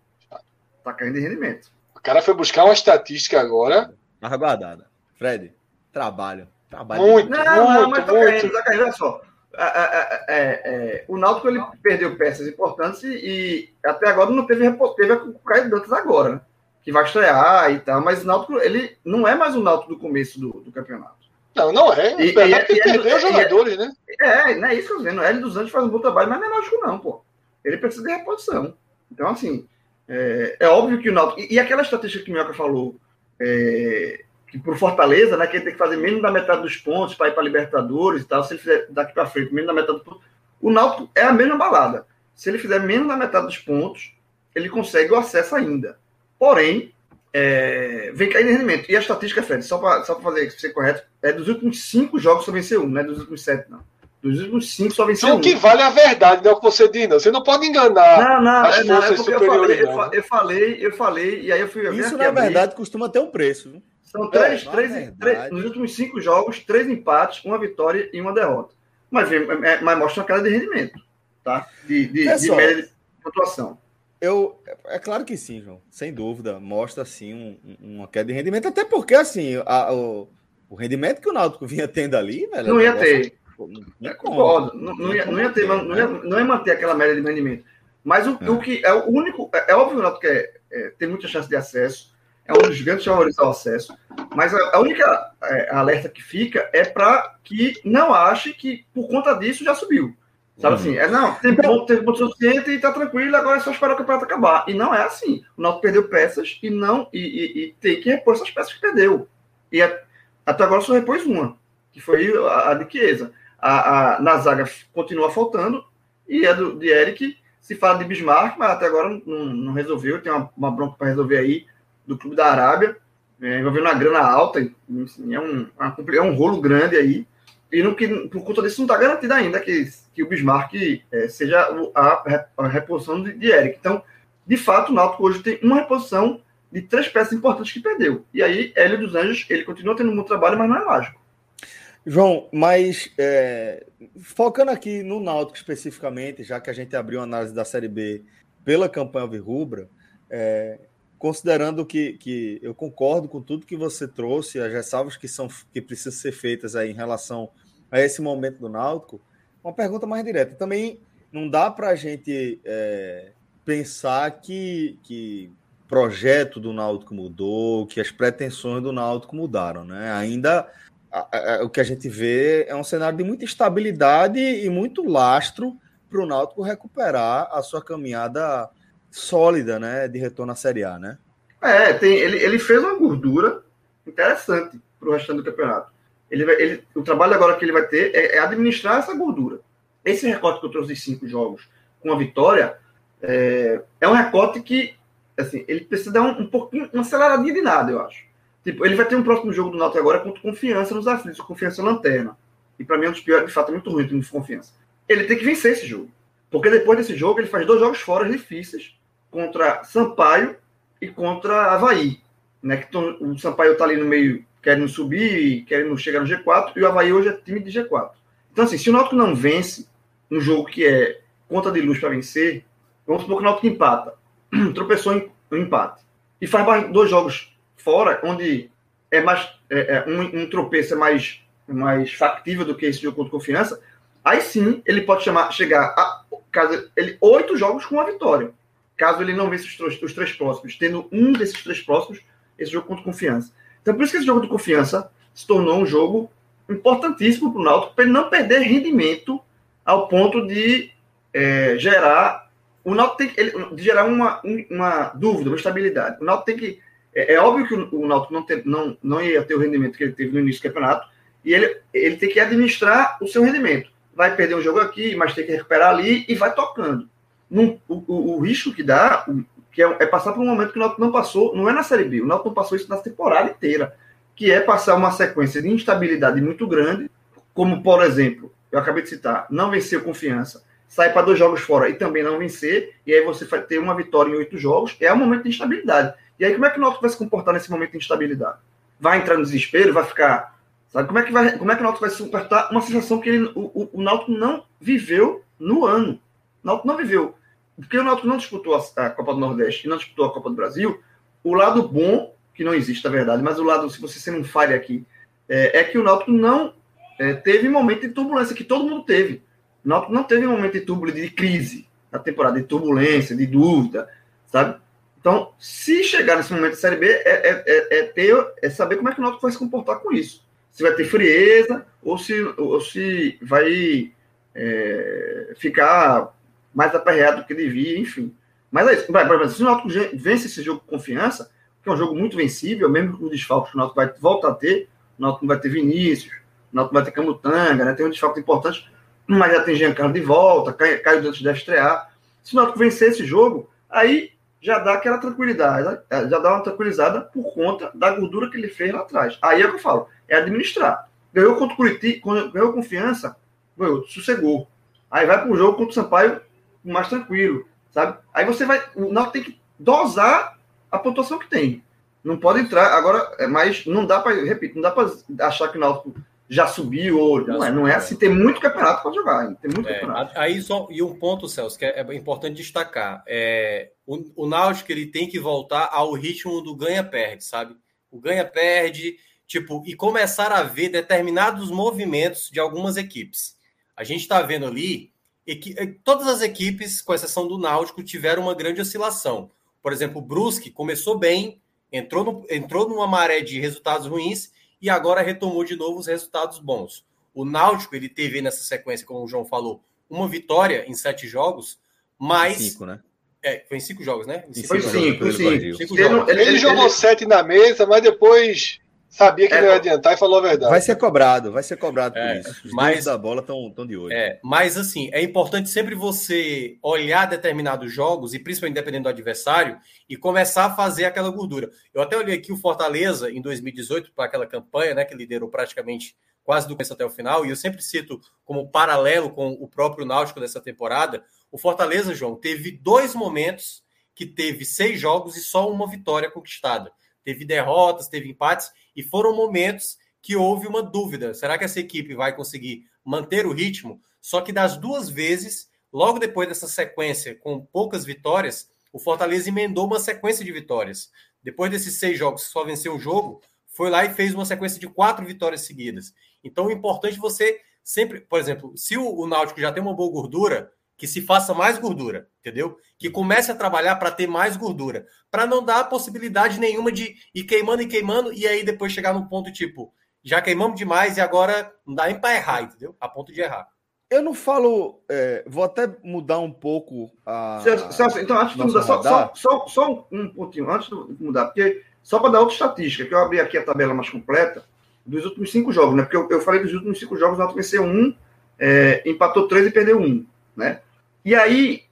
Tá caindo de rendimento. O cara foi buscar uma estatística agora. Aguardada. Fred, trabalho. Trabalho muito, não, muito, não, mas tá caindo, tá caindo, olha só. É, é, é, o Náutico ele perdeu peças importantes e, e, até agora não teve, teve o Caio Dantas agora, né? que vai estrear e tal, mas o Náutico ele não é mais o Náutico do começo do, do campeonato. Não, não é. E- E, e- e- perdeu e- os jogadores, né? É, não é isso que eu tô dizendo. O Hélio dos Anjos faz um bom trabalho, mas não é lógico, não, pô. Ele precisa de reposição. Então, assim, é, é óbvio que o Náutico. E, e aquela estatística que o Minhoca falou, é, que pro Fortaleza, né, que ele tem que fazer menos da metade dos pontos para ir para Libertadores e tal, se ele fizer daqui para frente menos da metade dos pontos. O Náutico é a mesma balada. Se ele fizer menos da metade dos pontos, ele consegue o acesso ainda. Porém, é, vem cair de rendimento. E a estatística, Fred, só para só pra fazer isso ser correto, é dos últimos cinco jogos só venceu um, não é dos últimos sete, não. Dos últimos cinco só venceu Então um. o que vale é a verdade, não é o que você diz, não. Você não pode enganar. Não, não, as é, não, é porque eu falei, eu, fa- eu falei, eu falei, e aí eu fui ver Isso, aqui na abrir. verdade, costuma ter um preço. viu? São três, na três, verdade. três- nos últimos cinco jogos, três empates, uma vitória e uma derrota. Mas, vem- é- mas mostra uma queda de rendimento, tá? De, de, de média de pontuação. Eu, é claro que sim, João. Sem dúvida. Mostra, assim, um- um- uma queda de rendimento. Até porque, assim, a- o, o rendimento que o Náutico vinha tendo ali, velho... Não é um ia negócio- ter. Não É, concordo. Não, não ia, não ia ter, não ia, não ia manter aquela média de rendimento. Mas o, o que é o único. É, é óbvio que o Náutico é, tem muita chance de acesso. É um dos grandes favoritos ao acesso. Mas a, a única é, alerta que fica é para que não ache que por conta disso já subiu. Sabe Uhum. assim? É, não, tem ponto, teve ponto suficiente e tá tranquilo, agora é só esperar o campeonato acabar. E não é assim. O Náutico perdeu peças e não e, e- e tem que repor essas peças que perdeu. E a- até agora só repôs uma, que foi a, a de Chiesa. A, a- na zaga continua faltando, e a do, de Eric se fala de Bismarck, mas até agora não, não- não resolveu. Tem uma, uma bronca para resolver aí do Clube da Arábia, é, envolvendo uma grana alta, assim, é, um, é um rolo grande aí. E no que, por conta disso, não está garantido ainda que, que o Bismarck é, seja a, a reposição de, de Eric. Então, de fato, o Náutico hoje tem uma reposição de três peças importantes que perdeu. E aí, Hélio dos Anjos, ele continua tendo bom trabalho, mas não é mágico. João, mas é, focando aqui no Náutico especificamente, já que a gente abriu a análise da Série B pela campanha Alvirrubra, é, considerando que, que eu concordo com tudo que você trouxe, as ressalvas que, são, que precisam ser feitas aí em relação a esse momento do Náutico, uma pergunta mais direta. Também não dá para a gente é, pensar que, que projeto do Náutico mudou, que as pretensões do Náutico mudaram, né? Ainda o que a gente vê é um cenário de muita estabilidade e muito lastro para o Náutico recuperar a sua caminhada sólida, né, de retorno à Série A, né? É, tem, ele, ele fez uma gordura interessante para o restante do campeonato. Ele, ele, o trabalho agora que ele vai ter é, é administrar essa gordura. Esse recorte que eu trouxe de cinco jogos com a vitória é, é um recorte que assim, ele precisa dar um, um pouquinho, uma aceleradinha de nada, eu acho. Tipo, ele vai ter um próximo jogo do Náutico agora contra confiança nos aflitos, confiança lanterna. E para mim é um dos piores, de fato, é muito ruim de confiança. Ele tem que vencer esse jogo. Porque depois desse jogo ele faz dois jogos fora difíceis contra Sampaio e contra Havaí. Né, que tão- o Sampaio está ali no meio querendo subir, querendo chegar no G4, e o Havaí hoje é time de G4. Então, assim, se o Náutico não vence um jogo que é conta de luz para vencer, vamos supor que o Náutico empata, tropeçou em um empate, e faz dois jogos fora, onde é mais é, é, um, um tropeço é mais, mais factível do que esse jogo contra confiança, aí sim ele pode chamar, chegar a caso ele, oito jogos com uma vitória. Caso ele não vença os, os três próximos, tendo um desses três próximos, esse jogo contra confiança. Então, por isso que esse jogo de confiança se tornou um jogo importantíssimo para o Náutico, para ele não perder rendimento ao ponto de é, gerar. O Náutico tem que ele- de gerar uma, um- uma dúvida, uma estabilidade. O Náutico tem que. É, é óbvio que o, o Náutico não, tem, não, não ia ter o rendimento que ele teve no início do campeonato, e ele, ele tem que administrar o seu rendimento. Vai perder um jogo aqui, mas tem que recuperar ali e vai tocando. Num- o, o- o risco que dá, o- que é, é passar por um momento que o Náutico não passou, não é na Série B, o Náutico não passou isso na temporada inteira, que é passar uma sequência de instabilidade muito grande, como, por exemplo, eu acabei de citar, não venceu confiança, sai para dois jogos fora e também não vencer, e aí você vai ter uma vitória em oito jogos, é um momento de instabilidade. E aí, como é que o Náutico vai se comportar nesse momento de instabilidade? Vai entrar no desespero, vai ficar. Sabe como é que, vai, como é que o Náutico vai suportar uma sensação que ele, o, o, o Náutico não viveu no ano? O Náutico não viveu. Porque o Náutico não disputou a, a Copa do Nordeste e não disputou a Copa do Brasil. O lado bom, que não existe, na verdade, mas o lado, se você ser um falha aqui, é, é que o Náutico não é, teve momento de turbulência, que todo mundo teve. O Náutico não teve momento de turbulência, de crise na temporada, de turbulência, de dúvida, sabe? Então, se chegar nesse momento de Série B, é, é, é, é ter, é saber como é que o Náutico vai se comportar com isso. Se vai ter frieza ou se, ou se vai é, ficar mais aperreado do que devia, enfim. Mas é isso. Se o Náutico vence esse jogo com confiança, que é um jogo muito vencível, mesmo com o desfalque que o Náutico vai voltar a ter, o Náutico vai ter Vinícius, o Náutico vai ter Camutanga, né? tem um desfalque importante, mas já tem Giancarlo de volta, Caio Dantas deve estrear. Se o Náutico vencer esse jogo, aí já dá aquela tranquilidade, já dá uma tranquilizada por conta da gordura que ele fez lá atrás. Aí é o que eu falo, é administrar. Ganhou contra o Curitiba, ganhou confiança, ganhou, sossegou. Aí vai para o jogo contra o Sampaio mais tranquilo, sabe? Aí você vai, o Náutico tem que dosar a pontuação que tem. Não pode entrar agora, é, mas não dá para, repito, não dá para achar que o Náutico já subiu ou já não é, não é assim. Tem muito campeonato para jogar, hein? tem muito é, campeonato. Aí só e um ponto, Celso, que é, é importante destacar, é o, o Náutico ele tem que voltar ao ritmo do ganha-perde, sabe? O ganha-perde, tipo, e começar a ver determinados movimentos de algumas equipes. A gente está vendo ali eh, todas as equipes, com exceção do Náutico, tiveram uma grande oscilação. Por exemplo, o Brusque começou bem, entrou, no, entrou numa maré de resultados ruins e agora retomou de novo os resultados bons. O Náutico ele teve nessa sequência, como o João falou, uma vitória em sete jogos, mas cinco, né? É, foi em cinco jogos, né? Cinco foi cinco, cinco. cinco ele, ele, ele, jogou sete na mesa, mas depois sabia que é, não ia adiantar e falou a verdade. Vai ser cobrado, vai ser cobrado é, por isso. Os mas da bola estão de olho. É, mas assim, é importante sempre você olhar determinados jogos, e principalmente dependendo do adversário, e começar a fazer aquela gordura. Eu até olhei aqui o Fortaleza em 2018 para aquela campanha, né, que liderou praticamente quase do começo até o final, e eu sempre cito como paralelo com o próprio Náutico dessa temporada, o Fortaleza, João, teve dois momentos que teve seis jogos e só uma vitória conquistada. Teve derrotas, teve empates, e foram momentos que houve uma dúvida: será que essa equipe vai conseguir manter o ritmo? Só que das duas vezes, logo depois dessa sequência com poucas vitórias, o Fortaleza emendou uma sequência de vitórias. Depois desses seis jogos, só venceu um jogo, foi lá e fez uma sequência de quatro vitórias seguidas. Então, é importante você sempre, por exemplo, se o, o Náutico já tem uma boa gordura, que se faça mais gordura, entendeu? Que comece a trabalhar para ter mais gordura, para não dar possibilidade nenhuma de ir queimando e queimando e aí depois chegar num ponto tipo, já queimamos demais e agora não dá nem para errar, entendeu? A ponto de errar. Eu não falo, é, vou até mudar um pouco a. Celso, então, antes de mudar, só, só, só, só, um pontinho, antes de mudar, porque só para dar outra estatística, que eu abri aqui a tabela mais completa dos últimos cinco jogos, né? Porque eu, eu falei dos últimos cinco jogos, o Náutico venceu um, é, empatou três e perdeu um, né? E aí,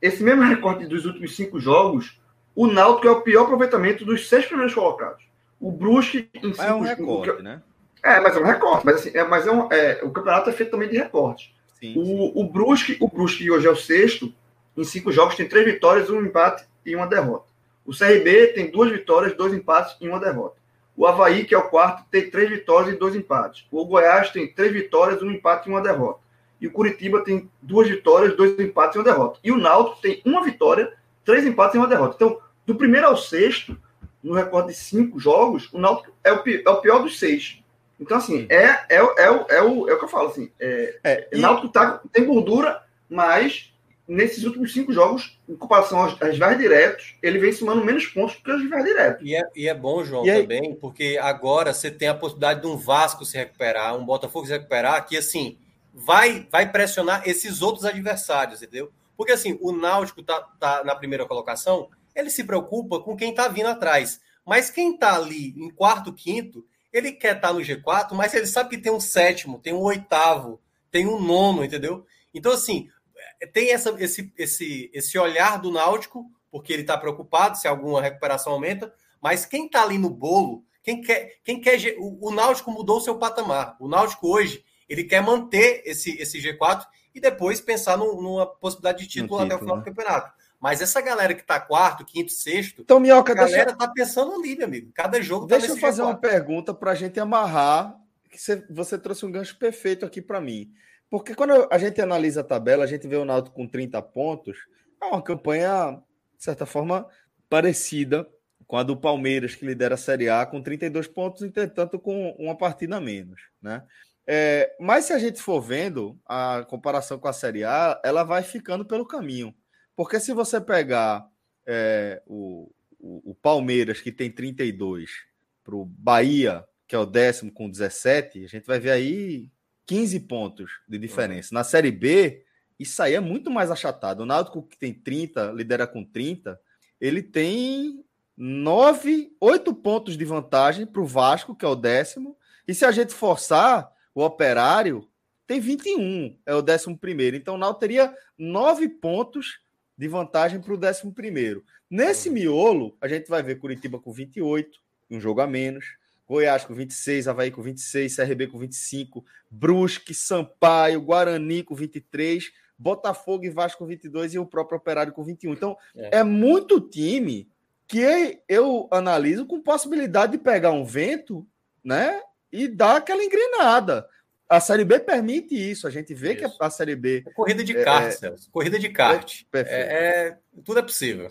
esse mesmo recorte dos últimos cinco jogos, o Náutico é o pior aproveitamento dos seis primeiros colocados. O Brusque em cinco, É um recorte, né? É, mas é um recorte. Mas, assim, é, mas é, um, é o campeonato é feito também de recorte. Sim, o, sim. o Brusque, o Brusque hoje é o sexto, em cinco jogos tem três vitórias, um empate e uma derrota. O CRB tem duas vitórias, dois empates e uma derrota. O Havaí, que é o quarto, tem três vitórias e dois empates. O Goiás tem três vitórias, um empate e uma derrota e o Curitiba tem duas vitórias, dois empates e uma derrota. E o Náutico tem uma vitória, três empates e uma derrota. Então, do primeiro ao sexto, no recorde de cinco jogos, o Náutico é o pior, é o pior dos seis. Então, assim, é, é, é, é, o, é, o, é o que eu falo, assim, é, é, o Náutico tá, tem gordura, mas nesses últimos cinco jogos, em comparação aos, aos rivais diretos, ele vem somando menos pontos do que os rivais diretos. E é, e é bom, João, e também, aí... porque agora você tem a possibilidade de um Vasco se recuperar, um Botafogo se recuperar, que assim, vai, vai pressionar esses outros adversários, entendeu? Porque assim, o Náutico tá, tá na primeira colocação, ele se preocupa com quem tá vindo atrás. Mas quem tá ali em quarto, quinto, ele quer estar tá no G4, mas ele sabe que tem um sétimo, tem um oitavo, tem um nono, entendeu? Então, assim, tem essa, esse, esse, esse olhar do Náutico, porque ele está preocupado se alguma recuperação aumenta, mas quem está ali no bolo, quem quer, quem quer o, o Náutico mudou o seu patamar. O Náutico hoje ele quer manter esse, esse G4 e depois pensar no, numa possibilidade de título, título até o final né? do campeonato. Mas essa galera que tá quarto, quinto, sexto, então, Minhoca, a galera deixa... tá pensando ali, meu amigo. Cada jogo tá Deixa eu fazer G4. uma pergunta para a gente amarrar, que você, você trouxe um gancho perfeito aqui para mim. Porque quando a gente analisa a tabela, a gente vê o Náutico com 30 pontos, é uma campanha, de certa forma, parecida com a do Palmeiras, que lidera a Série A, com 32 pontos, entretanto, com uma partida a menos, né? É, mas se a gente for vendo a comparação com a Série A, ela vai ficando pelo caminho. Porque se você pegar é, o, o, o, Palmeiras, que tem 32, para o Bahia, que é o décimo com 17, a gente vai ver aí 15 pontos de diferença. Na Série B, isso aí é muito mais achatado. O Náutico, que tem 30, lidera com 30, ele tem 9, 8 pontos de vantagem para o Vasco, que é o décimo. E se a gente forçar, o Operário tem 21, é o décimo primeiro. Então o Náutico teria 9 pontos de vantagem para o décimo primeiro. Nesse uhum. miolo, a gente vai ver Curitiba com 28, um jogo a menos. Goiás com 26, Havaí com 26, CRB com 25, Brusque, Sampaio, Guarani com 23, Botafogo e Vasco com 22 e o próprio Operário com 21. Então, é, é muito time que eu analiso com possibilidade de pegar um vento, né, e dar aquela engrenada. A Série B permite isso. A gente vê isso. que a, Série B. É corrida de kart, é, Celso. Corrida de kart. É, é, tudo é possível.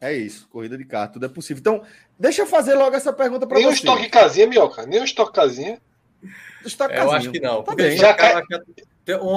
É isso, corrida de carro, tudo é possível. Então, deixa eu fazer logo essa pergunta para você. Nem o estoque casinha, Mioca, nem o estoque casinha. Estoque é, eu acho que não. Tá bem. Já cai...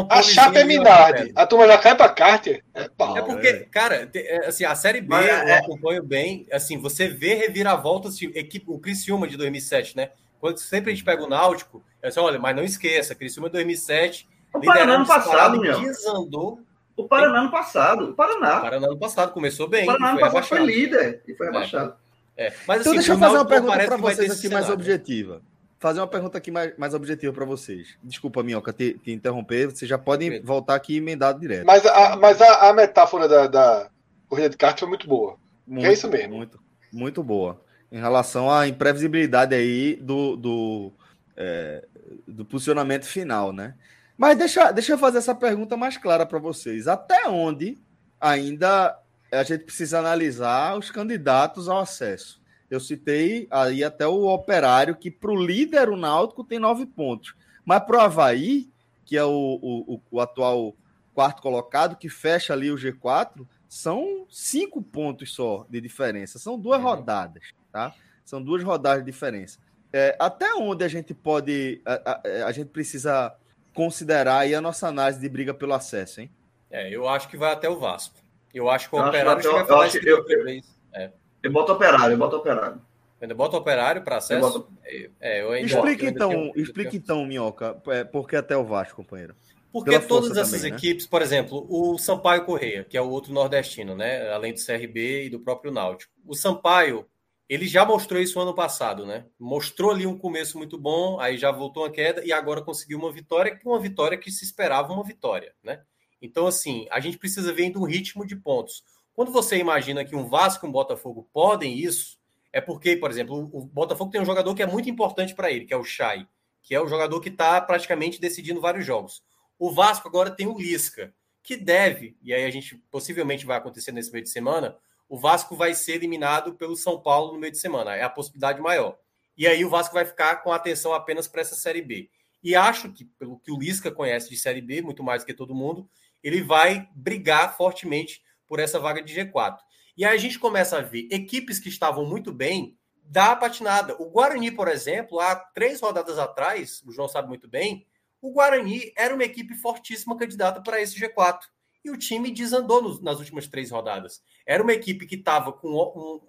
A chapa é Minardi. A turma já cai para Carter. É, é porque, é. cara, é, assim, a Série B Mas, eu acompanho bem. Assim, você vê reviravoltas, equipe, o Criciúma de 2007, né? Quando sempre a gente pega o Náutico, é assim, olha, mas não esqueça, Criciúma 2007, o Paraná ano passado, meu. desandou o Paraná ano passado. O Paraná. O Paraná ano passado começou bem. O Paraná ano passado foi líder e foi é. rebaixado. É. É. Mas, então, assim, deixa eu fazer uma pergunta para vocês aqui mais objetiva. Fazer uma pergunta aqui mais, mais objetiva para vocês. Desculpa, Minhoca, te, te interromper. Vocês já podem voltar aqui emendado direto. Mas a, mas a, a metáfora da, da, corrida de kart foi muito boa. Muito, é isso mesmo. Muito, muito boa. Em relação à imprevisibilidade aí do, do, é, do posicionamento final, né? Mas deixa, deixa eu fazer essa pergunta mais clara para vocês. Até onde ainda a gente precisa analisar os candidatos ao acesso? Eu citei aí até o Operário, que para o líder, o Náutico, tem nove pontos. Mas para o Havaí, que é o, o, o, atual quarto colocado, que fecha ali o G4, são cinco pontos só de diferença. São duas uhum. rodadas, tá? São duas rodadas de diferença. É, até onde a gente pode. A, a, a gente precisa considerar aí a nossa análise de briga pelo acesso, hein? É, eu acho que vai até o Vasco. Eu acho que o eu Operário acho, eu, acho, eu, eu, é. eu boto Operário, eu boto Operário. Ainda bota Operário para acesso? Eu boto... é, eu ainda, explica eu então, tenho... explica então, Minhoca, é, por que até o Vasco, companheiro? Porque Pela todas essas também, né? equipes, né? por exemplo, o Sampaio Correia, que é o outro nordestino, né? Além do CRB e do próprio Náutico. O Sampaio, ele já mostrou isso ano passado, né? Mostrou ali um começo muito bom, aí já voltou a queda e agora conseguiu uma vitória, uma vitória que se esperava uma vitória, né? Então, assim, a gente precisa ver um ritmo de pontos. Quando você imagina que um Vasco e um Botafogo podem isso, é porque, por exemplo, o Botafogo tem um jogador que é muito importante para ele, que é o Chay, que é o jogador que está praticamente decidindo vários jogos. O Vasco agora tem o Lisca, que deve, e aí a gente possivelmente vai acontecer nesse meio de semana, o Vasco vai ser eliminado pelo São Paulo no meio de semana. É a possibilidade maior. E aí o Vasco vai ficar com atenção apenas para essa Série B. E acho que, pelo que o Lisca conhece de Série B, muito mais que todo mundo, ele vai brigar fortemente por essa vaga de G4. E aí a gente começa a ver equipes que estavam muito bem dar patinada. O Guarani, por exemplo, há três rodadas atrás, o João sabe muito bem, o Guarani era uma equipe fortíssima candidata para esse G4 e o time desandou nas últimas três rodadas. Era uma equipe que estava com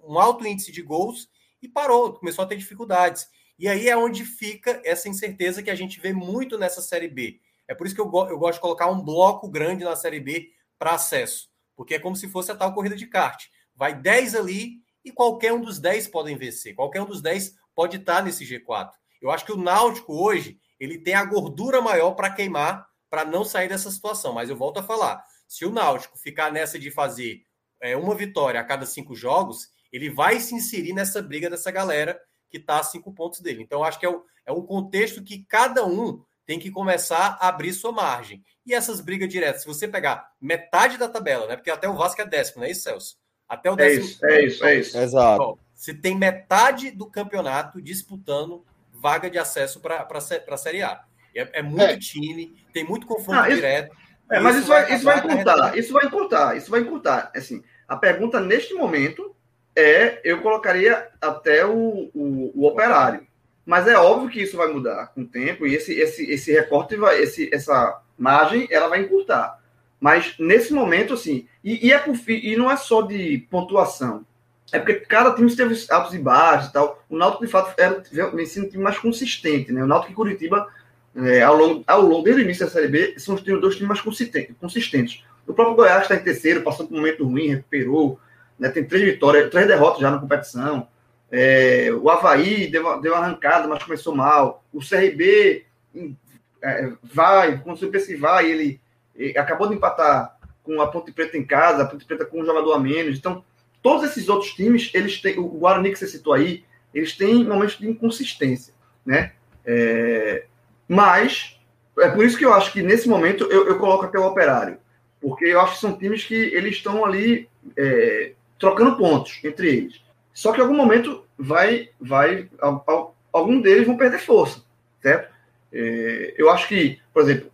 um, alto índice de gols e parou, começou a ter dificuldades. E aí é onde fica essa incerteza que a gente vê muito nessa Série B. É por isso que eu, eu gosto de colocar um bloco grande na Série B para acesso, porque é como se fosse a tal corrida de kart. Vai 10 ali e qualquer um dos 10 podem vencer. Qualquer um dos 10 pode estar nesse G4. Eu acho que o Náutico hoje ele tem a gordura maior para queimar para não sair dessa situação. Mas eu volto a falar: se o Náutico ficar nessa de fazer é, uma vitória a cada cinco jogos, ele vai se inserir nessa briga dessa galera que está a cinco pontos dele. Então, acho que é, o, é um contexto que cada um tem que começar a abrir sua margem. E essas brigas diretas, se você pegar metade da tabela, né? Porque até o Vasco é décimo, não é isso, Celso? Até o é décimo. É isso, é isso, é isso. Exato. Você tem metade do campeonato disputando vaga de acesso para a Série A. É, é muito é. time, tem muito confronto ah, direto. É, mas isso, vai, isso vai encurtar, isso vai encurtar, isso vai encurtar. Assim, a pergunta neste momento é, eu colocaria até o, o, o, operário. Mas é óbvio que isso vai mudar com o tempo e esse, esse, esse recorte, vai, esse, essa margem, ela vai encurtar. Mas nesse momento, assim, e, e, é por, e não é só de pontuação. É porque cada time teve altos e baixos e tal. O Náutico, de fato, era, um time mais consistente, né? O Náutico e Curitiba, é, ao, longo, ao longo, desde o início da Série B, são os dois times mais consistentes. O próprio Goiás está em terceiro, passou por um momento ruim, recuperou, né? Tem três vitórias, três derrotas já na competição. É, o Havaí deu, deu uma arrancada, mas começou mal. O CRB é, vai, quando você pensa que vai, ele, ele acabou de empatar com a Ponte Preta em casa, a Ponte Preta com um jogador a menos. Então, todos esses outros times, eles têm, o Guarani que você citou aí, eles têm momentos de inconsistência, né? É, mas, é por isso que eu acho que nesse momento eu, eu, coloco até o Operário, porque eu acho que são times que eles estão ali é, trocando pontos entre eles. Só que em algum momento vai, vai, algum deles vão perder força, certo? É, eu acho que, por exemplo,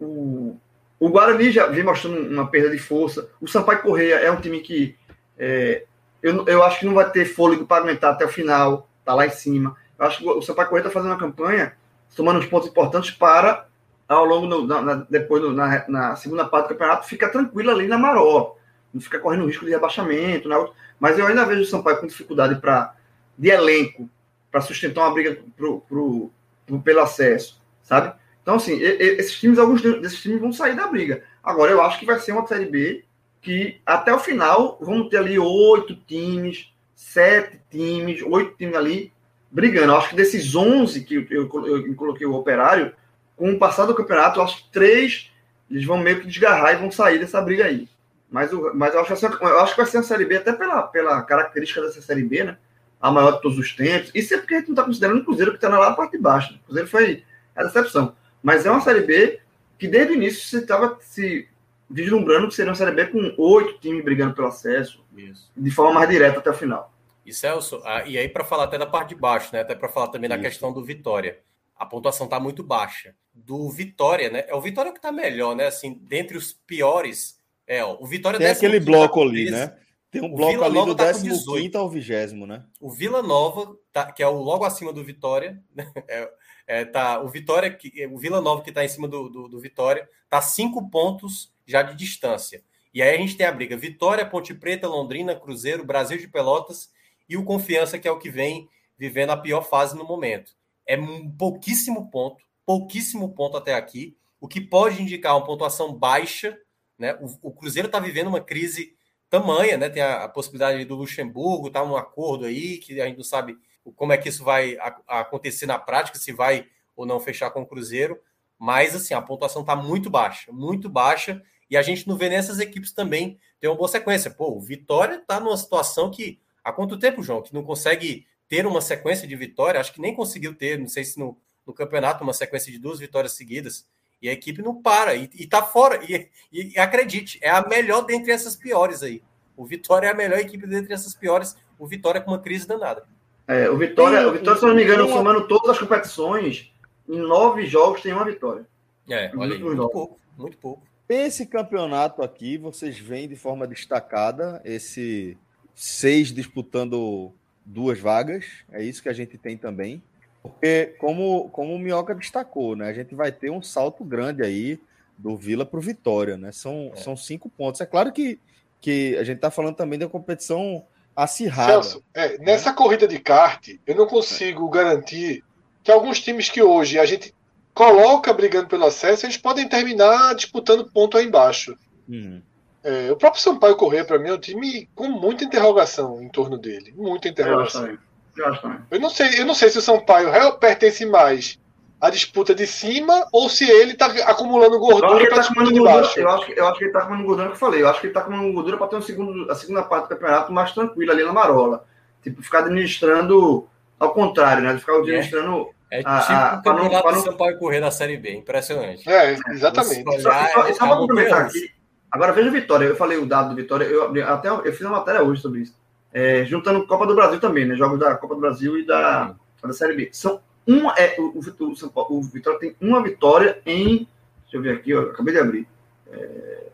o, o Guarani já vem mostrando uma perda de força. O Sampaio Correia é um time que é, eu, eu acho que não vai ter fôlego para aguentar até o final, tá lá em cima. Eu acho que o Sampaio Correia está fazendo uma campanha, tomando uns pontos importantes para, ao longo, do, na, depois do, na, na, segunda parte do campeonato, ficar tranquilo ali na Maró. Não ficar correndo risco de rebaixamento. Né? Mas eu ainda vejo o Sampaio com dificuldade pra, de elenco para sustentar uma briga pro, pro, pro, pelo acesso, sabe? Então, assim, esses times, alguns desses times vão sair da briga. Agora, eu acho que vai ser uma Série B que até o final vamos ter ali oito times, sete times, oito times ali brigando. Eu acho que desses onze que eu, eu, eu coloquei o operário, com o passar do campeonato, eu acho que três eles vão meio que desgarrar e vão sair dessa briga aí. Mas, mas eu, acho que ser, eu acho que vai ser uma Série B, até pela, pela característica dessa Série B, né? A maior de todos os tempos. Isso é porque a gente não está considerando o Cruzeiro que está lá na parte de baixo. Né? O Cruzeiro foi a decepção. Mas é uma Série B que desde o início você estava se vislumbrando que seria uma Série B com oito times brigando pelo acesso, Isso. de forma mais direta até o final. E Celso, ah, e aí para falar até da parte de baixo, né? Até para falar também Isso. da questão do Vitória. A pontuação está muito baixa. Do Vitória, né? É o Vitória que está melhor, né? Assim, dentre os piores. É, ó, o Vitória Tem aquele bloco ali, né? Tem um bloco ali do tá 15 ao 20, né? O Vila Nova, tá, que é o logo acima do Vitória, né? É, é, tá, o Vitória, que, o Vila Nova que está em cima do, do, do Vitória, tá cinco pontos já de distância. E aí a gente tem a briga Vitória, Ponte Preta, Londrina, Cruzeiro, Brasil de Pelotas e o Confiança, que é o que vem vivendo a pior fase no momento. É um pouquíssimo ponto, pouquíssimo ponto até aqui, o que pode indicar uma pontuação baixa. Né? O, o Cruzeiro está vivendo uma crise tamanha, né? Tem a, a possibilidade do Luxemburgo, tá um acordo aí, que a gente não sabe como é que isso vai a, a acontecer na prática, se vai ou não fechar com o Cruzeiro. Mas assim, a pontuação está muito baixa, muito baixa. E a gente não vê nessas equipes também ter uma boa sequência. Pô, o Vitória está numa situação que. Há quanto tempo, João? Que não consegue ter uma sequência de vitória? Acho que nem conseguiu ter, não sei se no, no campeonato, uma sequência de duas vitórias seguidas. E a equipe não para, e, e tá fora. E, e, e, acredite, é a melhor dentre essas piores aí. O Vitória é a melhor equipe dentre essas piores. O Vitória com uma crise danada. É, o Vitória, o Vitória, se não me engano, somando todas as competições, em nove jogos tem uma vitória. É, olha aí, muito pouco, muito pouco. Esse campeonato aqui, vocês veem de forma destacada esse seis disputando duas vagas. É isso que a gente tem também. Porque, como, como o Minhoca destacou, né? A gente vai ter um salto grande aí do Vila para o Vitória, né? São, é. são cinco pontos. É claro que, que a gente está falando também da competição acirrada. Celso, é, nessa né? corrida de kart, eu não consigo garantir que alguns times que hoje a gente coloca brigando pelo acesso, eles podem terminar disputando ponto aí embaixo. Uhum. É, o próprio Sampaio Corrêa, para mim, é um time com muita interrogação em torno dele. Muita interrogação. Eu, eu, eu não sei, eu não sei se o Sampaio pertence mais à disputa de cima ou se ele está acumulando gordura para tá disputa de baixo. Eu acho, que, eu acho que ele está acumulando gordura que eu falei. Eu acho que ele está acumulando gordura para ter um segundo, a segunda parte do campeonato mais tranquila ali na Marola. Tipo, ficar administrando ao contrário, né? Ficar é. administrando é tipo ah, o campeonato do São Paulo correr na Série B, impressionante. É, exatamente. Só, só, só para complementar aqui, agora veja o Vitória, eu falei o dado do Vitória, eu, até eu fiz uma matéria hoje sobre isso. É, juntando Copa do Brasil também, né? Jogos da Copa do Brasil e da, da Série B. São uma, é, o, o, o, o, Vitória tem uma vitória em. Deixa eu ver aqui, ó, acabei de abrir. É,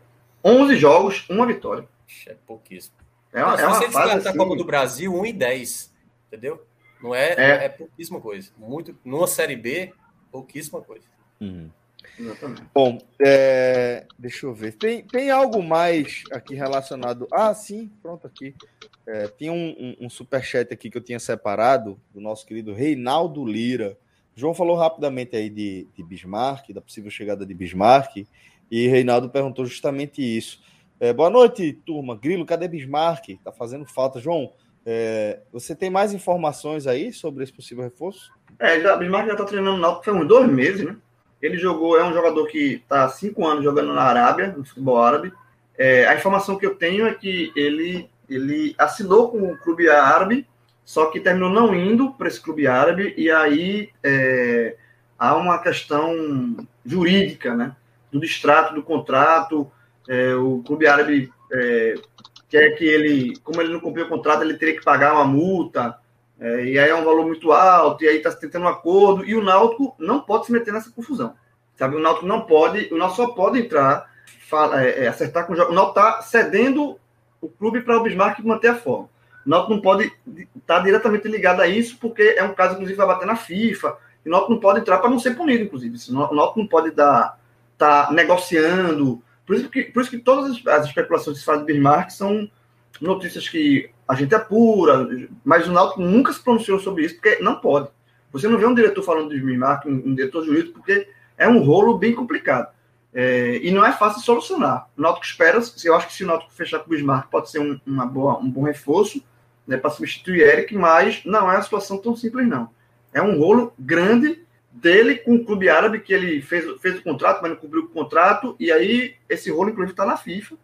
11 jogos, uma vitória. É pouquíssimo. É uma, Não, é uma se você fase, assim, Copa do Brasil, 1 e 10. Entendeu? Não é, é. é pouquíssima coisa. Muito, numa Série B, pouquíssima coisa. Uhum. Exatamente. Bom, é, deixa eu ver. Tem, tem algo mais aqui relacionado. Ah, sim, pronto aqui. É, tinha um, um, um superchat aqui que eu tinha separado do nosso querido Reinaldo Lira. João falou rapidamente aí de, de Bismarck, da possível chegada de Bismarck, e Reinaldo perguntou justamente isso. É, boa noite, turma. Grilo, cadê Bismarck? Tá fazendo falta. João, é, você tem mais informações aí sobre esse possível reforço? É, já, Bismarck já tá treinando Náutico faz uns dois meses, né? Ele jogou, é um jogador que está há cinco anos jogando na Arábia, no futebol árabe. É, a informação que eu tenho é que ele, ele assinou com o clube árabe, só que terminou não indo para esse clube árabe, e aí é, há uma questão jurídica, né? Do distrato do contrato. É, o clube árabe é, quer que ele, como ele não cumpriu o contrato, ele teria que pagar uma multa. É, e aí é um valor muito alto, e aí está tentando um acordo, e o Náutico não pode se meter nessa confusão. Sabe, o Náutico não pode, o Náutico só pode entrar, fala, é, é, acertar com o jogo. O Náutico está cedendo o clube para o Bismarck manter a forma. O Náutico não pode estar tá diretamente ligado a isso, porque é um caso, inclusive, vai bater na FIFA. E o Náutico não pode entrar para não ser punido, inclusive. O Náutico não pode estar tá negociando. Por isso que, por isso que todas as especulações que se de Bismarck são notícias que a gente apura, mas o Náutico nunca se pronunciou sobre isso, porque não pode. Você não vê um diretor falando de Bismarck, um diretor jurídico, porque é um rolo bem complicado. É, e não é fácil solucionar. O Náutico espera, eu acho que se o Náutico fechar com o Bismarck pode ser um, uma boa, um bom reforço né, para substituir Eric, mas não é uma situação tão simples, não. É um rolo grande dele com o clube árabe, que ele fez, fez o contrato, mas não cumpriu o contrato, e aí esse rolo, inclusive, está na FIFA.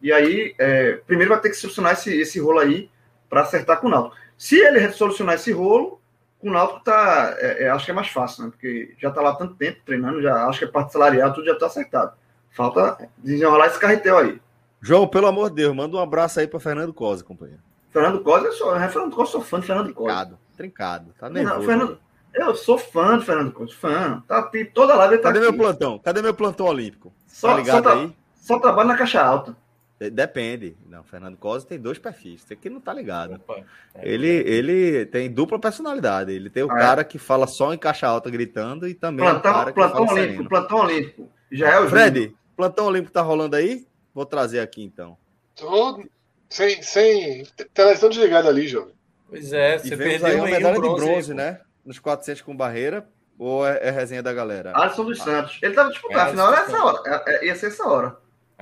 E aí, é, primeiro vai ter que solucionar esse, esse rolo aí para acertar com o Náutico. Se ele solucionar esse rolo, o Náutico tá, é, é, acho que é mais fácil, né? Porque já está lá tanto tempo treinando, já acho que a parte salarial tudo já está acertado. Falta desenrolar esse carretel aí. João, pelo amor de Deus, manda um abraço aí para Fernando Cosa, companheiro. Fernando Cosa, eu sou, é, Fernando Cosa, sou fã de Fernando Cosa. Trincado, trincado, tá nervoso. Não, Fernando, eu sou fã de Fernando Cosa, fã. Tá, toda live tá Cadê aqui. meu plantão? Cadê meu plantão olímpico? Só, tá ligado só, aí? Só trabalho na caixa alta. Depende. Não, Fernando Cosa tem dois perfis. Você que não tá ligado. Opa, é ele, ele tem dupla personalidade. Ele tem o ah, é? cara é. que fala só em caixa alta gritando e também plantão, o cara que plantão fala olímpico, plantão olímpico. Já é o Fred, Júnior. plantão olímpico tá rolando aí? Vou trazer aqui então. Tô sem, sem televisão desligada ali, jovem. Pois é, você perdeu aí uma medalha bronze, de bronze, né? Nos 400 com barreira. Ou é, é resenha da galera? Alisson dos Santos. Ele tava disputando, é, afinal era essa hora. É, é, ia ser essa hora.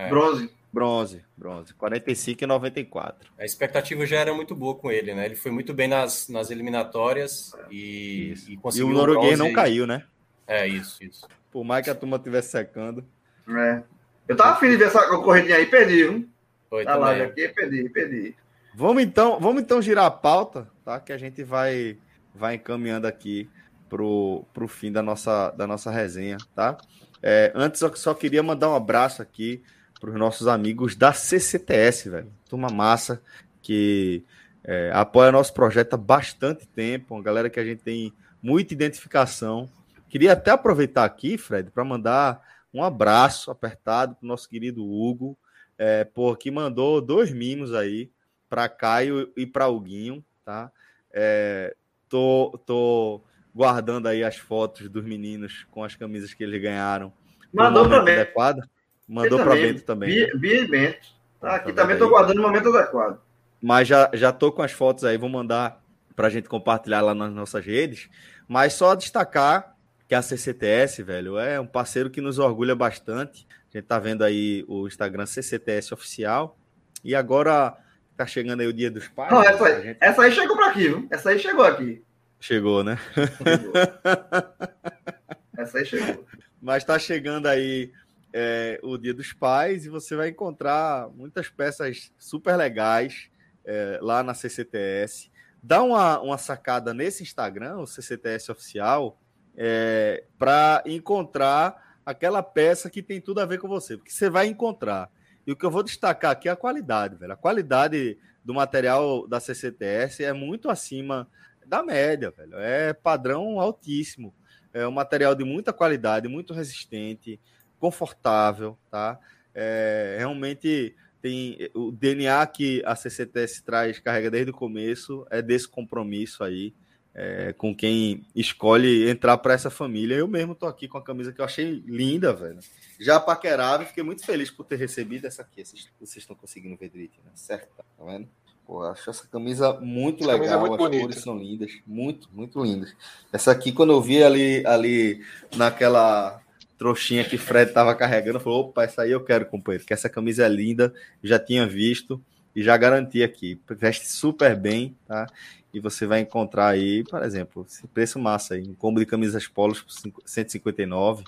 Bronze. Bronze, bronze. 45 e 94. A expectativa já era muito boa com ele, né? Ele foi muito bem nas, nas eliminatórias e, e conseguiu. E o norueguês não caiu, né? É, isso, isso. Por mais que a turma estivesse secando. É. Eu tava afim de ver essa corridinha aí, perdi, viu? Foi tá também. lá, aqui, perdi, perdi. Vamos então, vamos então girar a pauta, tá? Que a gente vai, vai encaminhando aqui pro, pro fim da nossa, da nossa resenha, tá? É, antes, eu só queria mandar um abraço aqui para os nossos amigos da CCTS, velho. Turma massa que é, apoia nosso projeto há bastante tempo, uma galera que a gente tem muita identificação. Queria até aproveitar aqui, Fred, para mandar um abraço apertado para o nosso querido Hugo, é, por que mandou dois mimos aí para Caio e para Huguinho, tá? É, tô, tô guardando aí as fotos dos meninos com as camisas que eles ganharam. Mandou também. Adequado. Mandou para Bento também. Bia, Bia Bento. Tá, aqui também estou guardando o momento adequado. Mas já, já tô com as fotos aí, vou mandar para a gente compartilhar lá nas nossas redes. Mas só destacar que a CCTS, velho, é um parceiro que nos orgulha bastante. A gente tá vendo aí o Instagram CCTS Oficial. E agora tá chegando aí o Dia dos Pais. Não, essa, aí, gente... essa aí chegou para aqui, viu? Essa aí chegou aqui. Chegou, né? Chegou. essa aí chegou. Mas tá chegando aí é, o Dia dos Pais e você vai encontrar muitas peças super legais é, lá na CCTS. Dá uma, uma sacada nesse Instagram, o CCTS Oficial, é, para encontrar aquela peça que tem tudo a ver com você, porque você vai encontrar. E o que eu vou destacar aqui é a qualidade, velho. A qualidade do material da CCTS é muito acima da média, velho. É padrão altíssimo. É um material de muita qualidade, muito resistente, confortável, tá? É, realmente tem o DNA que a CCTS traz, carrega desde o começo, é desse compromisso aí. é, com quem escolhe entrar para essa família. Eu mesmo tô aqui com a camisa que eu achei linda, velho. Já paquerava e fiquei muito feliz por ter recebido essa aqui. Vocês, estão conseguindo ver direitinho, né? Certo, tá vendo? Pô, acho essa camisa muito essa legal, camisa é muito as bonita. cores são lindas, muito, muito lindas. Essa aqui, quando eu vi ali, ali naquela trouxinha que Fred estava carregando, falou: opa, essa aí eu quero, companheiro, que essa camisa é linda, já tinha visto e já garanti aqui. Veste super bem, tá? E você vai encontrar aí, por exemplo, esse preço massa aí, um combo de camisas polos por 159,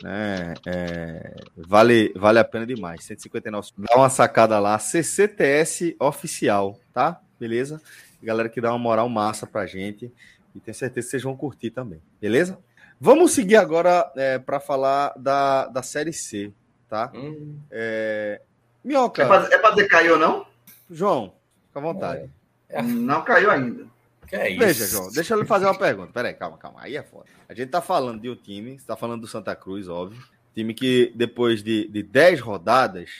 né? É, vale, vale a pena demais. 159. Dá uma sacada lá, CCTS oficial, tá? Beleza? Galera que dá uma moral massa pra gente. E tenho certeza que vocês vão curtir também, beleza? Vamos seguir agora é, para falar da, da Série C, tá? Hum. É... Minhoca. É pra, é pra dizer caiu ou não? João, fica à vontade. É. Não caiu ainda. Que é Veja, João, deixa eu lhe fazer uma pergunta. Peraí, calma, calma. Aí é foda. A gente tá falando de um time, está falando do Santa Cruz, óbvio. Time que depois de, de 10 rodadas,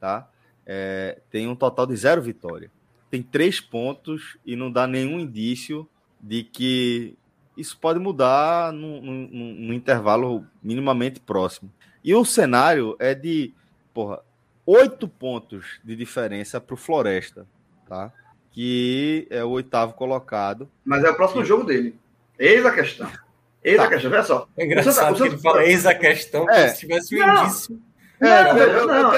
tá? É, tem um total de zero vitória. Tem três pontos e não dá nenhum indício de que isso pode mudar num, num, num intervalo minimamente próximo. E o cenário é de, porra, oito pontos de diferença para o Floresta, tá? Que é o oitavo colocado. Mas é o próximo e... jogo dele. Eis a questão. Eis tá. a questão, olha só. É engraçado que ele fala eis a questão, é. se tivesse um indício. Não, não, não, o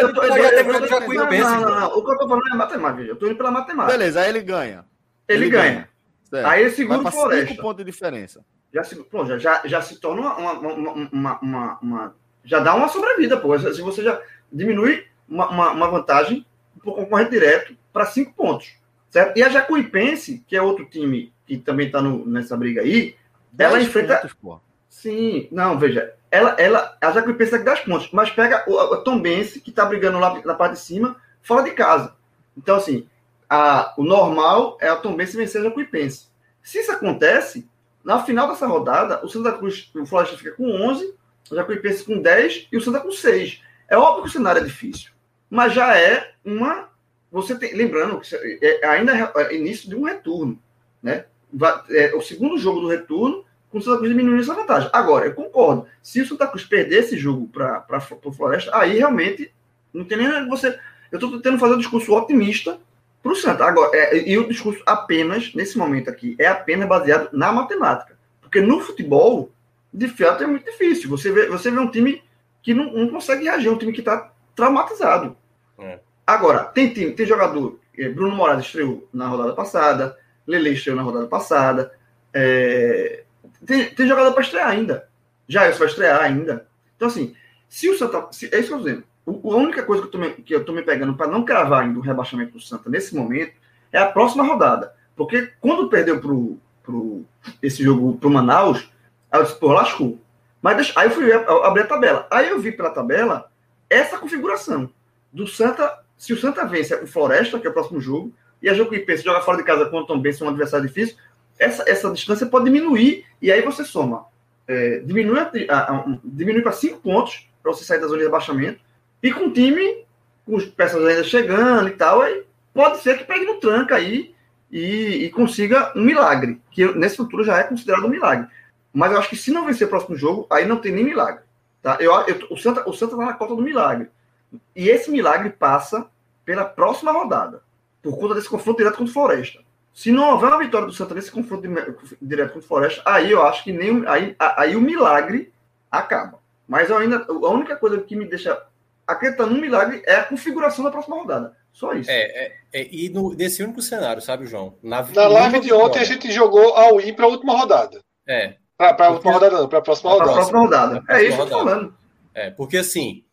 que eu tô falando é matemática, eu tô indo pela matemática. Beleza, aí ele ganha. Ele, ele ganha. ganha. Aí ele segura o Floresta. Cinco pontos de diferença. Já se, já, já, já se torna uma, uma, uma, uma, uma já dá uma sobrevida, pô. Se você já diminui uma, uma, vantagem o concorrente direto para cinco pontos. Certo? E a Jacuipense, que é outro time que também está nessa briga aí, ela enfrenta. Pontos, pô. Sim, não, veja. Ela, ela, a Jacuipense tem 10 pontos, mas pega o, a Tombense, que está brigando lá na parte de cima, fora de casa. Então, assim, a, o normal é a Tombense vencer a Jacuipense. Se isso acontece, na final dessa rodada, o Santa Cruz, o Floresta fica com 11, a Jacuipense com 10 e o Santa com 6. É óbvio que o cenário é difícil mas já é uma. Você tem, lembrando que é, ainda é início de um retorno, né? É, o segundo jogo do retorno, com o Santa Cruz diminuindo essa vantagem. Agora, eu concordo. Se o Santa Cruz perder esse jogo para o Floresta, aí realmente não tem nem você. Eu estou tentando fazer um discurso otimista para o Santa. Agora, é, e o discurso apenas, nesse momento aqui, é apenas baseado na matemática. Porque no futebol, de fato, é muito difícil. Você vê, você vê um time que não, não consegue reagir, um time que está traumatizado. É. Agora, tem time, tem jogador. É, Bruno Moraes estreou na rodada passada, Lele estreou na rodada passada. É, tem, tem jogador para estrear ainda. Já isso vai estrear ainda. Então, assim, se o Santa. Se, é isso que eu estou dizendo. O, a única coisa que eu tô me, que eu tô me pegando para não cravar ainda o rebaixamento do Santa nesse momento é a próxima rodada. Porque quando perdeu pro, pro, esse jogo pro Manaus, eu disse, pô, lascou. Mas deixa, aí eu fui abrir a tabela. Aí eu vi pela tabela essa configuração do Santa, se o Santa vence o Floresta, que é o próximo jogo, e a Jacuipense joga fora de casa contra o Tom Benz, um adversário difícil, essa, essa distância pode diminuir, e aí você soma. É, diminui diminui para cinco pontos para você sair da zona de rebaixamento, e com o time, com as peças ainda chegando e tal, aí pode ser que pegue no tranca aí e, e consiga um milagre, que nesse futuro já é considerado um milagre. Mas eu acho que se não vencer o próximo jogo, aí não tem nem milagre. Tá? Eu, eu, o Santa o Santa está na cota do milagre. E esse milagre passa pela próxima rodada, por conta desse confronto direto contra o Floresta. Se não houver uma vitória do Santa nesse confronto direto contra o Floresta, aí eu acho que nem aí, aí o milagre acaba. Mas ainda, a única coisa que me deixa acreditando no milagre é a configuração da próxima rodada. Só isso. É, é, é e no, nesse único cenário, sabe, João? Na, na live de ontem a gente jogou ao ir para a última rodada. É, para a última rodada, não, para a próxima rodada. Para a próxima rodada. É isso que eu tô falando. É, porque assim,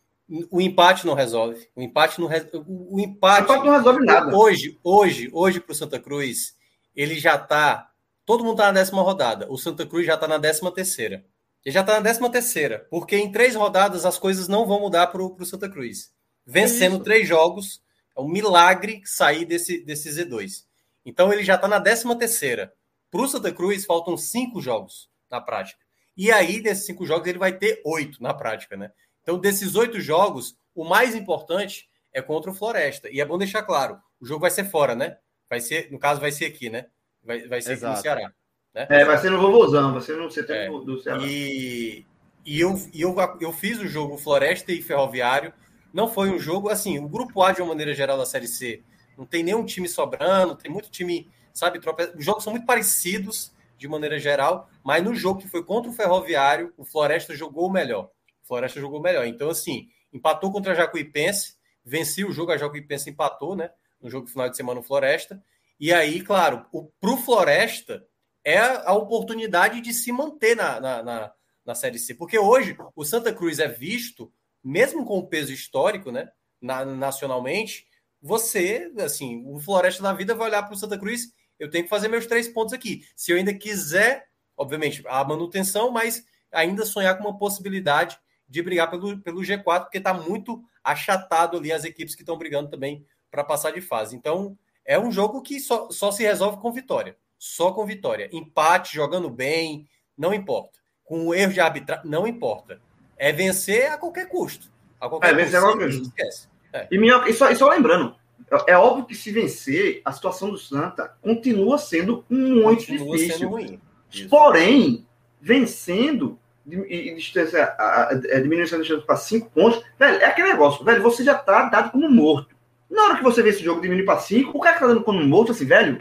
o empate não resolve. O empate não, re... o empate, o empate não resolve nada. Hoje, hoje, hoje para o Santa Cruz, ele já está. Todo mundo está na décima rodada. O Santa Cruz já está na décima terceira. Ele já está na décima terceira, porque em três rodadas as coisas não vão mudar para o Santa Cruz. Vencendo é três jogos, é um milagre sair desse, desse Z2. Então ele já está na décima terceira. Para o Santa Cruz faltam cinco jogos na prática. E aí, desses cinco jogos, ele vai ter oito na prática, né? Então, desses oito jogos, o mais importante é contra o Floresta. E é bom deixar claro, o jogo vai ser fora, né? Vai ser, no caso, vai ser aqui, né? Vai, vai ser Exato. aqui no Ceará. Né? É, vai ser no Vovozão, vai ser no CT É. do, do Ceará. E, e, eu, e eu, eu fiz o jogo Floresta e Ferroviário. Não foi um jogo, assim, o grupo A, de uma maneira geral, da Série C, não tem nenhum time sobrando, tem muito time, sabe, trope... os jogos são muito parecidos, de maneira geral, mas no jogo que foi contra o Ferroviário, o Floresta jogou o melhor. O Floresta jogou o melhor. Então, assim, empatou contra a Jacuipense, venceu o jogo, a Jacuipense empatou, né, no jogo final de semana no Floresta. E aí, claro, o, pro Floresta é a oportunidade de se manter na, na, na, na Série C. Porque hoje o Santa Cruz é visto, mesmo com o peso histórico, né? Na, nacionalmente, você, assim, o Floresta da Vida vai olhar para o Santa Cruz, eu tenho que fazer meus três pontos aqui. Se eu ainda quiser, obviamente, a manutenção, mas ainda sonhar com uma possibilidade de brigar pelo, pelo G4, porque está muito achatado ali as equipes que estão brigando também para passar de fase. Então, é um jogo que só, só se resolve com vitória. Só com vitória. Empate, jogando bem, não importa. Com erro de arbitragem, não importa. É vencer a qualquer custo. A qualquer É, vencer a qualquer custo. Esquece. E, minha, e, só, e só lembrando, é, é óbvio que se vencer, a situação do Santa continua sendo muito Continua difícil. sendo ruim. Isso. Porém, vencendo e distância- a diminuição da chance para cinco pontos, velho, é aquele negócio, velho, você já tá dado como morto. Na hora que você vê esse jogo diminuir para cinco, o cara que tá dando como morto, assim, velho,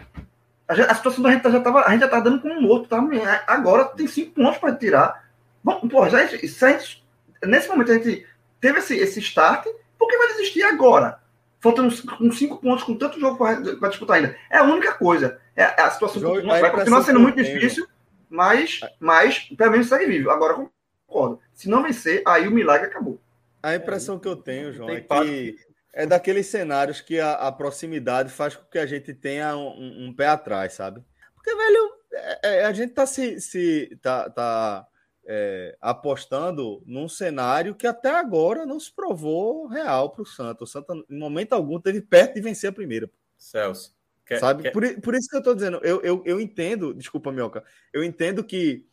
a, gente- a situação da gente já tava, a gente já tá dando como morto, tá? Agora tem cinco pontos para tirar. Bom, porra, já, se a gente- nesse momento a gente teve esse, esse start, por que vai desistir agora? Faltando com cinco pontos, com tanto jogo para disputar ainda. É a única coisa. É, a situação Jogo- vai continuar sendo muito tenho- difícil, mas, mas pelo menos segue vivo. Agora eu concordo. Se não vencer, aí o milagre acabou. A impressão que eu tenho, João, é que é daqueles cenários que a, a proximidade faz com que a gente tenha um, um- pé atrás, sabe? Porque, velho, é- é, a gente tá se, se tá, tá, é, apostando num cenário que até agora não se provou real para o Santa. O Santa, em momento algum, teve perto de vencer a primeira. Celso. Quer- sabe? quer- Por, por isso que eu tô dizendo, eu, eu, eu entendo, desculpa, Minhoca, eu entendo que,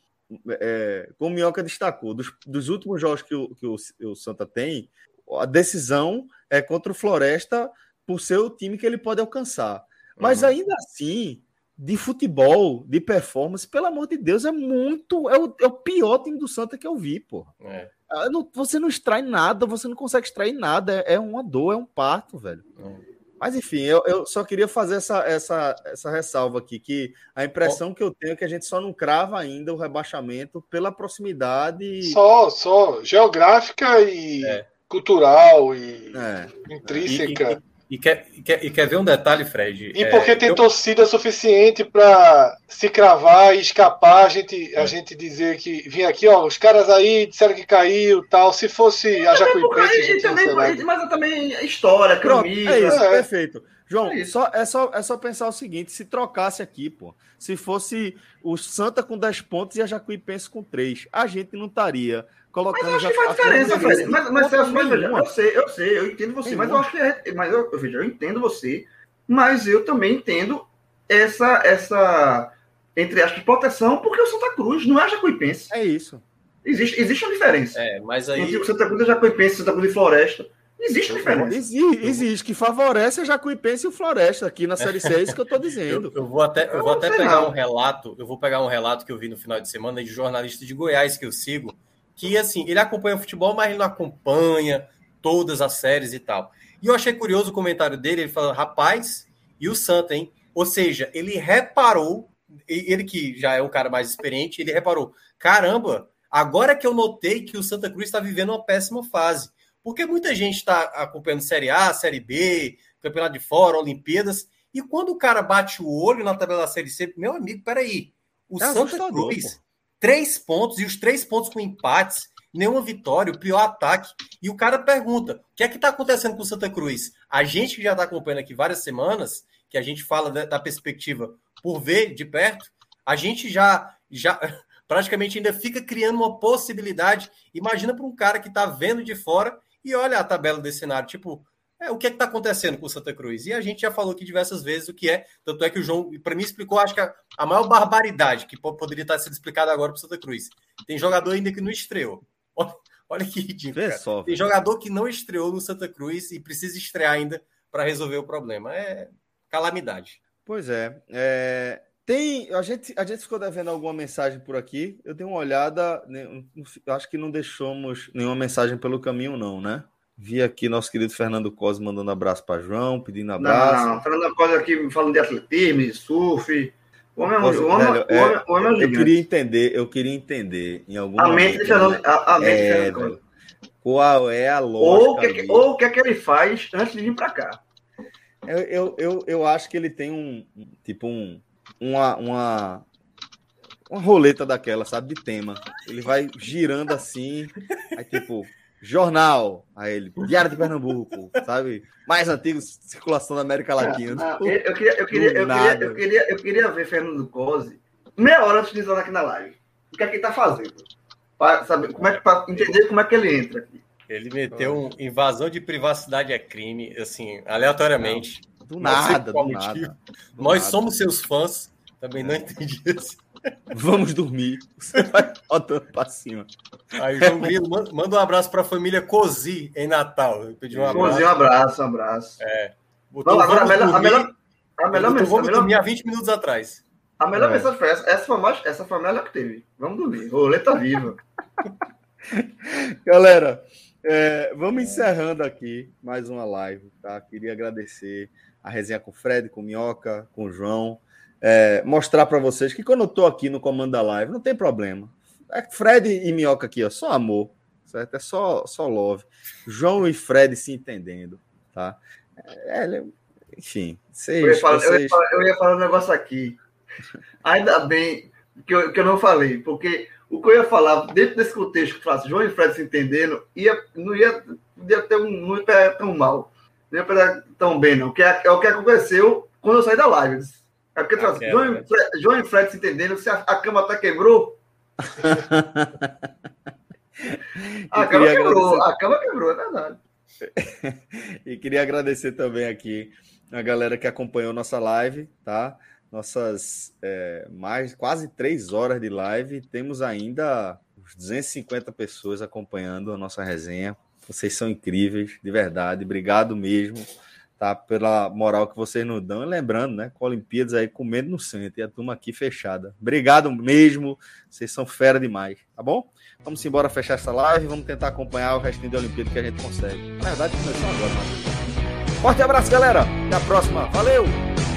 é, como o Minhoca destacou, dos, dos últimos jogos que, o, que o, o Santa tem, a decisão é contra o Floresta por ser o time que ele pode alcançar. Mas Uhum. ainda assim, de futebol, de performance, pelo amor de Deus, é muito. É o, é o pior time do Santa que eu vi, pô. É, Ah, não- você não extrai nada, você não consegue extrair nada. É, é uma dor, é um parto, velho. é. Mas enfim, eu, eu só queria fazer essa, essa, essa ressalva aqui, que a impressão que eu tenho é que a gente só não crava ainda o rebaixamento pela proximidade. Só, só geográfica e É. cultural e É. intrínseca. E quer, e, quer, e quer ver um detalhe, Fred? E É, porque tem eu- torcida suficiente para se cravar e escapar, a gente, a gente dizer que vinha aqui, ó, os caras aí disseram que caiu tal. Se fosse a Jacuipense, E tinha também, mas também é história, Pronto, camisa. é isso, É. perfeito. João, É. Só, é, só, é só pensar o seguinte: se trocasse aqui, pô, se fosse o Santa com 10 pontos e a Jacuipense com 3, a gente não estaria colocando. Mas eu acho que faz diferença, a Fred. Mas, mas, Celso, mas veja, eu sei, eu sei, eu entendo você, mas eu acho que é, mas eu, veja, eu entendo você, mas eu também entendo essa, essa entre aspas, proteção, porque o Santa Cruz não é Jacuipense. É isso. Existe, existe uma diferença. É, mas aí. Entre o Santa Cruz e Jacuipense, Santa Cruz e Floresta. Existe diferença. Existe, existe, que favorece a Jacuipense e o Floresta aqui na Série C, é isso que eu tô dizendo. Eu, eu vou até, eu Eu vou não até pegar não. um relato, eu vou pegar um relato que eu vi no final de semana de jornalista de Goiás que eu sigo, que assim, ele acompanha o futebol, mas ele não acompanha todas as séries e tal. E eu achei curioso o comentário dele, ele falando, rapaz, e o Santa, hein? Ou seja, ele reparou, ele que já é um cara mais experiente, ele reparou, caramba, agora que eu notei que o Santa Cruz está vivendo uma péssima fase. Porque muita gente está acompanhando Série A, Série B, Campeonato de Fora, Olimpíadas, e quando o cara bate o olho na tabela da Série C, meu amigo, peraí, o É Santa Cruz, três pontos, e os três pontos com empates, nenhuma vitória, o pior ataque. E o cara pergunta: o que é que está acontecendo com o Santa Cruz? A gente que já está acompanhando aqui várias semanas, que a gente fala da, da perspectiva por ver de perto, a gente já, já praticamente ainda fica criando uma possibilidade. Imagina para um cara que está vendo de fora e olha a tabela desse cenário, tipo, é, o que é que está acontecendo com o Santa Cruz? E a gente já falou aqui diversas vezes o que é, tanto é que o João, para mim, explicou, acho que a, a maior barbaridade que po- poderia estar sendo explicada agora para o Santa Cruz. Tem jogador ainda que não estreou. Olha, olha que ridículo. Só. Tem jogador que não estreou no Santa Cruz e precisa estrear ainda para resolver o problema. É calamidade. Pois é. é, Tem, a gente, a gente ficou devendo alguma mensagem por aqui. Eu dei uma olhada, né, acho que não deixamos nenhuma mensagem pelo caminho, não, né? Vi aqui nosso querido Fernando Costa mandando abraço para João, pedindo abraço. Não, não, Fernando Costa aqui falando de atletismo, de surf. O homem, Nossa, o homem, velho, o homem, é, o homem é eu queria entender, eu queria entender em algum a momento. Mente Fernando, a, a mente é, Qual é a lógica? Ou o que, ou que é que ele faz antes de vir para cá? Eu, eu, eu, eu, acho que ele tem um tipo um uma, uma, uma roleta daquela, sabe, de tema. Ele vai girando assim, aí tipo, jornal, aí ele, Diário de Pernambuco, sabe? Mais antigo, circulação da América Latina. Não, tipo, eu, queria, eu, queria, eu, queria, eu, queria, eu queria ver Fernando Cosi meia hora antes de entrar aqui na live. O que é que ele tá fazendo? Para saber como é que, para entender como é que ele entra aqui. Ele meteu um invasão de privacidade é crime, assim, aleatoriamente. Do nada, do nada. Do Nós nada. somos seus fãs. Também não entendi isso. Vamos dormir. Você vai rodando para cima. Aí, João Grilo, manda um abraço para a família Cozi em Natal. Eu pedi um abraço. Cozi, um abraço, um abraço. É. Botou, não, agora, a melhor, a melhor, a melhor mensagem. Vamos dormir há 20 minutos atrás. A melhor é. mensagem foi essa. Essa foi, mais, essa foi a melhor que teve. Vamos dormir. Roleta viva. Galera, é, vamos encerrando aqui mais uma live, tá? Queria agradecer a resenha com o Fred, com o Minhoca, com o João. É, mostrar para vocês que quando eu estou aqui no comando da live, não tem problema. É Fred e Minhoca aqui, ó, só amor, certo? É só, só love. João e Fred se entendendo, tá? É, enfim, vocês, eu, ia falar, vocês... Eu, ia falar, eu ia falar um negócio aqui. Ainda bem que eu, que eu não falei, porque o que eu ia falar, dentro desse contexto que falasse João e Fred se entendendo, ia, não ia, ia ter um, não ia tão mal nem para tão bem, não. Que é, é, o que aconteceu quando eu saí da live. É porque ah, é, João, é. Fred, João e Fred se entendendo, se a, a cama até quebrou. a cama quebrou, agradecer... a cama quebrou, é verdade. e queria agradecer também aqui a galera que acompanhou nossa live, tá? Nossas é, mais quase três horas de live, temos ainda 250 pessoas acompanhando a nossa resenha. Vocês são incríveis, de verdade. Obrigado mesmo, tá? Pela moral que vocês nos dão. E lembrando, né? Com Olimpíadas aí comendo no centro e a turma aqui fechada. Obrigado mesmo. Vocês são fera demais, tá bom? Vamos embora fechar essa live. Vamos tentar acompanhar o restinho da Olimpíada que a gente consegue. Na verdade, começou agora, mas... Forte abraço, galera. Até a próxima. Valeu!